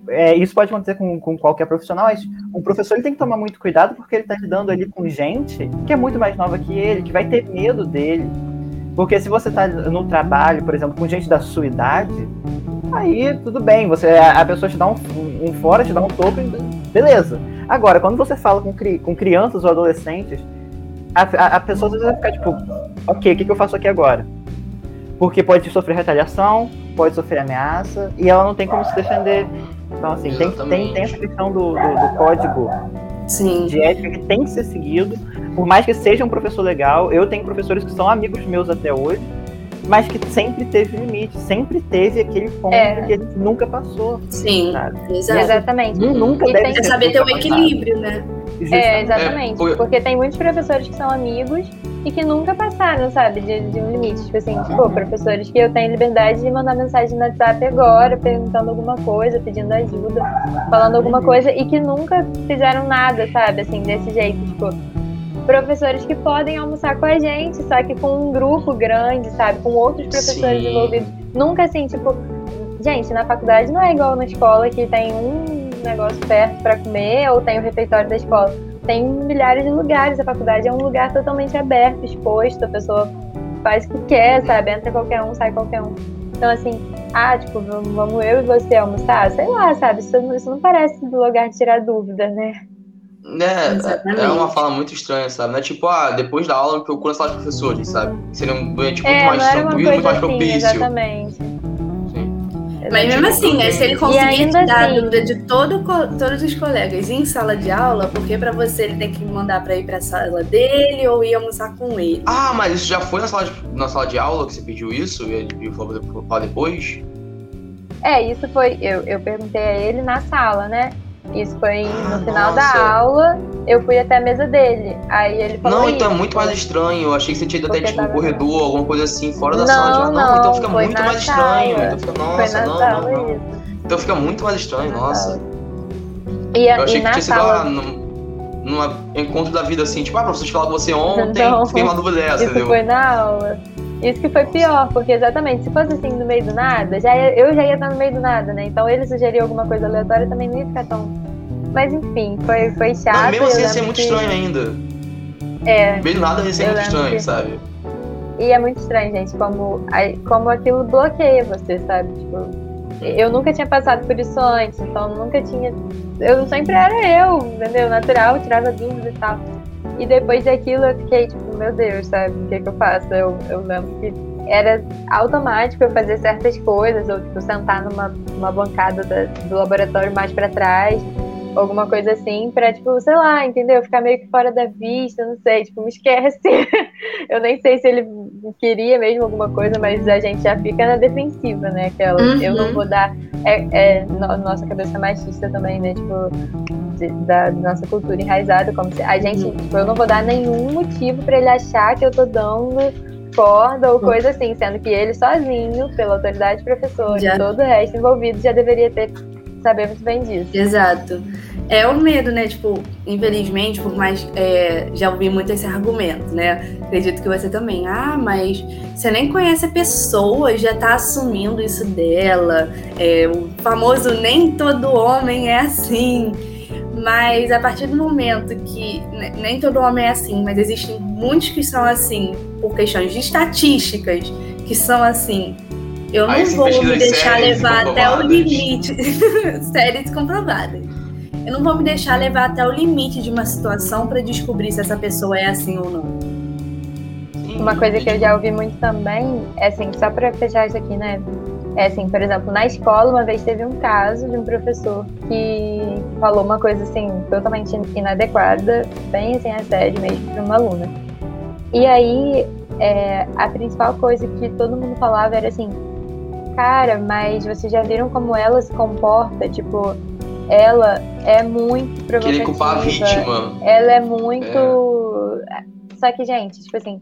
C: é, isso pode acontecer com, com qualquer profissional, mas o professor ele tem que tomar muito cuidado porque ele está lidando ali com gente que é muito mais nova que ele, que vai ter medo dele. Porque se você está no trabalho, por exemplo, com gente da sua idade, aí tudo bem, você a a pessoa te dá um, um fora, te dá um toco, beleza. Agora, quando você fala com, cri- com crianças ou adolescentes, a, a, a pessoa às vezes vai ficar tipo, ok, o que, que eu faço aqui agora? Porque pode sofrer retaliação, pode sofrer ameaça, e ela não tem como se defender. Então, assim, tem, tem, tem essa questão do, do, do código
A: Sim.
C: de ética que tem que ser seguido. Por mais que seja um professor legal, eu tenho professores que são amigos meus até hoje, mas que sempre teve limite, sempre teve aquele ponto
D: É.
C: que a gente nunca passou.
A: Sim.
C: Sabe?
D: Exatamente.
C: Nu- Nunca
D: E
C: deve
D: tem
A: saber ter o
C: ultrapassado.
A: equilíbrio, né?
D: É,
C: Justamente.
D: exatamente.
B: É,
D: Porque tem muitos professores que são amigos e que nunca passaram, sabe, de, de um limite. Tipo assim, tipo, professores que eu tenho liberdade de mandar mensagem no WhatsApp agora, perguntando alguma coisa, pedindo ajuda, falando alguma coisa e que nunca fizeram nada, sabe, assim, desse jeito. Tipo, professores que podem almoçar com a gente, só que com um grupo grande, sabe, com outros professores
B: Sim.
D: envolvidos. Nunca assim, tipo, gente, na faculdade não é igual na escola que tem um negócio perto para comer ou tem o refeitório da escola. Tem milhares de lugares. A faculdade é um lugar totalmente aberto, exposto. A pessoa faz o que quer, sabe? Entra qualquer um, sai qualquer um. Então, assim, ah, tipo, vamos eu e você almoçar? Sei lá, sabe? Isso, isso não parece do lugar de tirar dúvida, né?
B: Né,
A: Exatamente.
B: é uma fala muito estranha, sabe? Não é tipo, ah, depois da aula eu procuro na sala de professores, sabe? Seria um ambiente muito
D: é,
B: mais tranquilo, muito mais
D: assim,
B: propício.
D: exatamente.
B: Sim.
A: Mas mesmo assim, né, se ele conseguir tirar a
D: assim-
A: dúvida de todo, todos os colegas em sala de aula, porque pra você ele tem que mandar pra ir pra sala dele ou ir almoçar com ele.
B: Ah, mas isso já foi na sala de, na sala de aula que você pediu isso? E ele falou depois?
D: É, isso foi. Eu, eu perguntei a ele na sala, né? Isso foi
B: Ah,
D: no final
B: nossa.
D: da aula. Eu fui até a mesa dele. Aí ele falou.
B: Não, então é muito mais estranho. Eu achei que você tinha ido até tipo
D: tava-
B: corredor, alguma coisa assim, fora da
D: Não,
B: sala de aula. Não, então
D: não,
B: fica muito mais estranho.
D: sala.
B: Então fica, nossa, não,
D: sala
B: não, não. Então fica muito mais estranho, nossa.
D: E,
B: Eu achei
D: e
B: que
D: na
B: tinha sido
D: sala.
B: ah, num, encontro da vida assim, tipo, ah, professor, te falar com você ontem,
D: Não.
B: fiquei uma dúvida dessa,
D: Isso
B: entendeu?
D: foi na aula. Isso que foi pior, porque exatamente, se fosse assim no meio do nada, já ia- eu já ia estar no meio do nada, né? Então ele sugeriu alguma coisa aleatória também não ia ficar tão. Mas enfim, foi, foi chato.
B: Não, mesmo assim ia ser muito
D: que-
B: estranho ainda.
D: É,
B: Meio do nada ia ser muito estranho,
D: que-
B: sabe?
D: E é muito estranho, gente, como, como aquilo bloqueia você, sabe? Tipo, eu nunca tinha passado por isso antes, então nunca tinha. Eu sempre era eu, entendeu? Natural, tirava dúvidas e tal. E depois daquilo eu fiquei, tipo, meu Deus, sabe? O que, que eu faço? Eu, eu lembro que era automático eu fazer certas coisas, ou tipo, sentar numa, numa bancada da- do laboratório mais pra trás, alguma coisa assim, pra, tipo, sei lá, entendeu? Ficar meio que fora da vista, não sei, tipo, me esquece. eu nem sei se ele queria mesmo alguma coisa, mas a gente já fica na defensiva, né? Aquela,
A: Uhum.
D: eu não vou dar. É, é no- nossa cabeça machista também, né? Tipo, de- da nossa cultura enraizada, como se a gente,
A: Uhum.
D: tipo, eu não vou dar nenhum motivo pra ele achar que eu tô dando corda ou coisa assim, sendo que ele sozinho, pela autoridade professora
A: Já.
D: e todo o resto envolvido, já deveria ter saber muito bem disso.
A: Exato. É o medo, né? Tipo, infelizmente, por mais. É, já ouvi muito esse argumento, né? Acredito que você também. Ah, mas você nem conhece a pessoa, já tá assumindo isso dela. É, o famoso nem todo homem é assim. Mas a partir do momento que nem todo homem é assim, mas existem muitos que são assim por questões de estatísticas, que são assim. Eu não
B: Aí
A: vou me deixar levar até o limite. séries comprovadas. Eu não vou me deixar levar até o limite de uma situação para descobrir se essa pessoa é assim ou não.
D: Uma coisa que eu já ouvi muito também, é assim, só pra fechar isso aqui, né? É assim, por exemplo, na escola, uma vez teve um caso de um professor que falou uma coisa assim, totalmente inadequada, bem assim, a sério mesmo, pra uma aluna. E aí, é, a principal coisa que todo mundo falava era assim, cara, mas vocês já viram como ela se comporta? Tipo, ela é muito provocativa.
B: Querer culpar a vítima.
D: Ela é muito. Só que, gente, tipo assim,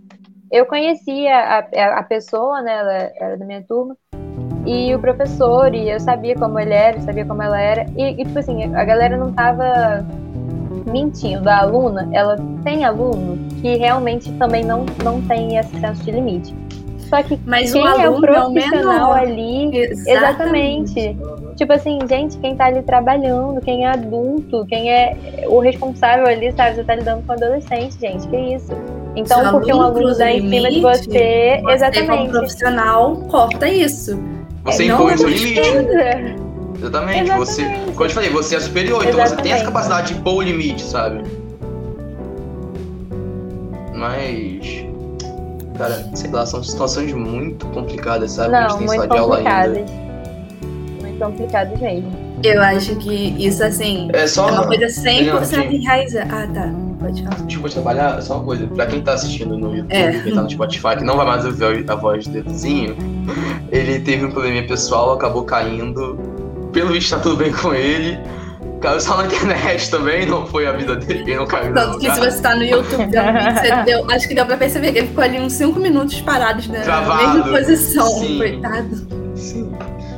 D: eu conhecia a, a pessoa, né? Ela era da minha turma. E o professor, e eu sabia como ele era, sabia como ela era. E, e, tipo assim, a galera não tava mentindo. A aluna, ela tem aluno que realmente também não, não tem esse senso de limite. Só que
A: Mas
D: quem
A: o
D: é o
A: aluno é o
D: profissional
A: menor.
D: ali.
A: Exatamente.
D: Exatamente. Tipo assim, gente, quem tá ali trabalhando, quem é adulto, quem é o responsável ali, sabe? Você tá lidando com adolescente, gente, que isso. Então,
A: Se o
D: porque um
A: aluno
D: dá
A: o
D: em cima de você,
A: Você, como
D: exatamente.
A: profissional, corta isso.
B: Você
A: É,
B: impõe o seu limite.
D: Certeza.
B: Exatamente. Você,
D: Exatamente.
B: como eu te falei, você é superior, então você tem essa
D: Exatamente.
B: capacidade de pôr o limite, sabe? Mas. Cara, sei lá, são situações muito complicadas, sabe? a
D: Não,
B: gente tem
D: muito
B: sala de aula ainda.
D: Muito complicadas mesmo.
A: Eu acho que isso, assim,
B: É só
A: é uma coisa
B: Daniel,
A: 100%
B: rapidinho.
A: enraizada. Ah, tá. Pode falar.
B: Desculpa trabalhar, só uma coisa. Pra quem tá assistindo no YouTube,
A: É.
B: quem tá no Spotify, que não vai mais ouvir a voz do Eduzinho, ele teve um probleminha pessoal, acabou caindo. Pelo visto tá tudo bem com ele. Caiu só na internet também, não foi a vida dele, ele não caiu
A: Tanto que se você tá no YouTube deu, acho que deu pra perceber que ele ficou ali uns 5 minutos parados na
B: Travado.
A: mesma posição,
B: Sim.
A: coitado.
B: Sim.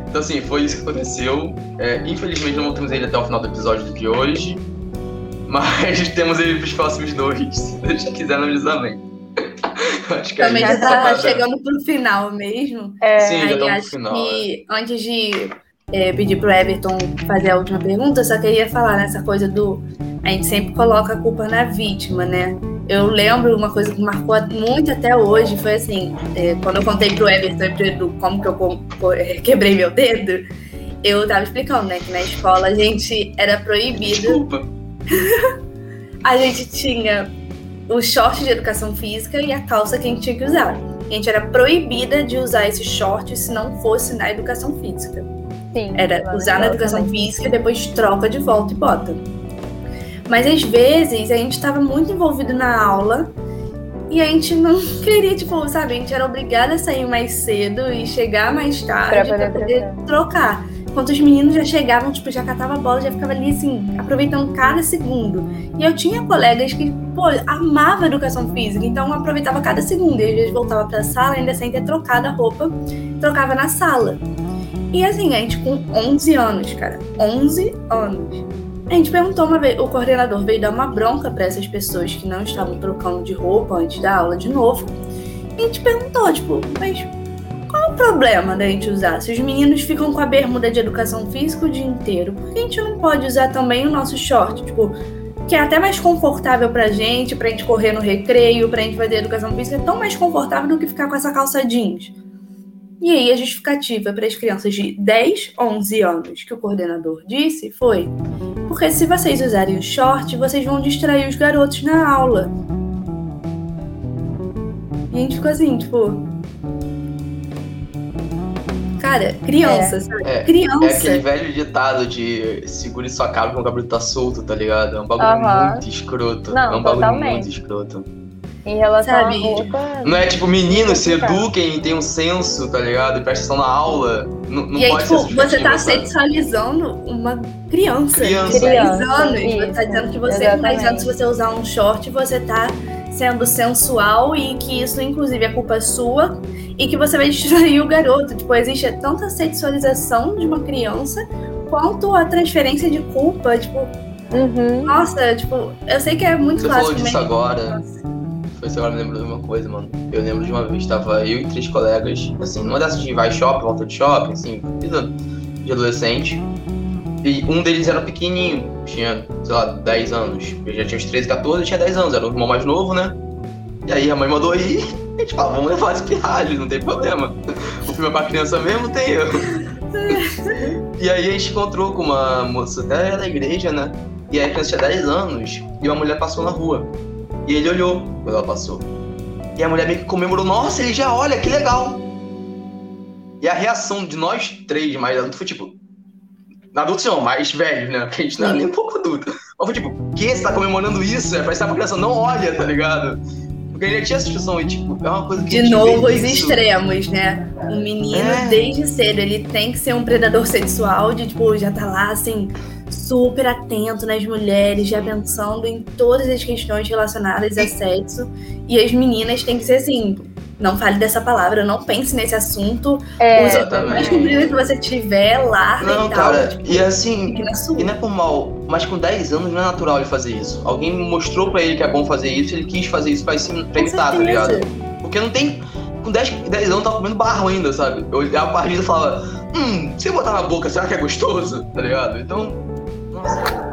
B: Então assim, foi isso que aconteceu. É, infelizmente não temos ele até o final do episódio de hoje. Mas temos ele pros próximos dois. Se Deus quiser, não diz amém. Acho que
A: Também
B: a
A: já
B: gente
A: tá
B: dando-
A: chegando pro final mesmo.
D: É,
B: Sim, já estamos no
A: acho
B: final. é.
A: que antes de é, pedir pro Everton fazer a última pergunta, eu só queria falar nessa coisa do. A gente sempre coloca a culpa na vítima, né? Eu lembro uma coisa que marcou muito até hoje, foi assim, é, quando eu contei pro Everton e pro Edu como que eu é, quebrei meu dedo, eu tava explicando, né, que na escola a gente era proibido
B: Desculpa.
A: a gente tinha o short de educação física e a calça que a gente tinha que usar. A gente era proibida de usar esse short se não fosse na educação física.
D: sim.
A: Era usar na educação
D: também.
A: física e depois troca de volta e bota. Mas às vezes a gente estava muito envolvido na aula e a gente não queria, tipo, sabe, a gente era obrigada a sair mais cedo e chegar mais tarde para
D: poder
A: poder trocar. Enquanto os meninos já chegavam, tipo, já catava a bola, já ficava ali assim, aproveitando cada segundo. E eu tinha colegas que, pô, amava educação física, então aproveitava cada segundo. E às vezes voltava pra sala, ainda sem ter trocado a roupa, trocava na sala. E assim, a gente com 11 anos, cara, 11 anos. A gente perguntou uma vez, o coordenador veio dar uma bronca pra essas pessoas que não estavam trocando de roupa antes da aula de novo. E a gente perguntou, tipo, mas qual o problema da gente usar? Se os meninos ficam com a bermuda de educação física o dia inteiro, por que a gente não pode usar também o nosso short? Tipo, que é até mais confortável pra gente, pra gente correr no recreio, pra gente fazer educação física, é tão mais confortável do que ficar com essa calça jeans. E aí a justificativa para as crianças de 10, 11 anos que o coordenador disse foi: porque se vocês usarem o short, vocês vão distrair os garotos na aula. E a gente ficou assim, tipo. Cara, criança, sabe?
B: É,
A: criança.
B: É aquele velho ditado de segure sua cabra quando o cabelo tá solto, tá ligado? É um bagulho
D: Aham.
B: muito escroto.
D: Não,
B: é um bagulho
D: totalmente.
B: muito escroto.
D: Em relação
A: Sabe?
D: à roupa.
B: Não é tipo, meninos se eduquem, tenham um senso, tá ligado? E prestem atenção na aula. Não, não
A: e aí,
B: pode
A: tipo,
B: ser
A: você tá
B: sabe?
A: sexualizando uma criança,
B: Criança.
A: de 10
D: Criança,
A: anos.
D: isso,
A: você tá dizendo que você, com 10 anos,
D: exatamente.
A: se você usar um short, você tá sendo sensual e que isso, inclusive, é culpa sua e que você vai distrair o garoto. Tipo, existe tanta sexualização de uma criança quanto a transferência de culpa, tipo,
D: Uhum.
A: nossa, tipo, eu sei que é muito
B: Você
A: clássico.
B: falou disso agora.
A: Nossa.
B: Foi isso agora me lembrou de uma coisa, mano. Eu lembro de uma vez, tava eu e três colegas, assim, numa dessas de vai shopping, volta de shopping, assim, de adolescente. E um deles era pequenininho, tinha, sei lá, 10 anos. Eu já tinha uns 13, 14, eu tinha 10 anos, era o irmão mais novo, né? E aí a mãe mandou ir, a gente falou, vamos levar esse pirralho, não tem problema. O filme é pra criança mesmo, tem erro. e aí a gente encontrou com uma moça até da igreja, né? E aí a criança tinha 10 anos e uma mulher passou na rua. E ele olhou quando ela passou. E a mulher meio que comemorou, nossa, ele já olha, que legal. E a reação de nós três mais adultos foi tipo. Adultos não, mais velhos, né? Porque a gente não é nem um pouco adulto. Mas foi tipo, que você tá comemorando isso? É pra estar pra criança, não olha, tá ligado? Porque ele já tinha essa discussão e, tipo, é uma coisa que a
A: De novo, os extremos, né? O menino,
B: É.
A: desde cedo, ele tem que ser um predador sexual, de tipo, já tá lá, assim, super atento nas mulheres, já pensando em todas as questões relacionadas a sexo. E as meninas têm que ser assim, não fale dessa palavra, não pense nesse assunto.
D: É,
B: Exatamente.
A: mais comprido que você tiver, larga
B: Não,
A: e tal.
B: cara,
A: tipo,
B: e assim. E não é por mal, mas com 10 anos não é natural ele fazer isso. Alguém mostrou pra ele que é bom fazer isso, ele quis fazer isso pra, pra tá ligado? Porque não tem. Com 10, 10 anos eu tava comendo barro ainda, sabe? Eu olhava pra e falava, hum, se eu botar na boca, será que é gostoso? Tá ligado? Então. Nossa.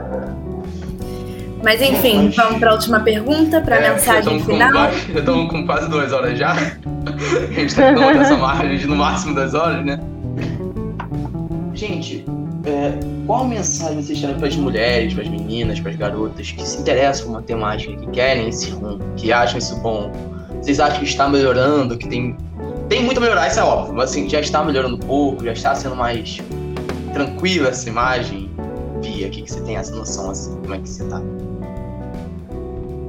A: Mas enfim,
B: Mas-
A: vamos pra última pergunta, pra
B: é, já
A: mensagem
B: com
A: final.
B: quase- Já estamos com quase duas horas já. A gente tá tentando essa margem de no máximo duas horas, né? Gente, é, qual mensagem vocês têm para as mulheres, para as meninas, para as garotas que se interessam por matemática, que querem esse rumo, que acham isso bom? Vocês acham que está melhorando, que tem tem muito a melhorar, isso é óbvio, mas assim, já está melhorando um pouco, já está sendo mais tranquila essa imagem? O que, que você tem essa noção assim? Como é que você tá?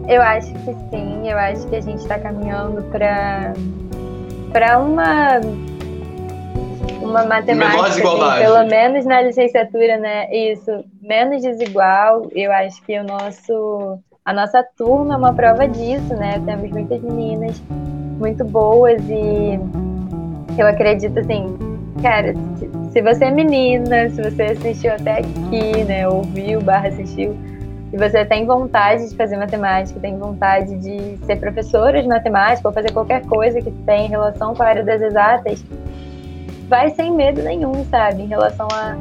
D: Eu acho que sim, eu acho que a gente está caminhando para para uma uma matemática, assim, pelo menos na licenciatura, né? Isso, menos desigual. Eu acho que o nosso a nossa turma é uma prova disso, né? Temos muitas meninas muito boas e eu acredito assim, cara, se, você é menina, se você assistiu até aqui, né? Ouviu, barra assistiu, e você tem vontade de fazer matemática, tem vontade de ser professora de matemática ou fazer qualquer coisa que tenha relação com a área das exatas, vai sem medo nenhum, sabe? Em relação a,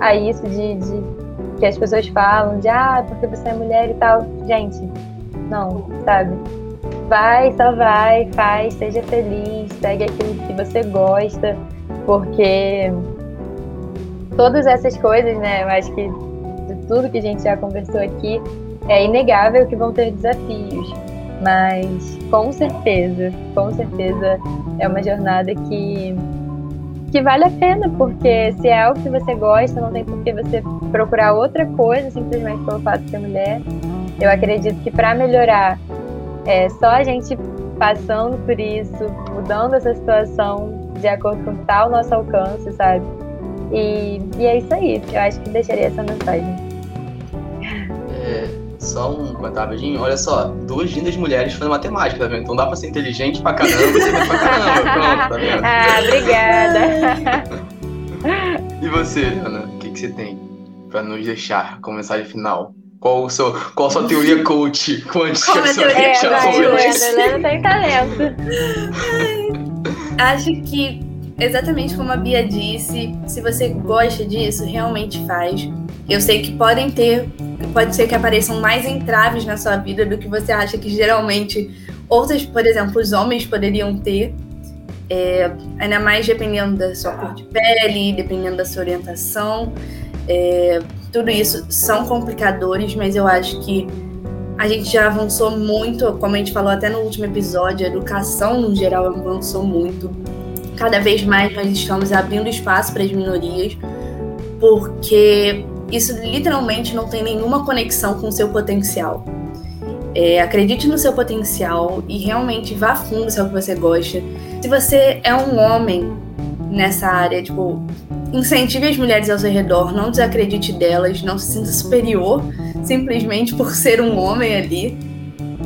D: a isso de, de que as pessoas falam de ah, porque você é mulher e tal. Gente, não, sabe? Vai, só vai, faz, seja feliz, segue aquilo que você gosta, porque todas essas coisas, né? Eu acho que de tudo que a gente já conversou aqui, é inegável que vão ter desafios, mas com certeza, com certeza é uma jornada que que vale a pena, porque se é algo que você gosta, não tem por que você procurar outra coisa simplesmente pelo fato de ser mulher. Eu acredito que para melhorar, é só a gente passando por isso, mudando essa situação de acordo com o que tá ao nosso alcance, sabe? E, e é isso aí. Eu acho que deixaria essa mensagem.
B: É, só um comentário rapidinho. Olha só, duas lindas mulheres fazendo matemática, tá vendo? Então dá pra ser inteligente pra caramba e bem pra caramba. Pronto, tá vendo?
D: ah, obrigada.
B: E você, Ana, o que, que você tem pra nos deixar com mensagem final? Qual, o seu, qual a sua teoria coach quântica
A: Qual a
B: você
A: teoria
D: é,
A: coach?
B: hoje?
D: Helena, Helena tem talento.
A: Acho que, exatamente como a Bia disse, se você gosta disso, realmente faz. Eu sei que podem ter, pode ser que apareçam mais entraves na sua vida do que você acha que geralmente outras, por exemplo, os homens poderiam ter. É, ainda mais dependendo da sua cor de pele, dependendo da sua orientação. É, tudo isso são complicadores, mas eu acho que a gente já avançou muito, como a gente falou até no último episódio, a educação no geral avançou muito. Cada vez mais nós estamos abrindo espaço para as minorias, porque isso literalmente não tem nenhuma conexão com o seu potencial. É, acredite no seu potencial e realmente vá fundo se é o que você gosta. Se você é um homem nessa área, tipo, incentive as mulheres ao seu redor, não desacredite delas, não se sinta superior simplesmente por ser um homem ali.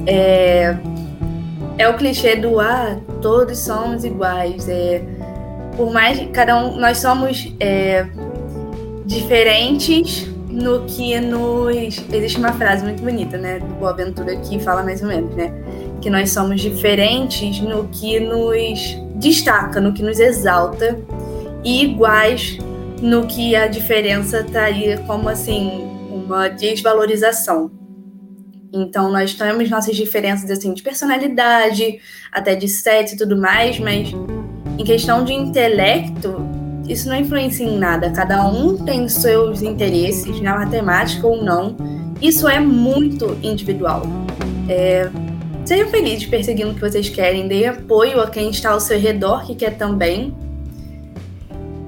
A: É, é o clichê do ah, todos somos iguais. É, por mais que cada um, nós somos é, diferentes no que nos. Existe uma frase muito bonita, né? Do Boaventura que fala mais ou menos, né? Que nós somos diferentes no que nos destaca, no que nos exalta, e iguais no que a diferença estaria como assim, uma desvalorização. Então, nós temos nossas diferenças assim de personalidade, até de sexo e tudo mais, mas em questão de intelecto, isso não influencia em nada. Cada um tem seus interesses, na matemática ou não. Isso é muito individual. É, sejam felizes perseguindo o que vocês querem, dê apoio a quem está ao seu redor que quer também.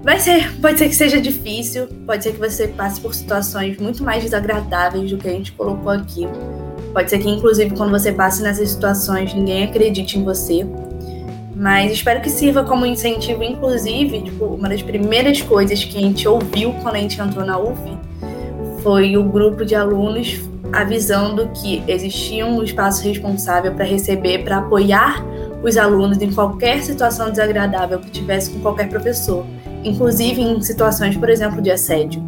A: Vai ser, pode ser que seja difícil, pode ser que você passe por situações muito mais desagradáveis do que a gente colocou aqui. Pode ser que, inclusive, quando você passe nessas situações, ninguém acredite em você. Mas espero que sirva como incentivo, inclusive, tipo, uma das primeiras coisas que a gente ouviu quando a gente entrou na UF foi o grupo de alunos avisando que existia um espaço responsável para receber, para apoiar os alunos em qualquer situação desagradável que tivesse com qualquer professor, inclusive em situações, por exemplo, de assédio.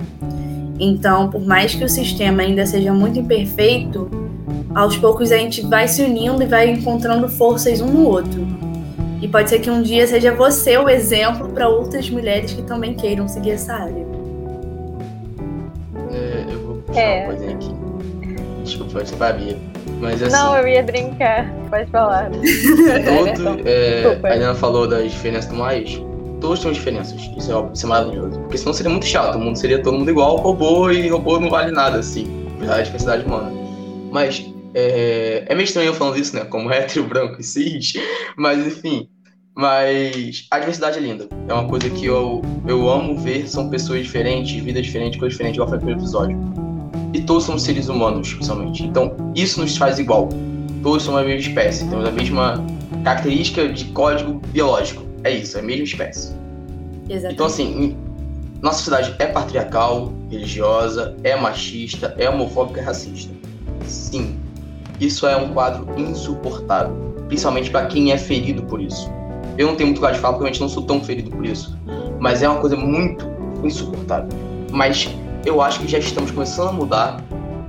A: Então, por mais que o sistema ainda seja muito imperfeito, aos poucos a gente vai se unindo e vai encontrando forças um no outro. E pode ser que um dia seja você o exemplo para outras mulheres que também queiram seguir essa área.
B: É, eu vou puxar
D: É.
B: uma coisinha aqui. Desculpa, pode ser Bia. Mas assim,
D: Não, eu ia brincar. Pode falar.
B: todo, é, a Helena falou das diferenças do mais. Todos têm diferenças. Isso é, óbvio, isso é maravilhoso. Porque senão seria muito chato. O mundo seria todo mundo igual, robô, e robô não vale nada, assim. A diversidade humana. Mas é, é meio estranho eu falando isso, né? Como hétero, branco e cis. Mas enfim. Mas a diversidade é linda. É uma coisa que eu, eu amo ver. São pessoas diferentes, vida diferente, coisa diferente, igual foi no primeiro episódio. E todos somos seres humanos, principalmente. Então, isso nos faz igual. Todos somos a mesma espécie. Temos a mesma característica de código biológico. É isso, é a mesma espécie.
A: Exatamente.
B: Então, assim, nossa sociedade é patriarcal, religiosa, é machista, é homofóbica e racista. Sim, isso é um quadro insuportável, principalmente para quem é ferido por isso. Eu não tenho muito lugar de falar porque eu não sou tão ferido por isso, mas é uma coisa muito insuportável. Mas eu acho que já estamos começando a mudar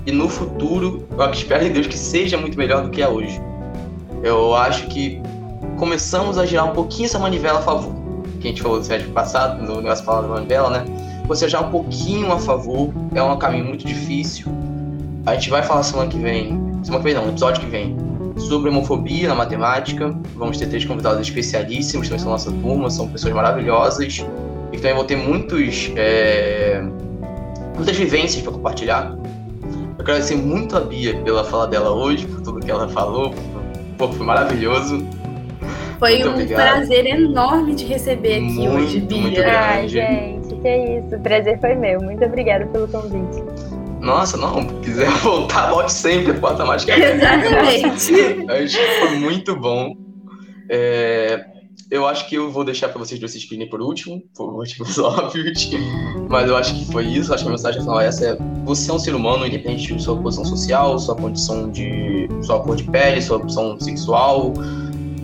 B: e no futuro eu espero em Deus que seja muito melhor do que é hoje. Eu acho que começamos a girar um pouquinho essa manivela a favor que a gente falou do semestre passado, no negócio falando da manivela, né? Você já um pouquinho a favor, é um caminho muito difícil. A gente vai falar semana que vem, semana que vem não, no episódio que vem, sobre homofobia na matemática. Vamos ter três convidados especialíssimos, também são nossa turma, são pessoas maravilhosas. E também vou ter muitos, é, muitas vivências para compartilhar. Eu quero agradecer muito a Bia pela fala dela hoje, por tudo que ela falou. Pô, foi maravilhoso.
A: Foi
B: Muito
A: um
B: obrigado.
A: prazer enorme te receber aqui
B: Muito,
A: hoje,
B: muito
A: Bia.
B: obrigado.
D: Ai,
B: Grande.
D: gente, que isso. O prazer foi meu. Muito obrigada pelo convite.
B: Nossa, não, se quiser voltar, volte sempre, porta aberta.
A: Exatamente.
B: Acho que foi muito bom. É, eu acho que eu vou deixar para vocês dois se despedirem por último, por motivos óbvios. Mas eu acho que foi isso. Acho que a mensagem final é essa é: você é um ser humano, independente de sua posição social, sua condição de. sua cor de pele, sua opção sexual,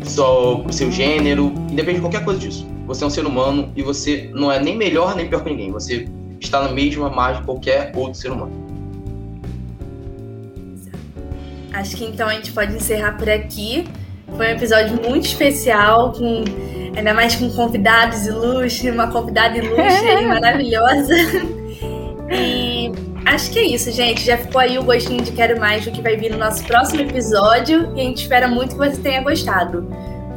B: seu, seu gênero, independente de qualquer coisa disso. Você é um ser humano e você não é nem melhor nem pior que ninguém. Você está na mesma margem de qualquer outro ser humano.
A: Acho que então a gente pode encerrar por aqui. Foi um episódio muito especial, com ainda mais com convidados ilustres, uma convidada ilustre maravilhosa. E acho que é isso, gente. Já ficou aí o gostinho de quero mais do que vai vir no nosso próximo episódio e a gente espera muito que você tenha gostado.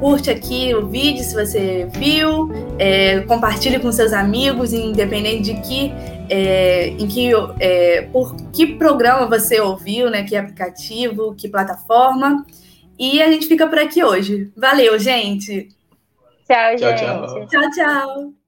A: Curte aqui o vídeo se você viu, é, compartilhe com seus amigos, independente de que é, em que é, por que programa você ouviu, né? Que aplicativo, que plataforma. E a gente fica por aqui hoje. Valeu, gente.
D: Tchau,
B: Tchau,
D: gente.
B: tchau.
A: Tchau, tchau.